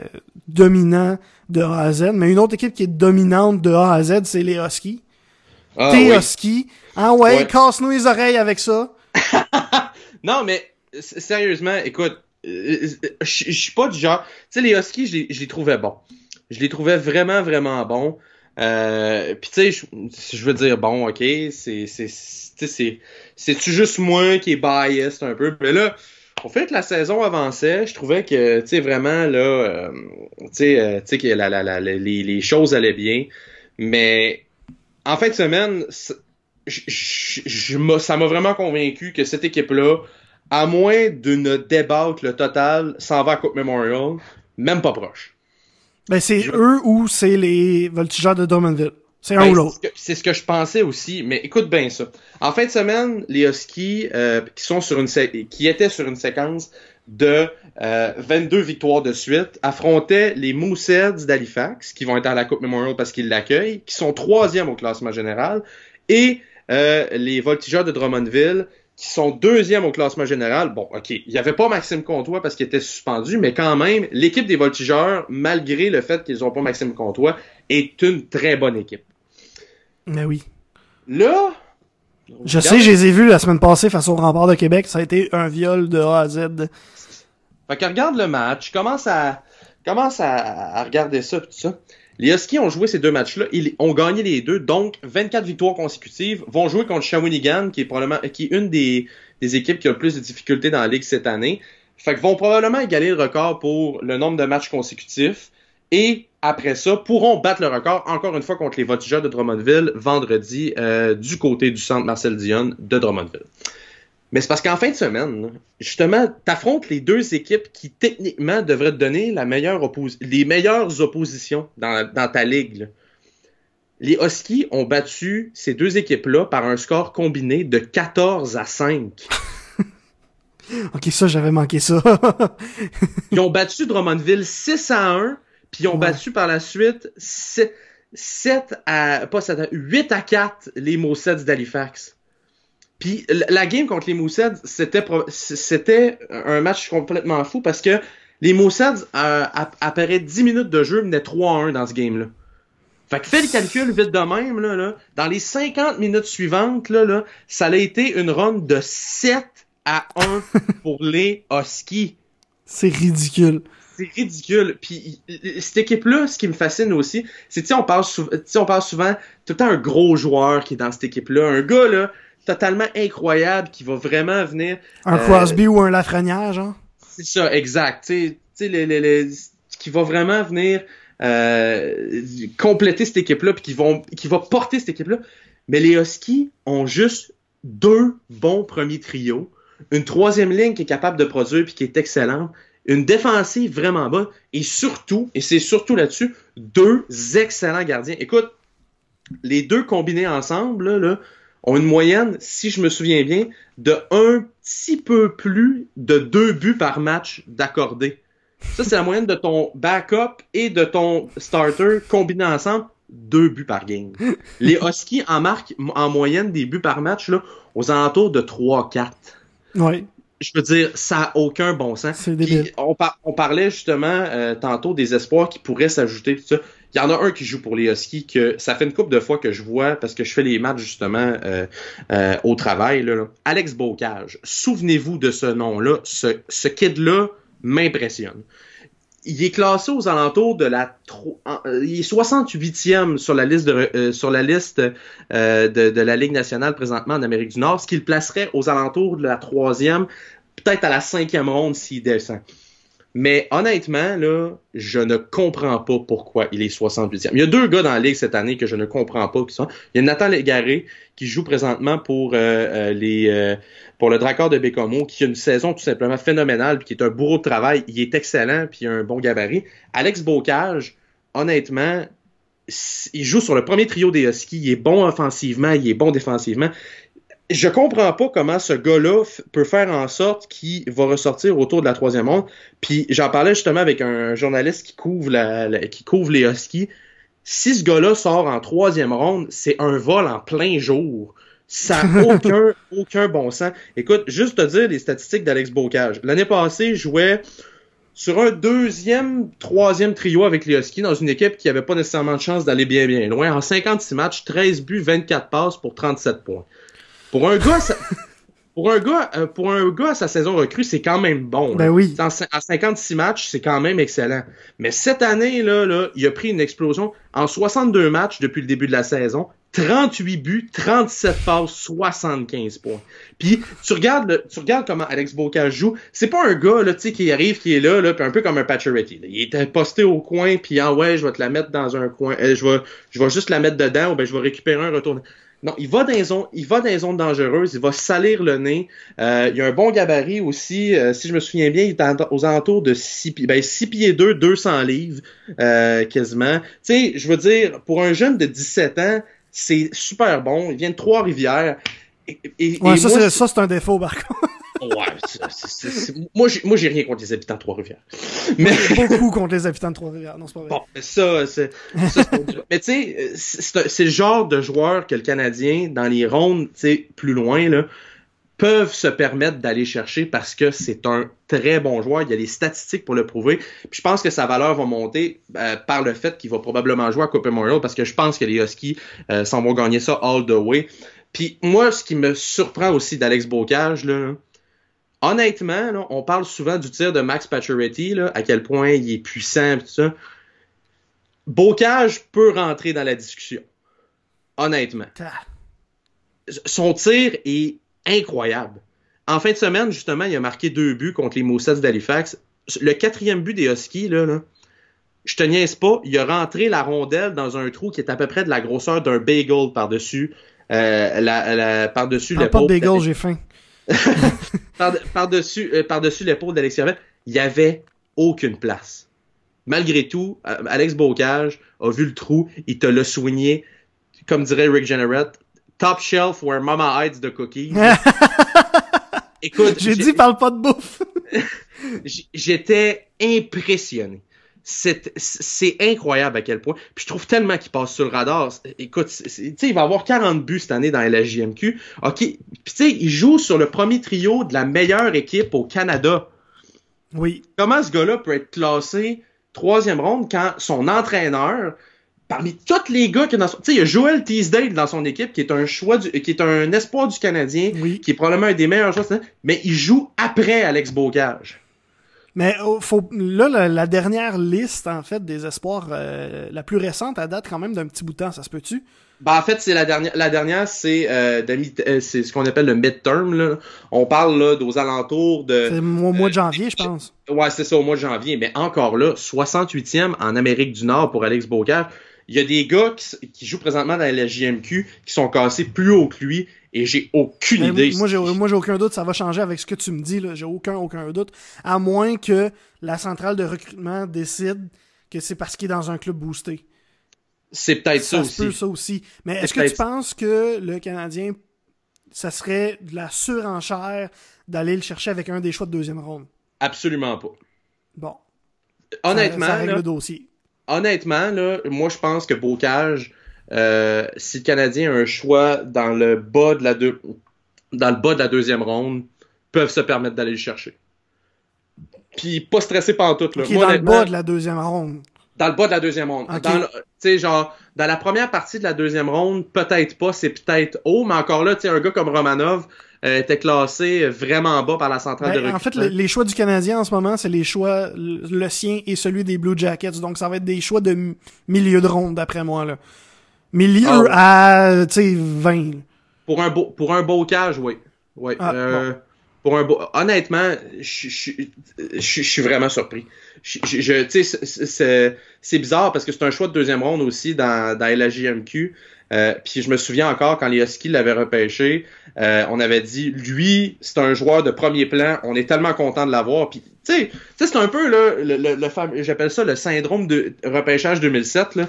dominant de A à Z. Mais une autre équipe qui est dominante de A à Z, c'est les Huskies. Ah, T'es. Husky. Ah ouais, Ouais. casse-nous les oreilles avec ça. [LAUGHS] Non, mais sérieusement, écoute, euh, euh, je suis pas du genre. Tu sais, les Huskies, je les trouvais bons. Je les trouvais vraiment, vraiment bons. Euh, Puis tu sais, je, veux dire, bon, ok, c'est-tu juste moi qui est biased un peu? Mais là, au fait que la saison avançait, je trouvais que, tu sais, vraiment là, euh, tu sais, euh, que la, la, la, les, les choses allaient bien. Mais en fin de semaine, ça m'a vraiment convaincu que cette équipe-là, à moins d'une débâcle totale, s'en va à Coupe Memorial, même pas proche. Ben, c'est Je- eux ou c'est les voltigeurs de Drummondville. C'est un Ben, ou c'est l'autre. ce que- C'est ce que je pensais aussi, mais écoute bien ça. En fin de semaine, les Huskies euh, qui sont sur une qui étaient sur une séquence de euh, 22 victoires de suite affrontaient les Mooseheads d'Halifax qui vont être à la Coupe Memorial parce qu'ils l'accueillent, qui sont troisième au classement général, et euh, les Voltigeurs de Drummondville qui sont deuxième au classement général. Bon, ok, il n'y avait pas Maxime Comtois parce qu'il était suspendu, mais quand même, l'équipe des Voltigeurs, malgré le fait qu'ils n'ont pas Maxime Comtois, est une très bonne équipe. Mais oui. Là, Je sais, je les ai vus la semaine passée face au rempart de Québec. Ça a été un viol de A à Z. Fait que regarde le match, commence à commence à, à regarder ça tout ça. Les Huskies ont joué ces deux matchs-là, ils ont gagné les deux, donc 24 victoires consécutives, vont jouer contre Shawinigan, qui est probablement qui est une des, équipes qui a le plus de difficultés dans la ligue cette année. Fait que vont probablement égaler le record pour le nombre de matchs consécutifs. Et après ça, pourront battre le record encore une fois contre les Voltigeurs de Drummondville vendredi euh, du côté du centre Marcel Dion de Drummondville. Mais c'est parce qu'en fin de semaine, justement, t'affrontes les deux équipes qui techniquement devraient te donner la meilleure les meilleures oppositions dans, dans ta ligue. là. Les Huskies ont battu ces deux équipes-là par un score combiné de 14 à 5. [LAUGHS] Ok, ça, j'avais manqué ça. Ils ont battu Drummondville 6 à 1, puis ils ont Ouais. battu par la suite 7, 7 à, pas 7 à, 8 à 4 les Mooseheads d'Halifax. Puis la game contre les Mooseheads, c'était, c'était un match complètement fou parce que les Mooseheads, euh, ap- après 10 minutes de jeu, menaient 3 à 1 dans ce game-là. Fait que fais le calcul vite de même, là, là. Dans les 50 minutes suivantes, là, là, ça a été une run de 7 à 1 [LAUGHS] pour les Huskies. c'est ridicule. C'est ridicule. Puis cette équipe-là, ce qui me fascine aussi, c'est sais on parle on parle souvent tout le temps un gros joueur qui est dans cette équipe-là, un gars là totalement incroyable qui va vraiment venir. Un Euh, Crosby ou un Lafrenière, genre? C'est ça, exact. Tu sais, tu sais, les, les, les- qui va vraiment venir euh, compléter cette équipe-là, puis qui vont qui va porter cette équipe-là. Mais les Huskies ont juste deux bons premiers trios, une troisième ligne qui est capable de produire puis qui est excellente, une défensive vraiment bonne, et surtout, et c'est surtout là-dessus, deux excellents gardiens. Écoute, les deux combinés ensemble, là, là, ont une moyenne, si je me souviens bien, de un petit peu plus de deux buts par match d'accordé. Ça, c'est la moyenne de ton backup et de ton starter combinés ensemble, deux buts par game. [LAUGHS] Les Huskies en marquent en moyenne des buts par match là, aux alentours de 3-4 Ouais, je veux dire, ça n'a aucun bon sens. Puis, on, par- on parlait justement euh, tantôt des espoirs qui pourraient s'ajouter. tout ça. Il y en a un qui joue pour les Huskies que ça fait une couple de fois que je vois parce que je fais les matchs justement euh, euh, au travail. Là. Alex Bocage. Souvenez-vous de ce nom-là. Ce, ce kid-là m'impressionne. Il est classé aux alentours de la euh, il est 68e sur la liste de euh, sur la liste euh, de, de la Ligue nationale présentement en Amérique du Nord, ce qui le placerait aux alentours de la troisième, peut-être à la cinquième ronde s'il descend. Mais honnêtement, là, je ne comprends pas pourquoi il est 68e. Il y a deux gars dans la ligue cette année que je ne comprends pas qui sont. Il y a Nathan Légaré qui joue présentement pour euh, euh, les euh, pour le Dracard de Bécomo, qui a une saison tout simplement phénoménale, puis qui est un bourreau de travail. Il est excellent, puis il a un bon gabarit. Alex Bocage honnêtement, il joue sur le premier trio des Huskies. Il est bon offensivement, il est bon défensivement. Je comprends pas comment ce gars-là peut faire en sorte qu'il va ressortir autour de la troisième ronde. Puis j'en parlais justement avec un journaliste qui couvre, la, qui couvre les Huskies. Si ce gars-là sort en troisième ronde, c'est un vol en plein jour. Ça n'a [LAUGHS] aucun, aucun bon sens. Écoute, juste te dire les statistiques d'Alex Bocage. L'année passée, il jouait sur un deuxième, troisième trio avec les Huskies dans une équipe qui n'avait pas nécessairement de chance d'aller bien bien loin. En 56 matchs, 13 buts, 24 passes pour 37 points. Pour un gars, pour un gars, euh, pour un gars à sa saison recrue, c'est quand même bon. Ben oui. En, 56 matchs, c'est quand même excellent. Mais cette année là, là, il a pris une explosion en 62 matchs depuis le début de la saison. 38 buts, 37 passes, 75 points. Puis tu regardes tu regardes comment Alex Boca joue, c'est pas un gars là, tu sais qui arrive qui est là là, puis un peu comme un Pacioretty. Il était posté au coin puis ah ouais, je vais te la mettre dans un coin, euh, je vais je vais juste la mettre dedans ou ben je vais récupérer un retour. Non, il va dans les zones, il va dans les zones dangereuses, il va salir le nez. Euh, il a un bon gabarit aussi, euh, si je me souviens bien, il est aux alentours de 6 pieds, ben 6 pieds 2, 200 livres euh, quasiment. Tu sais, je veux dire, pour un jeune de 17 ans, c'est super bon. Il vient de Trois-Rivières. Et, ouais, ça, c'est un défaut, par contre. Ouais, moi, j'ai rien contre les habitants de Trois-Rivières. Mais... Beaucoup contre les habitants de Trois-Rivières, non, c'est pas vrai. Bon, mais ça, c'est... mais tu sais, c'est le genre de joueur que le Canadien, dans les rondes, tu sais, plus loin, là, peuvent se permettre d'aller chercher parce que c'est un très bon joueur. Il y a les statistiques pour le prouver. Puis je pense que sa valeur va monter euh, par le fait qu'il va probablement jouer à Coupe Memorial parce que je pense que les Huskies euh, s'en vont gagner ça all the way. Puis moi, ce qui me surprend aussi d'Alex Bocage, là, honnêtement, on parle souvent du tir de Max Pacioretty, à quel point il est puissant et tout ça. Bocage peut rentrer dans la discussion. Honnêtement. Son tir est incroyable. En fin de semaine, justement, il a marqué deux buts contre les Moussets d'Halifax. Le quatrième but des Huskies, là, là, je te niaise pas, il a rentré la rondelle dans un trou qui est à peu près de la grosseur d'un bagel par-dessus euh, la, par-dessus l'épaule. Pas de bagel, j'ai faim. [LAUGHS] par-dessus euh, par-dessus l'épaule d'Alex Il il y avait aucune place. Malgré tout, euh, Alex Bocage a vu le trou, il te l'a soigné, comme dirait Rick Generette, top shelf where mama hides the cookies. [LAUGHS] Écoute, j'ai dit parle pas de bouffe. [LAUGHS] J'étais impressionné. C'est incroyable à quel point. Puis je trouve tellement qu'il passe sur le radar. Écoute, tu sais, il va avoir 40 buts cette année dans la JMQ. OK. Puis tu sais, il joue sur le premier trio de la meilleure équipe au Canada. Oui. Comment ce gars-là peut être classé troisième ronde quand son entraîneur, parmi tous les gars qui dans son... Tu sais, il y a Joel Teasdale dans son équipe qui est un choix du... qui est un espoir du Canadien, qui est probablement un des meilleurs joueurs, mais il joue après Alex Bogage. Mais oh, faut, là, la, dernière liste, en fait, des espoirs, euh, la plus récente, à date quand même d'un petit bout de temps, ça se peut-tu? Ben, en fait, c'est la dernière. La dernière, c'est euh, euh c'est ce qu'on appelle le midterm. Là. On parle là aux alentours de. C'est au mois de janvier, je pense. Ouais, c'est ça, au mois de janvier. Mais encore là, 68e en Amérique du Nord pour Alex Bocage. Il y a des gars qui, jouent présentement dans la JMQ qui sont cassés plus haut que lui et j'ai aucune idée. Moi, j'ai, moi, j'ai aucun doute, ça va changer avec ce que tu me dis, là. J'ai aucun, aucun doute. À moins que la centrale de recrutement décide que c'est parce qu'il est dans un club boosté. C'est peut-être ça, aussi. Peut, ça aussi. Mais est-ce que tu penses que le Canadien, ça serait de la surenchère d'aller le chercher avec un des choix de deuxième ronde? Absolument pas. Bon. Honnêtement. Ça, règle le dossier honnêtement, là, moi, je pense que Bocage, euh, si le Canadien a un choix dans le bas de la dans le bas de la deuxième ronde, peuvent se permettre d'aller le chercher. Puis pas stressé par tout. Là. dans le bas de la deuxième ronde. Dans le bas de la deuxième ronde. Sais, genre, dans la première partie de la deuxième ronde, peut-être pas, c'est peut-être haut, mais encore là, un gars comme Romanov, euh, était classé vraiment bas par la centrale ben, de recrutement. En fait, les choix du Canadien en ce moment, c'est les choix, le sien et celui des Blue Jackets. Donc, ça va être des choix de milieu de ronde, d'après moi. Là. Milieu ah à, tu sais, 20. Pour un, beau, pour un beau cage, oui. oui. Ah, euh, pour un beau... Honnêtement, je suis vraiment surpris. C'est bizarre parce que c'est un choix de deuxième ronde aussi dans, dans. Euh, puis je me souviens encore quand les Huskies l'avaient repêché, euh, on avait dit lui c'est un joueur de premier plan, on est tellement content de l'avoir. Puis tu sais, c'est un peu là, le, le, j'appelle ça le syndrome de repêchage 2007 là.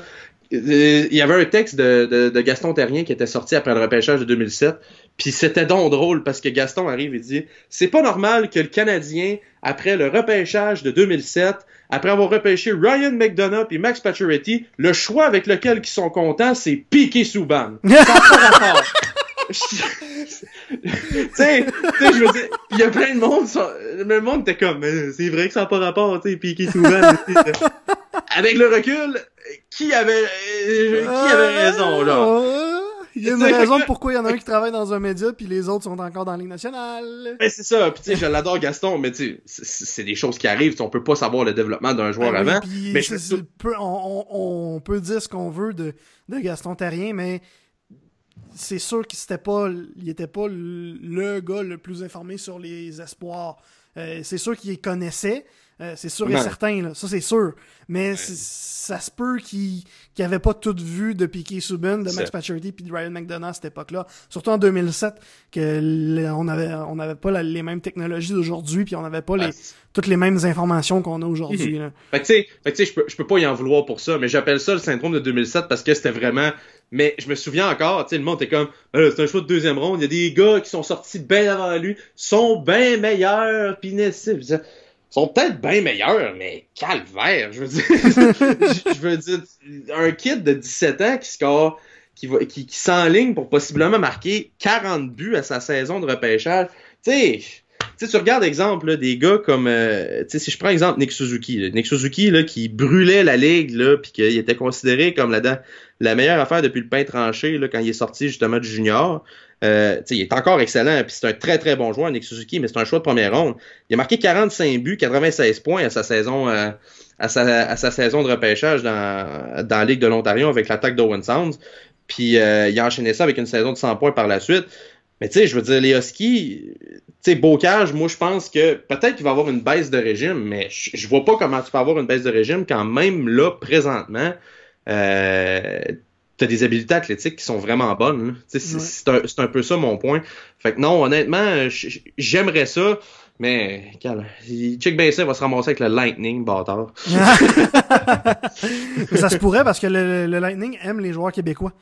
Euh, il y avait un texte de, de, de, Gaston Terrien qui était sorti après le repêchage de 2007. Puis c'était donc drôle parce que Gaston arrive et dit C'est pas normal que le Canadien, après le repêchage de 2007, après avoir repêché Ryan McDonough et Max Pacioretty, le choix avec lequel ils sont contents, c'est Piqué Souban. [LAUGHS] Ça [LAUGHS] tu sais, je veux dire, il y a plein de monde, le monde était comme, c'est vrai que ça n'a pas rapport, tu sais, Piqué Souban. avec le recul, qui avait, euh, qui avait raison, là? Il y a une [LAUGHS] raison pourquoi il y en a un qui travaille dans un média puis les autres sont encore dans la Ligue nationale. C'est ça. Puis tu sais, je l'adore Gaston, mais tu sais, c'est des choses qui arrivent. on peut pas savoir le développement d'un joueur ben avant. mais on, peut dire ce qu'on veut de, de Gaston Terrien, mais c'est sûr qu'il était pas, il était pas le gars le plus informé sur les espoirs. Euh, c'est sûr qu'il les connaissait, euh, c'est sûr et certain, là. ça c'est sûr. Mais ça se peut qu'il qu avait pas tout vu de Piquet Subban, de Max Pacioretty puis de Ryan McDonough à cette époque-là. Surtout en 2007, que on avait on avait pas les mêmes technologies d'aujourd'hui puis on avait pas les, toutes les mêmes informations qu'on a aujourd'hui. Mhm. Fait que tu sais, je peux, je peux pas y en vouloir pour ça, mais j'appelle ça le syndrome de 2007 parce que c'était vraiment mais je me souviens encore, tu sais, le monde était comme, euh, c'est un choix de deuxième ronde, il y a des gars qui sont sortis bien avant lui, sont bien meilleurs, pis sont peut-être bien meilleurs, mais calvaire, je veux dire. [LAUGHS] je veux dire, un kid de 17 ans qui score, qui, va, qui, qui s'enligne pour possiblement marquer 40 buts à sa saison de repêchage. Tu sais, tu regardes exemple des gars comme euh, si je prends exemple Nick Suzuki, Nick Suzuki là, qui brûlait la ligue là, puis qu'il était considéré comme la, la meilleure affaire depuis le pain tranché là, quand il est sorti justement du junior. Euh, il est encore excellent, puis c'est un très très bon joueur, Nick Suzuki, mais c'est un choix de première ronde. Il a marqué 45 buts, 96 points à sa saison euh, à, sa, saison de repêchage dans, dans la Ligue de l'Ontario avec l'attaque d'Owen Sounds. Puis euh, il a enchaîné ça avec une saison de 100 points par la suite. Mais tu sais, je veux dire, les Huskies, tu sais, Bocage, moi je pense que peut-être qu'il va avoir une baisse de régime, mais je, je vois pas comment tu peux avoir une baisse de régime quand même là, présentement, euh, t'as des habiletés athlétiques qui sont vraiment bonnes. C'est un, un, peu ça mon point. Fait que non, honnêtement, j'aimerais ça, mais bien ça, il va se ramasser avec le Lightning, bâtard. [LAUGHS] ça se pourrait parce que le, Lightning aime les joueurs québécois.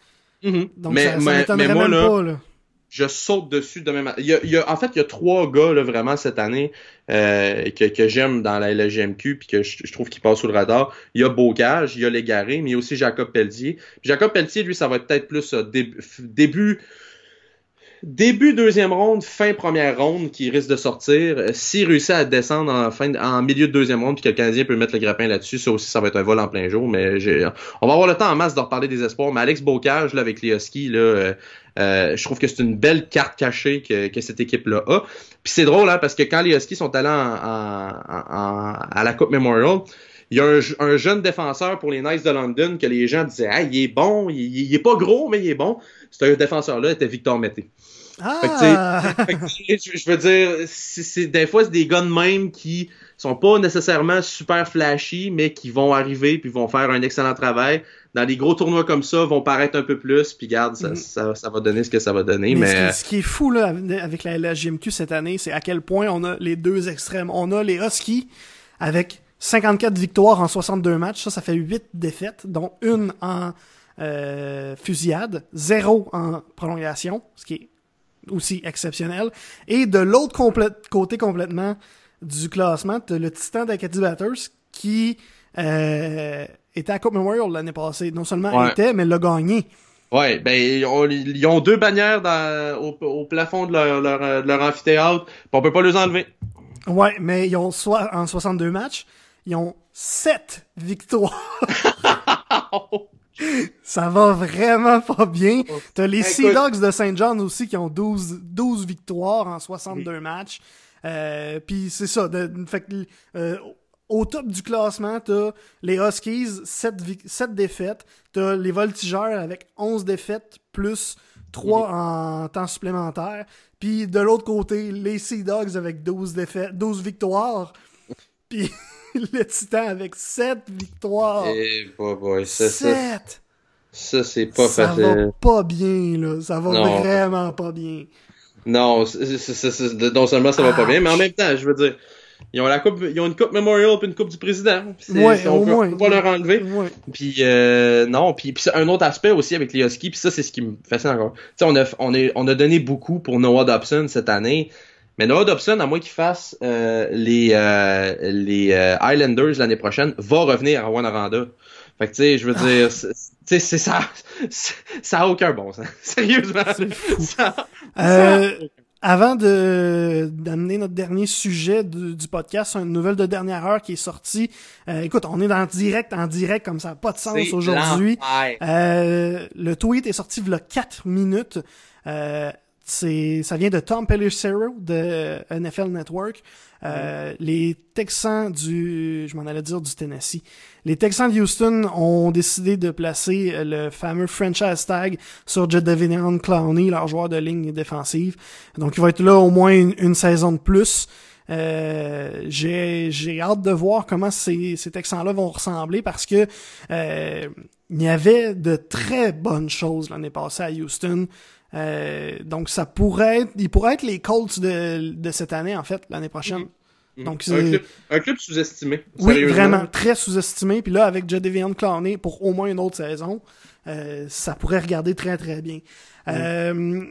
Mm-hmm. Donc mais, ça, ça mais, moi, là, pas, là je saute dessus demain Il y a, en fait, il y a trois gars là, vraiment cette année euh, que, que j'aime dans la LGMQ puis que je, trouve qu'ils passent sous le radar. Il y a Bocage, il y a Légaré, mais il y a aussi Jacob Pelletier. Jacob Pelletier, lui, ça va être peut-être plus euh, début début deuxième ronde, fin première ronde qui risque de sortir. Euh, s'il réussit à descendre en, fin, en milieu de deuxième ronde puis que le Canadien peut mettre le grappin là-dessus, ça aussi, ça va être un vol en plein jour. Mais on va avoir le temps en masse de reparler des espoirs. Mais Alex Bocage, là, avec les Huskies, là, euh, euh, je trouve que c'est une belle carte cachée que, cette équipe-là a. Puis c'est drôle, hein, parce que quand les Huskies sont allés à la Coupe Memorial, il y a un, jeune défenseur pour les Knights de London que les gens disaient ah, il est bon, il, il, est pas gros, mais il est bon. Ce défenseur-là était Victor Mété. Ah! je veux dire, c'est des fois c'est des gars de même qui sont pas nécessairement super flashy, mais qui vont arriver puis vont faire un excellent travail. Dans les gros tournois comme ça, vont paraître un peu plus, puis garde, ça, mm. ça, va donner ce que ça va donner. Mais, Ce, qui, est fou là avec la, GMQ cette année, c'est à quel point on a les deux extrêmes. On a les Huskies avec 54 victoires en 62 matchs, ça, ça fait 8 défaites, dont une en euh, fusillade, zéro en prolongation, ce qui est aussi exceptionnel. Et de l'autre côté complètement du classement, le Titan d'Acadie Batters qui euh, était à Coupe Memorial l'année passée. Non seulement était, mais l'a gagné. Ouais, ben ils ont, deux bannières au, plafond de leur, amphithéâtre, on peut pas les enlever. Ouais, mais ils ont soit en 62 matchs, ils ont 7 victoires. [LAUGHS] [LAUGHS] Ça va vraiment pas bien. T'as les Sea Dogs de Saint John aussi qui ont 12, 12 victoires en 62 matchs. Euh, Puis c'est ça. De, fait, euh, au top du classement, t'as les Huskies, 7, 7 défaites. T'as les Voltigeurs avec 11 défaites, plus 3 en temps supplémentaire. Puis de l'autre côté, les Sea Dogs avec 12, défaites, 12 victoires. Puis [LAUGHS] [LAUGHS] le Titan avec 7 victoires. Et boy, boy, ça, 7! Ça, c'est pas Ça facile. va pas bien, là. Ça va Non. vraiment pas bien. Non, non seulement ça va pas bien, mais en même temps, je veux dire, ils ont la coupe, ils ont une coupe Memorial puis une coupe du président. Ouais, c'est- au on, peut, moins. on peut pas leur enlever. Ouais. Puis euh, non, puis, un autre aspect aussi avec les Huskies, puis ça c'est ce qui me fascine encore. Tu sais, on a on on a donné beaucoup pour Noah Dobson cette année, mais Noah Dobson, à moins qu'il fasse euh, les euh, les euh, Highlanders l'année prochaine, va revenir à Rwanda. Fait que tu sais, je veux dire, c'est- sais, c'est ça, ça a aucun bon sens. [LAUGHS] Sérieusement, fou. Ça- Euh, avant de d'amener notre dernier sujet du, du podcast, une nouvelle de dernière heure qui est sortie. Euh, écoute, on est dans direct, en direct, comme ça n'a pas de sens aujourd'hui. Euh, le tweet est sorti il y a 4 minutes. Euh, c'est, ça vient de Tom Pelissero de NFL Network. Euh, Les Texans du, je m'en allais dire du Tennessee. Les Texans de Houston ont décidé de placer le fameux franchise tag sur Jadavion Clowney, leur joueur de ligne défensive. Donc, il va être là au moins une, une saison de plus. Euh, j'ai j'ai hâte de voir comment ces, ces Texans-là vont ressembler parce que euh, il y avait de très bonnes choses l'année passée à Houston. Euh, donc ça pourrait être, il pourrait être les Colts de, de cette année en fait l'année prochaine. Donc, un c'est- club, un club sous-estimé. Oui, vraiment très sous-estimé. Puis là avec Jadavion Clowney pour au moins une autre saison, euh, ça pourrait regarder très très bien. Euh,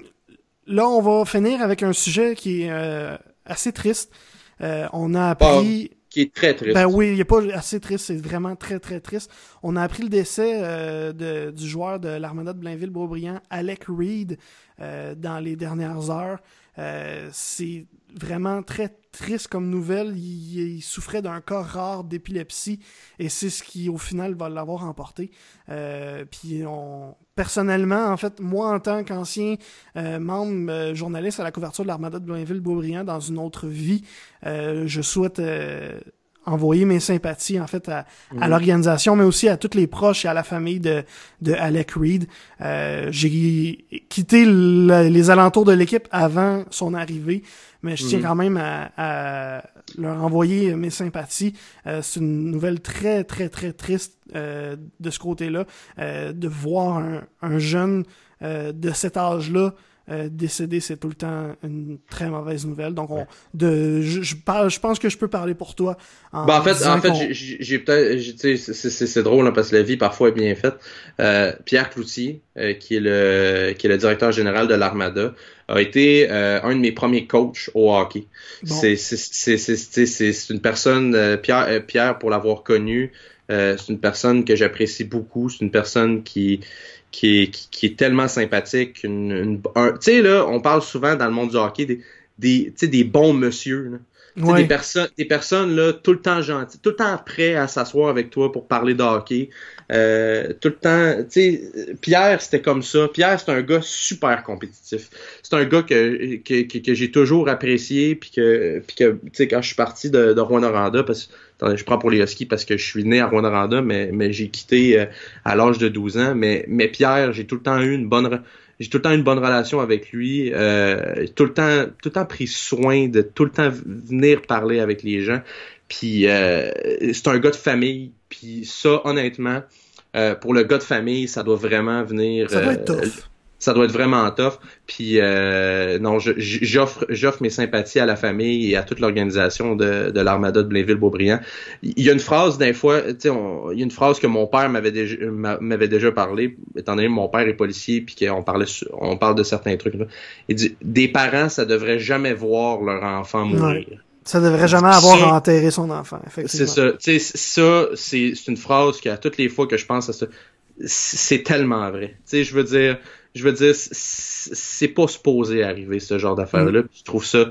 là on va finir avec un sujet qui est euh, assez triste. Euh, on a appris Qui est très triste. ben oui, il est pas assez triste, c'est vraiment très très triste. On a appris le décès euh, de, du joueur de l'Armada de Blainville-Beaubriand, Alec Reed, euh, dans les dernières heures. Euh, c'est vraiment très triste comme nouvelle. Il, il souffrait d'un cas rare d'épilepsie et c'est ce qui au final va l'avoir emporté. Euh, puis on personnellement, en fait, moi en tant qu'ancien euh, membre euh, journaliste à la couverture de l'Armada de Blainville-Beaubriand dans une autre vie, euh, je souhaite euh, envoyer mes sympathies en fait à, à l'organisation, mais aussi à tous les proches et à la famille de, de Alec Reed. Euh, J'ai quitté le- les alentours de l'équipe avant son arrivée, mais je tiens Mhm. quand même à, à leur envoyer mes sympathies. Euh, C'est une nouvelle très très très triste euh, de ce côté-là, euh, de voir un, un jeune euh, de cet âge-là euh, décédé, c'est tout le temps une très mauvaise nouvelle. Donc, on, de, je, je parle, je pense que je peux parler pour toi. En, Ben, en fait, en fait, j'ai- peut-être, j'ai- tu sais, c'est- c'est c'est drôle hein, parce que la vie parfois est bien faite. Euh, Pierre Cloutier, euh, qui est le qui est le directeur général de l'Armada, a été euh, un de mes premiers coachs au hockey. Bon. C'est c'est c'est c'est c'est- c'est- c'est une personne euh, Pierre euh, Pierre pour l'avoir connu, euh, c'est une personne que j'apprécie beaucoup. C'est une personne qui qui est qui, qui est tellement sympathique. Une, une- un- tu sais là, on parle souvent dans le monde du hockey des des tu sais des bons monsieur. Là. Ouais. Des personnes, des personnes là, tout le temps gentilles, tout le temps prêts à s'asseoir avec toi pour parler de hockey. Euh, tout le temps, tu sais, Pierre, c'était comme ça. Pierre, c'est un gars super compétitif. C'est un gars que, que, que, j'ai toujours apprécié, puis que, que, tu sais, quand je suis parti de, de Rwanda, parce que, attendez, je prends pour les Huskies parce que je suis né à Rwanda, mais, mais j'ai quitté euh, à l'âge de 12 ans. Mais, mais Pierre, j'ai tout le temps eu une bonne, j'ai tout le temps une bonne relation avec lui, euh, tout le temps, tout le temps pris soin de tout le temps venir parler avec les gens. Puis euh, c'est un gars de famille. Puis ça, honnêtement, euh, pour le gars de famille, ça doit vraiment venir. Ça doit euh, être tough. ça doit être vraiment tough. Puis euh, non, j'offre j'offre mes sympathies à la famille et à toute l'organisation de, de l'Armada de Blainville-Beaubriand. Il y a une phrase d'un fois, tu sais, il y a une phrase que mon père m'avait déjà m'a- m'avait déjà parlé, étant donné que mon père est policier puis qu'on parlait on parle de certains trucs là. Il dit des parents, ça devrait jamais voir leur enfant mourir. Ça devrait jamais avoir Ça- enterré son enfant, C'est ça. Tu sais, ça, c'est une phrase qu'à toutes les fois que je pense à ça, c'est tellement vrai. Tu sais, je veux dire, je veux dire, c'est pas supposé arriver ce genre d'affaires-là. puis Je trouve ça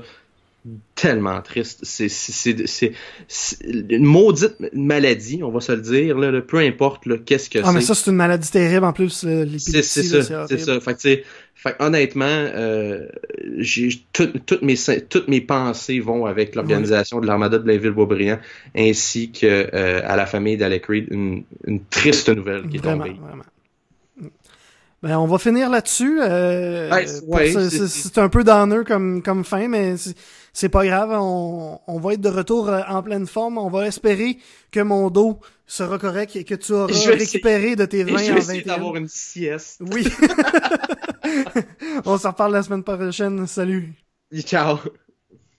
tellement triste. C'est c'est c'est c'est- c'est une maudite maladie, on va se le dire là. là, peu importe qu'est-ce que Ah, mais c'est. ça, c'est une maladie terrible, en plus, C'est euh, c'est ça, c'est ça. Fait que, fait honnêtement, euh, tout- toutes mes toutes mes pensées vont avec l'organisation de l'Armada de Blainville-Beaubriand ainsi que euh, à la famille d'Alec Reed une, une triste nouvelle qui est Vraiment, tombée. vraiment. Ben, on va finir là-dessus. Euh, Ouais, ouais, c'est- c'est c'est un peu downer comme, comme fin, mais c'est- pas grave. On, on va être de retour euh, en pleine forme. On va espérer que mon dos sera correct et que tu auras [LAUGHS] Je récupéré de tes Et 20 je en vais essayer 21. d'avoir une sieste. Oui. [LAUGHS] on s'en reparle la semaine prochaine. Salut. Ciao.